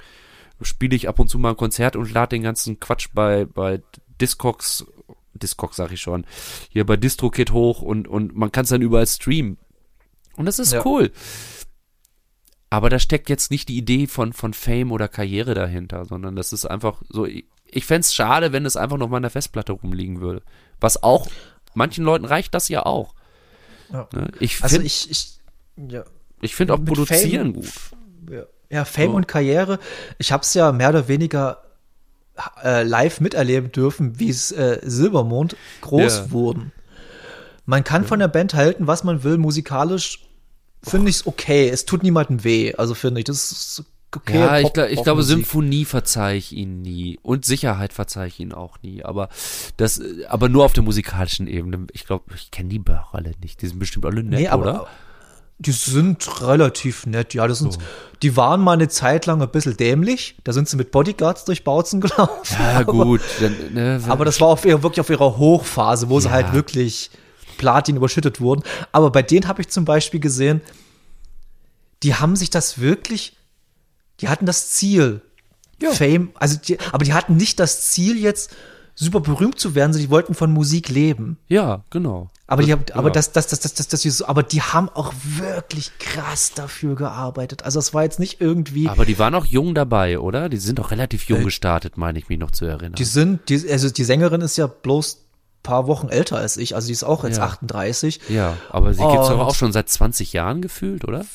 spiele ich ab und zu mal ein Konzert und lade den ganzen Quatsch bei, bei Discogs, Discogs sag ich schon, hier bei DistroKit hoch und, und man kann es dann überall streamen. Und das ist ja. cool. Aber da steckt jetzt nicht die Idee von, von Fame oder Karriere dahinter, sondern das ist einfach so, ich, ich fände es schade, wenn es einfach noch mal in der Festplatte rumliegen würde. Was auch, manchen Leuten reicht das ja auch. Ja. Ne? Ich find, also ich, ich, ja. ich finde auch Produzieren Fame, gut. Ja, ja Fame so. und Karriere, ich habe es ja mehr oder weniger äh, live miterleben dürfen, wie es äh, Silbermond groß ja. wurden. Man kann von der Band halten, was man will, musikalisch finde ich es okay. Es tut niemandem weh. Also finde ich, das ist okay. Ja, ich, glaub, ich glaube, Symphonie verzeihe ich ihnen nie. Und Sicherheit verzeihe ich ihnen auch nie. Aber das, aber nur auf der musikalischen Ebene. Ich glaube, ich kenne die Bach alle nicht. Die sind bestimmt alle nett, nee, aber, oder? Die sind relativ nett, ja. Das sind, so. Die waren mal eine Zeit lang ein bisschen dämlich. Da sind sie mit Bodyguards durch Bautzen gelaufen. Ja, gut. Dann, ne, aber das war auf ihrer, wirklich auf ihrer Hochphase, wo ja. sie halt wirklich Platin überschüttet wurden. Aber bei denen habe ich zum Beispiel gesehen, die haben sich das wirklich, die hatten das Ziel, Ja. Fame, also die, aber die hatten nicht das Ziel jetzt super berühmt zu werden, sondern die wollten von Musik leben. Ja, genau. Aber die, haben- ja. aber das, das, das, das, das, das, das, aber die haben auch wirklich krass dafür gearbeitet. Also es war jetzt nicht irgendwie, Aber die waren auch jung dabei, oder? Die sind auch relativ jung gestartet, meine ich mich noch zu erinnern. Äh, die sind, die, also die Sängerin ist ja bloß paar Wochen älter als ich, also die ist auch jetzt Ja. 38. ja, aber sie Und- doch auch schon seit 20 Jahren gefühlt, oder?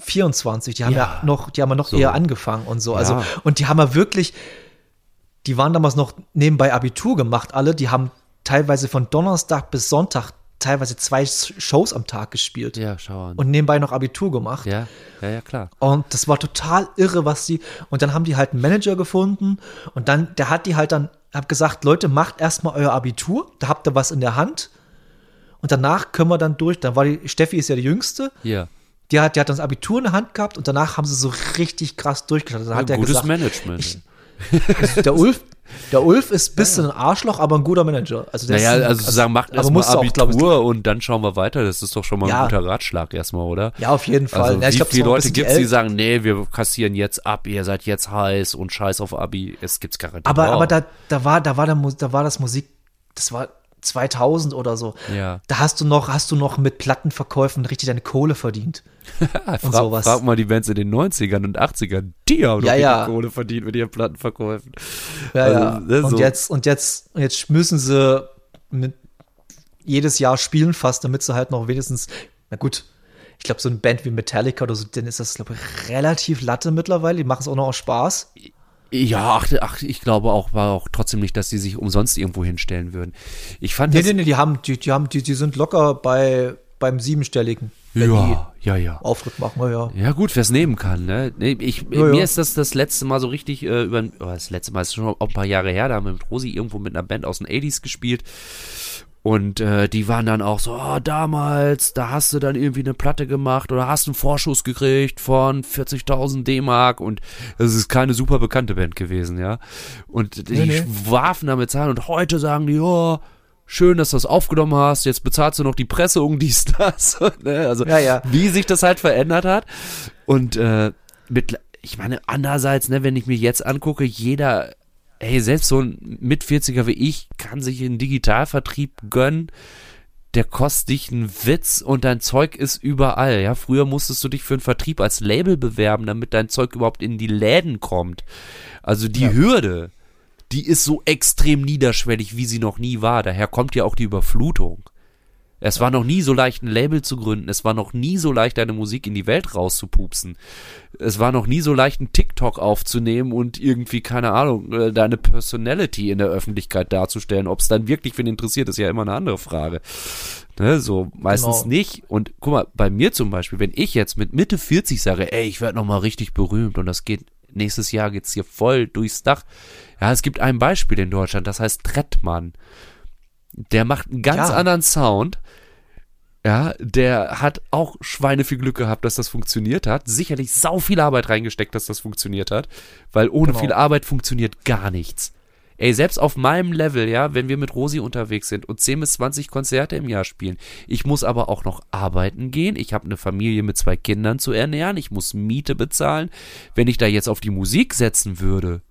24, die haben ja, Ja. noch, die haben ja noch So. eher angefangen und so. Also, und die haben ja wirklich, die waren damals noch nebenbei Abitur gemacht, alle. Die haben teilweise von Donnerstag bis Sonntag teilweise zwei Shows am Tag gespielt Ja, schau an. und nebenbei noch Abitur gemacht. ja, ja, ja, klar. Und das war total irre, was die. Und dann haben die halt einen Manager gefunden und dann, der hat die halt dann, hab gesagt, Leute, macht erstmal euer Abitur, da habt ihr was in der Hand. Und danach können wir dann durch. Dann war die, Steffi ist ja die Jüngste, Ja. die hat, die hat das Abitur in der Hand gehabt und danach haben sie so richtig krass durchgestartet. Dann hat er Gutes gesagt, Management. ich- der Ulf, der Ulf ist ein bisschen ein Arschloch, aber ein guter Manager. Also der naja, ein, also zu sagen, macht aber erstmal du auch, ich, Abitur und dann schauen wir weiter, das ist doch schon mal Ja. ein guter Ratschlag erstmal, oder? Ja, auf jeden Fall. Also, ja, ich wie glaub, viele Leute gibt es, die sagen, nee, wir kassieren jetzt ab, ihr seid jetzt heiß und scheiß auf Abi. Es gibt's garantiert Aber, auch. aber da, da war, da war der, da war das Musik, das war 2000 oder so. Ja. Da hast du noch, hast du noch mit Plattenverkäufen richtig deine Kohle verdient. frag, sowas. frag mal die Bands in den 90ern und 80ern, die haben doch Ja, ja. Kohle verdient mit ihren Plattenverkäufen. Ja, Also, ja. Und so. jetzt, und jetzt, und jetzt müssen sie mit jedes Jahr spielen fast, damit sie halt noch wenigstens, na gut, ich glaube, so eine Band wie Metallica oder so, dann ist das, glaube ich, relativ Latte mittlerweile. Die machen es auch noch aus Spaß. Ja, ach, ach, ich glaube auch, war auch trotzdem nicht, dass die sich umsonst irgendwo hinstellen würden. Ich fand Nee, das, nee, nee, die haben, die, die haben, die, die sind locker bei, beim siebenstelligen, wenn ja, ja, ja. Auftritt machen, ja, ja. Ja, gut, wer es nehmen kann, ne? Ich, Ja, mir ja. ist das das letzte Mal so richtig äh, über, oh, das letzte Mal ist schon ein paar Jahre her, da haben wir mit Rosi irgendwo mit einer Band aus den 80s gespielt. Und äh, die waren dann auch so, oh, damals, da hast du dann irgendwie eine Platte gemacht oder hast einen Vorschuss gekriegt von 40.000 D-Mark und das ist keine super bekannte Band gewesen, ja. Und die nee. warfen damit Zahlen und heute sagen die, oh, schön, dass du das aufgenommen hast, jetzt bezahlst du noch die Pressung, dies, das. ne? Also Ja, ja. wie sich das halt verändert hat. Und äh, mit, ich meine, andererseits, ne, wenn ich mir jetzt angucke, jeder, ey, selbst so ein mit 40er wie ich kann sich einen Digitalvertrieb gönnen. Der kostet dich einen Witz und dein Zeug ist überall. Ja, früher musstest du dich für einen Vertrieb als Label bewerben, damit dein Zeug überhaupt in die Läden kommt. Also die Hürde, die ist so extrem niederschwellig, wie sie noch nie war. Daher kommt ja auch die Überflutung. Es war noch nie so leicht, ein Label zu gründen. Es war noch nie so leicht, deine Musik in die Welt rauszupupsen. Es war noch nie so leicht, einen TikTok aufzunehmen und irgendwie, keine Ahnung, äh, deine Personality in der Öffentlichkeit darzustellen. Ob es dann wirklich wen interessiert, ist ja immer eine andere Frage. Ne, so meistens Genau. nicht. Und guck mal, bei mir zum Beispiel, wenn ich jetzt mit Mitte 40 sage, ey, ich werde nochmal richtig berühmt und das geht, nächstes Jahr geht's hier voll durchs Dach. Ja, es gibt ein Beispiel in Deutschland, das heißt Trettmann. Der macht einen ganz Ja. anderen Sound. Ja, der hat auch Schweine viel Glück gehabt, dass das funktioniert hat. Sicherlich sau viel Arbeit reingesteckt, dass das funktioniert hat. Weil ohne Genau. viel Arbeit funktioniert gar nichts. Ey, selbst auf meinem Level, ja, wenn wir mit Rosi unterwegs sind und 10 bis 20 Konzerte im Jahr spielen. Ich muss aber auch noch arbeiten gehen. Ich habe eine Familie mit zwei Kindern zu ernähren. Ich muss Miete bezahlen. Wenn ich da jetzt auf die Musik setzen würde,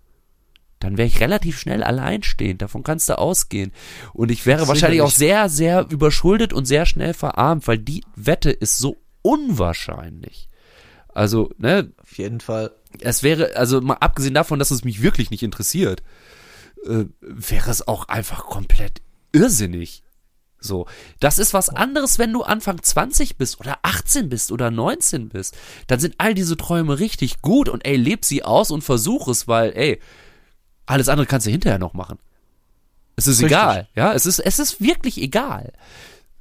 dann wäre ich relativ schnell alleinstehend. Davon kannst du ausgehen. Und ich wäre wahrscheinlich auch sehr, sehr überschuldet und sehr schnell verarmt, weil die Wette ist so unwahrscheinlich. Also, ne, Auf jeden Fall. es wäre, also mal abgesehen davon, dass es mich wirklich nicht interessiert, äh, wäre es auch einfach komplett irrsinnig. So, das ist was anderes, wenn du Anfang 20 bist oder 18 bist oder 19 bist. Dann sind all diese Träume richtig gut und ey, leb sie aus und versuch es, weil ey, alles andere kannst du hinterher noch machen. Es ist Richtig. egal, ja, es ist, es ist wirklich egal.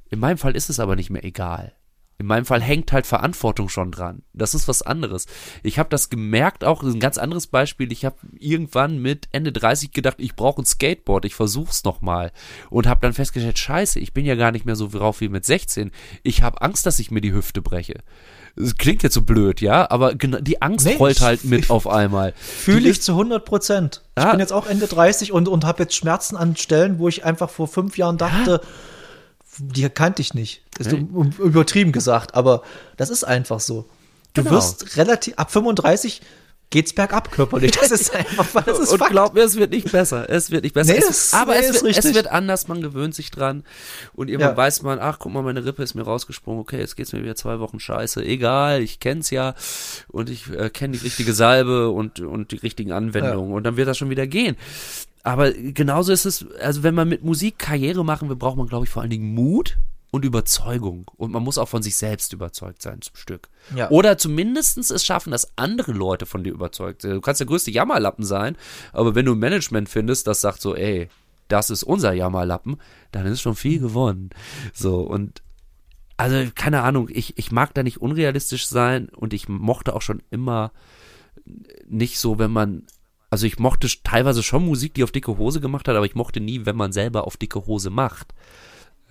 In meinem Fall ist es aber nicht mehr egal. In meinem Fall hängt halt Verantwortung schon dran. Das ist was anderes. Ich habe das gemerkt, auch das ein ganz anderes Beispiel. Ich habe irgendwann mit Ende 30 gedacht, ich brauche ein Skateboard, ich versuch's noch mal und habe dann festgestellt, scheiße, ich bin ja gar nicht mehr so drauf wie mit 16. Ich habe Angst, dass ich mir die Hüfte breche. Das klingt jetzt so blöd, ja, aber die Angst Nee, rollt ich- halt mit ich- auf einmal. Fühle ich zu 100 Prozent. Ich Ah. bin jetzt auch Ende 30 und, und habe jetzt Schmerzen an Stellen, wo ich einfach vor fünf Jahren dachte, die kannte ich nicht. Ist Nee. übertrieben gesagt, aber das ist einfach so. Du Genau. wirst relativ, ab 35 geht's bergab körperlich. Das ist einfach, das ist und Fakt. glaub mir, es wird nicht besser. Es wird nicht besser. Nee, es, aber es, ist wird, es wird anders, man gewöhnt sich dran. Und irgendwann Ja. weiß man, ach, guck mal, meine Rippe ist mir rausgesprungen. Okay, jetzt geht's mir wieder zwei Wochen scheiße. Egal, ich kenn's ja. Und ich äh, kenne die richtige Salbe und, und die richtigen Anwendungen. Und dann wird das schon wieder gehen. Aber genauso ist es, also wenn man mit Musik Karriere machen will, braucht man, glaube ich, vor allen Dingen Mut und Überzeugung. Und man muss auch von sich selbst überzeugt sein zum Stück. Ja. Oder zumindestens es schaffen, dass andere Leute von dir überzeugt sind. Du kannst der größte Jammerlappen sein, aber wenn du ein Management findest, das sagt so, ey, das ist unser Jammerlappen, dann ist schon viel gewonnen. So, und also, keine Ahnung, ich, ich mag da nicht unrealistisch sein und ich mochte auch schon immer nicht so, wenn man, also ich mochte teilweise schon Musik, die auf dicke Hose gemacht hat, aber ich mochte nie, wenn man selber auf dicke Hose macht.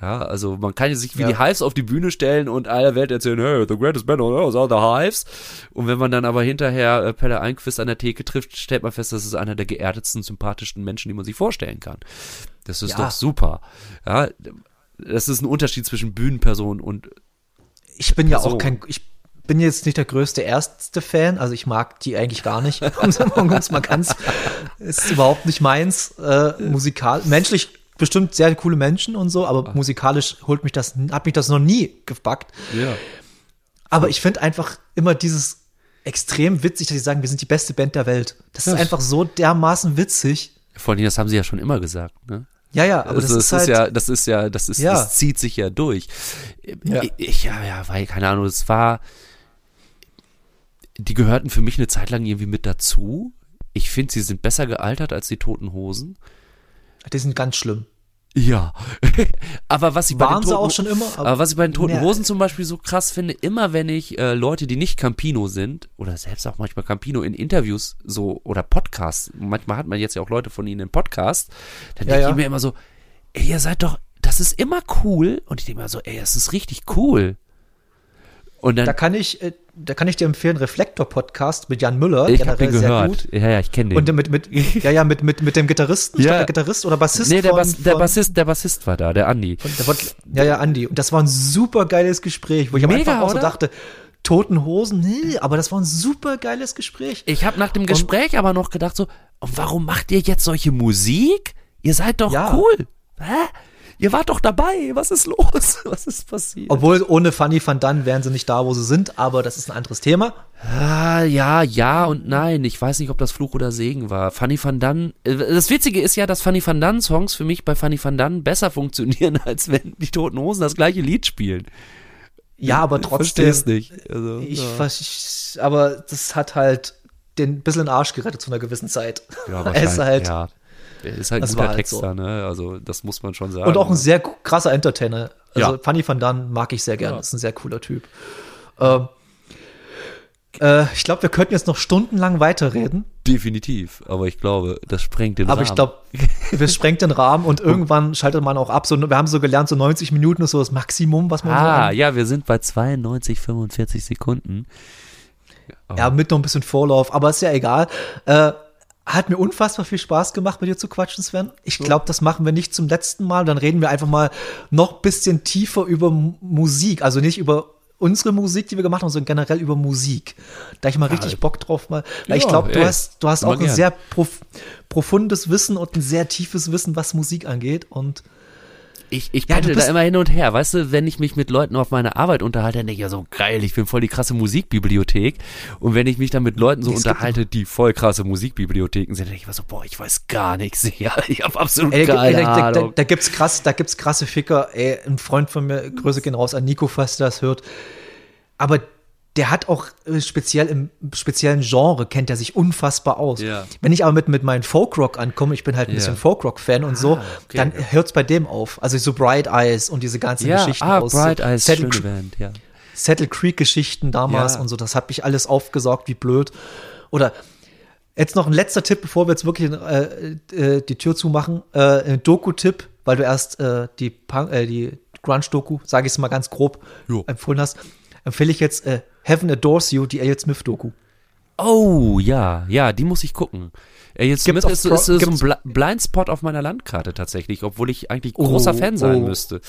Ja, also man kann sich wie Ja. die Hives auf die Bühne stellen und aller Welt erzählen, hey, the greatest band on earth are the Hives. Und wenn man dann aber hinterher äh, Pelle Einquist an der Theke trifft, stellt man fest, das ist einer der geerdetsten, sympathischsten Menschen, die man sich vorstellen kann. Das ist Ja. doch super. Ja, das ist ein Unterschied zwischen Bühnenperson und ich bin ja Person. auch kein, ich bin jetzt nicht der größte Ärzte-Fan, also ich mag die eigentlich gar nicht. um es mal ganz, ist überhaupt nicht meins. Äh, musikal, menschlich bestimmt sehr coole Menschen und so, aber musikalisch holt mich das, hat mich das noch nie gepackt. ja. Aber ich finde einfach immer dieses extrem witzig, dass sie sagen, wir sind die beste Band der Welt. Das ist Ja. einfach so dermaßen witzig. Vor allem, das haben sie ja schon immer gesagt, ne? Ja, ja, aber das, Also, ist halt, ja, das ist ja, das ist, Ja. das zieht sich ja durch. Ja. Ich, ich, ja, ja, weil, keine Ahnung, es war, die gehörten für mich eine Zeit lang irgendwie mit dazu. Ich finde, sie sind besser gealtert als die Toten Hosen. die sind ganz schlimm. Ja. aber was ich bei Waren den sie Toten, auch schon immer, Aber, was ich bei den Toten Ja. Hosen zum Beispiel so krass finde, immer wenn ich äh, Leute, die nicht Campino sind, oder selbst auch manchmal Campino in Interviews so oder Podcasts, manchmal hat man jetzt ja auch Leute von ihnen im Podcast, dann Ja, denke ja. ich mir immer so, ey, ihr seid doch, das ist immer cool. Und ich denke mir so, ey, das ist richtig cool. Und dann, Da kann ich, äh, da kann ich dir empfehlen, Reflektor-Podcast mit Jan Müller, ich habe den sehr gehört. gut. Ja, ja, ich kenne den. Und mit, mit, ja, ja, mit, mit, mit dem Gitarristen, Ja. glaub, der Gitarrist oder Bassist nee, der, von, Bass, der Bassist, der Bassist war da, der Andi. Der war, ja, ja, Andi. Und das war ein super geiles Gespräch, wo ich Mega, Anfang auch so oder? dachte, Toten Hosen, nee, aber das war ein super geiles Gespräch. Ich habe nach dem Gespräch aber noch gedacht so, und warum macht ihr jetzt solche Musik? Ihr seid doch Ja. cool. Hä? Ihr wart doch dabei. Was ist los? Was ist passiert? Obwohl ohne Fanny van Dann wären sie nicht da, wo sie sind, aber das ist ein anderes Thema. Ah, ja, ja und nein. Ich weiß nicht, ob das Fluch oder Segen war. Fanny van Dann. äh, Das Witzige ist ja, dass Fanny van Dann Songs für mich bei Fanny van Dann besser funktionieren, als wenn die Toten Hosen das gleiche Lied spielen. Ja, aber Ich trotzdem. versteh's nicht. Also, Ich, ja. vers- ich, aber das hat halt den bisschen Arsch gerettet zu einer gewissen Zeit. Ja, er ist halt, ja. Er ist halt ein Das guter war halt Texter, so. ne? Also, das muss man schon sagen. Und auch ein ne? sehr krasser Entertainer. Also Ja. Fanny van Dann mag ich sehr gerne. Ja. Ist ein sehr cooler Typ. Ähm, äh, ich glaube, wir könnten jetzt noch stundenlang weiterreden, Definitiv. Aber ich glaube, das sprengt den aber Rahmen. ich glaube, wir sprengt den Rahmen und irgendwann schaltet man auch ab. So, wir haben so gelernt, so 90 Minuten ist so das Maximum, was man so Ah, an- ja, wir sind bei 92, 45 Sekunden. Ja, mit noch ein bisschen Vorlauf, aber ist ja egal. Äh, hat mir unfassbar viel Spaß gemacht, mit dir zu quatschen, Sven. Ich glaube, das machen wir nicht zum letzten Mal. Dann reden wir einfach mal noch ein bisschen tiefer über Musik. Also nicht über unsere Musik, die wir gemacht haben, sondern generell über Musik. Da ich mal richtig Bock drauf mal. Weil ich Ja, glaube, du hast, du hast auch ein gern. sehr prof profundes Wissen und ein sehr tiefes Wissen, was Musik angeht. Und Ich, ich Ja, pendel da immer hin und her. Weißt du, wenn ich mich mit Leuten auf meine Arbeit unterhalte, dann denke ich ja so, geil, ich bin voll die krasse Musikbibliothek. Und wenn ich mich dann mit Leuten so Es unterhalte, die voll krasse Musikbibliotheken sind, dann denke ich immer so, boah, ich weiß gar nichts. Ja, ich habe absolut Ey, da, keine da, da, da, Ahnung. da gibt's krass, da gibt's krasse Ficker. Ey, ein Freund von mir, Grüße gehen raus an Nico, falls der das hört. Aber der hat auch äh, speziell im speziellen Genre kennt er sich unfassbar aus. Ja. Wenn ich aber mit mit meinen Folkrock ankomme, ich bin halt ein Ja. bisschen Folkrock-Fan und so, Ah, okay. dann hört's bei dem auf. Also so Bright Eyes und diese ganzen ja, Geschichten ah, aus Bright so Eyes, Settle, schöne Band, ja. Settle Creek Geschichten damals Ja. und so, das hat mich alles aufgesaugt, wie blöd. Oder jetzt noch ein letzter Tipp, bevor wir jetzt wirklich äh, äh, die Tür zumachen. Äh, ein Doku-Tipp, weil du erst äh, die, Punk- äh, die Grunge-Doku, sage ich es mal ganz grob, Jo. empfohlen hast, empfehle ich jetzt äh, Heaven Adores You, die Elliot Smith-Doku. Oh, ja, ja, die muss ich gucken. Elliot Smith Gibt's auf ist, ist, ist so ein Bl Blindspot auf meiner Landkarte tatsächlich, obwohl ich eigentlich großer Oh, Fan sein oh. müsste.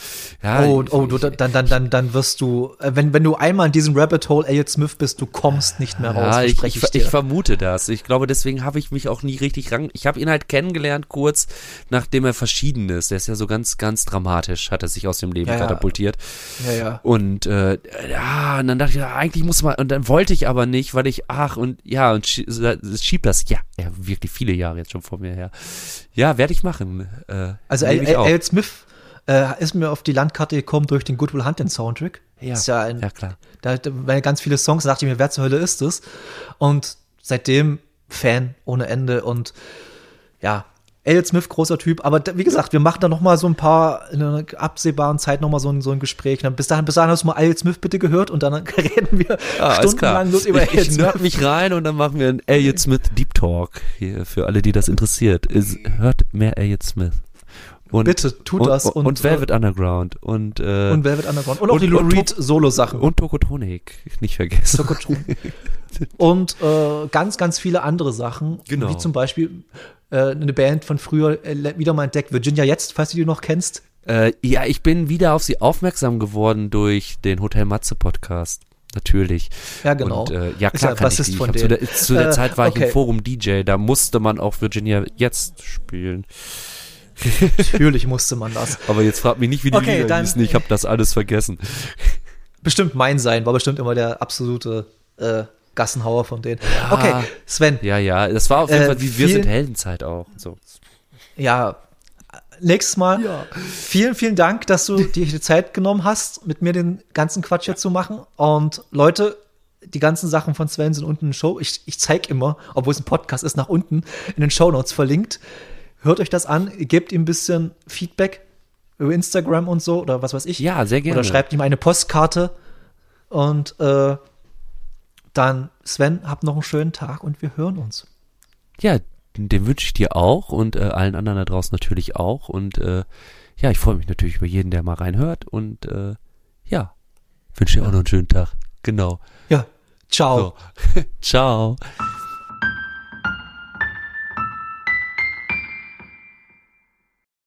Ja, Oh, ich- oh, du, dann, dann, dann, dann wirst du, äh, wenn, wenn du einmal in diesem Rabbit Hole Elliot Smith bist, du kommst nicht mehr raus, Ja, ich, ich, ich, vermute das. Ich glaube, deswegen habe ich mich auch nie richtig ran. Ich habe ihn halt kennengelernt kurz, nachdem er verschieden ist. Der ist ja so ganz, ganz dramatisch, hat er sich aus dem Leben Ja, katapultiert. ja, ja. Und äh, ja, und dann dachte ich, ja, eigentlich muss man, und dann wollte ich aber nicht, weil ich, ach, und ja, und schiebt das, ja, ja, wirklich viele Jahre jetzt schon vor mir her. Ja, werde ich machen. Äh, Also. Elliot Smith äh, ist mir auf die Landkarte gekommen durch den Good Will Hunting Soundtrack. Ja, Ist ja, ein, ja, klar. Da, da waren ganz viele Songs, da dachte ich mir, wer zur Hölle ist das? Und seitdem Fan ohne Ende und ja, Elliot Smith, großer Typ, aber wie gesagt, wir machen da noch mal so ein paar, in einer absehbaren Zeit noch mal so ein, so ein Gespräch. Bis dahin, bis dahin hast du mal Elliot Smith bitte gehört und dann reden wir alles stundenlang bloß über ich, Elliot ich Smith. nerd mich rein und dann machen wir einen Elliot Smith Deep Talk hier für alle, die das interessiert. Ist, hört mehr Elliot Smith. Und, Bitte, tut und, das. Und, Und, und Velvet Underground und, äh, Und Velvet Underground. Und auch die Lou und- Reed Solo-Sachen. und Tokotronik, nicht vergessen. Sokotron. und äh, ganz, ganz viele andere Sachen. Genau. Wie zum Beispiel äh, eine Band von früher äh, wieder mal entdeckt, Virginia Jetzt, falls du die noch kennst. Äh, ja, ich bin wieder auf sie aufmerksam geworden durch den Hotel Matze Podcast. Natürlich. Ja, genau. Und, äh, ja, Ist klar ja kann ich die. Ich von hab zu, der, zu der Äh, Zeit war ich okay. im Forum DJ, da musste man auch Virginia jetzt spielen. Natürlich musste man das. Aber jetzt fragt mich nicht, wie die Okay, Lieder dann- hießen. Ich habe das alles vergessen. Bestimmt mein Sein, war bestimmt immer der absolute äh, Gassenhauer von denen. Okay, Sven, Ja, ja, das war auf jeden Äh, Fall wie Wir sind Heldenzeit auch. So. ja, nächstes Mal. Vielen, vielen Dank, dass du dir die Zeit genommen hast, mit mir den ganzen Quatsch hier zu machen. Und Leute, die ganzen Sachen von Sven sind unten in den Show. Ich, ich zeige immer, obwohl es ein Podcast ist, nach unten in den Show Notes verlinkt. Hört euch das an, gebt ihm ein bisschen Feedback über Instagram und so oder was weiß ich. Ja, sehr gerne. Oder schreibt ihm eine Postkarte. Und äh, dann, Sven, habt noch einen schönen Tag und wir hören uns. Ja, den wünsche ich dir auch und äh, allen anderen da draußen natürlich auch. Und äh, ja, ich freue mich natürlich über jeden, der mal reinhört. Und äh, ja, wünsche dir auch noch einen schönen Tag. Genau. Ja, ciao. So. Ciao.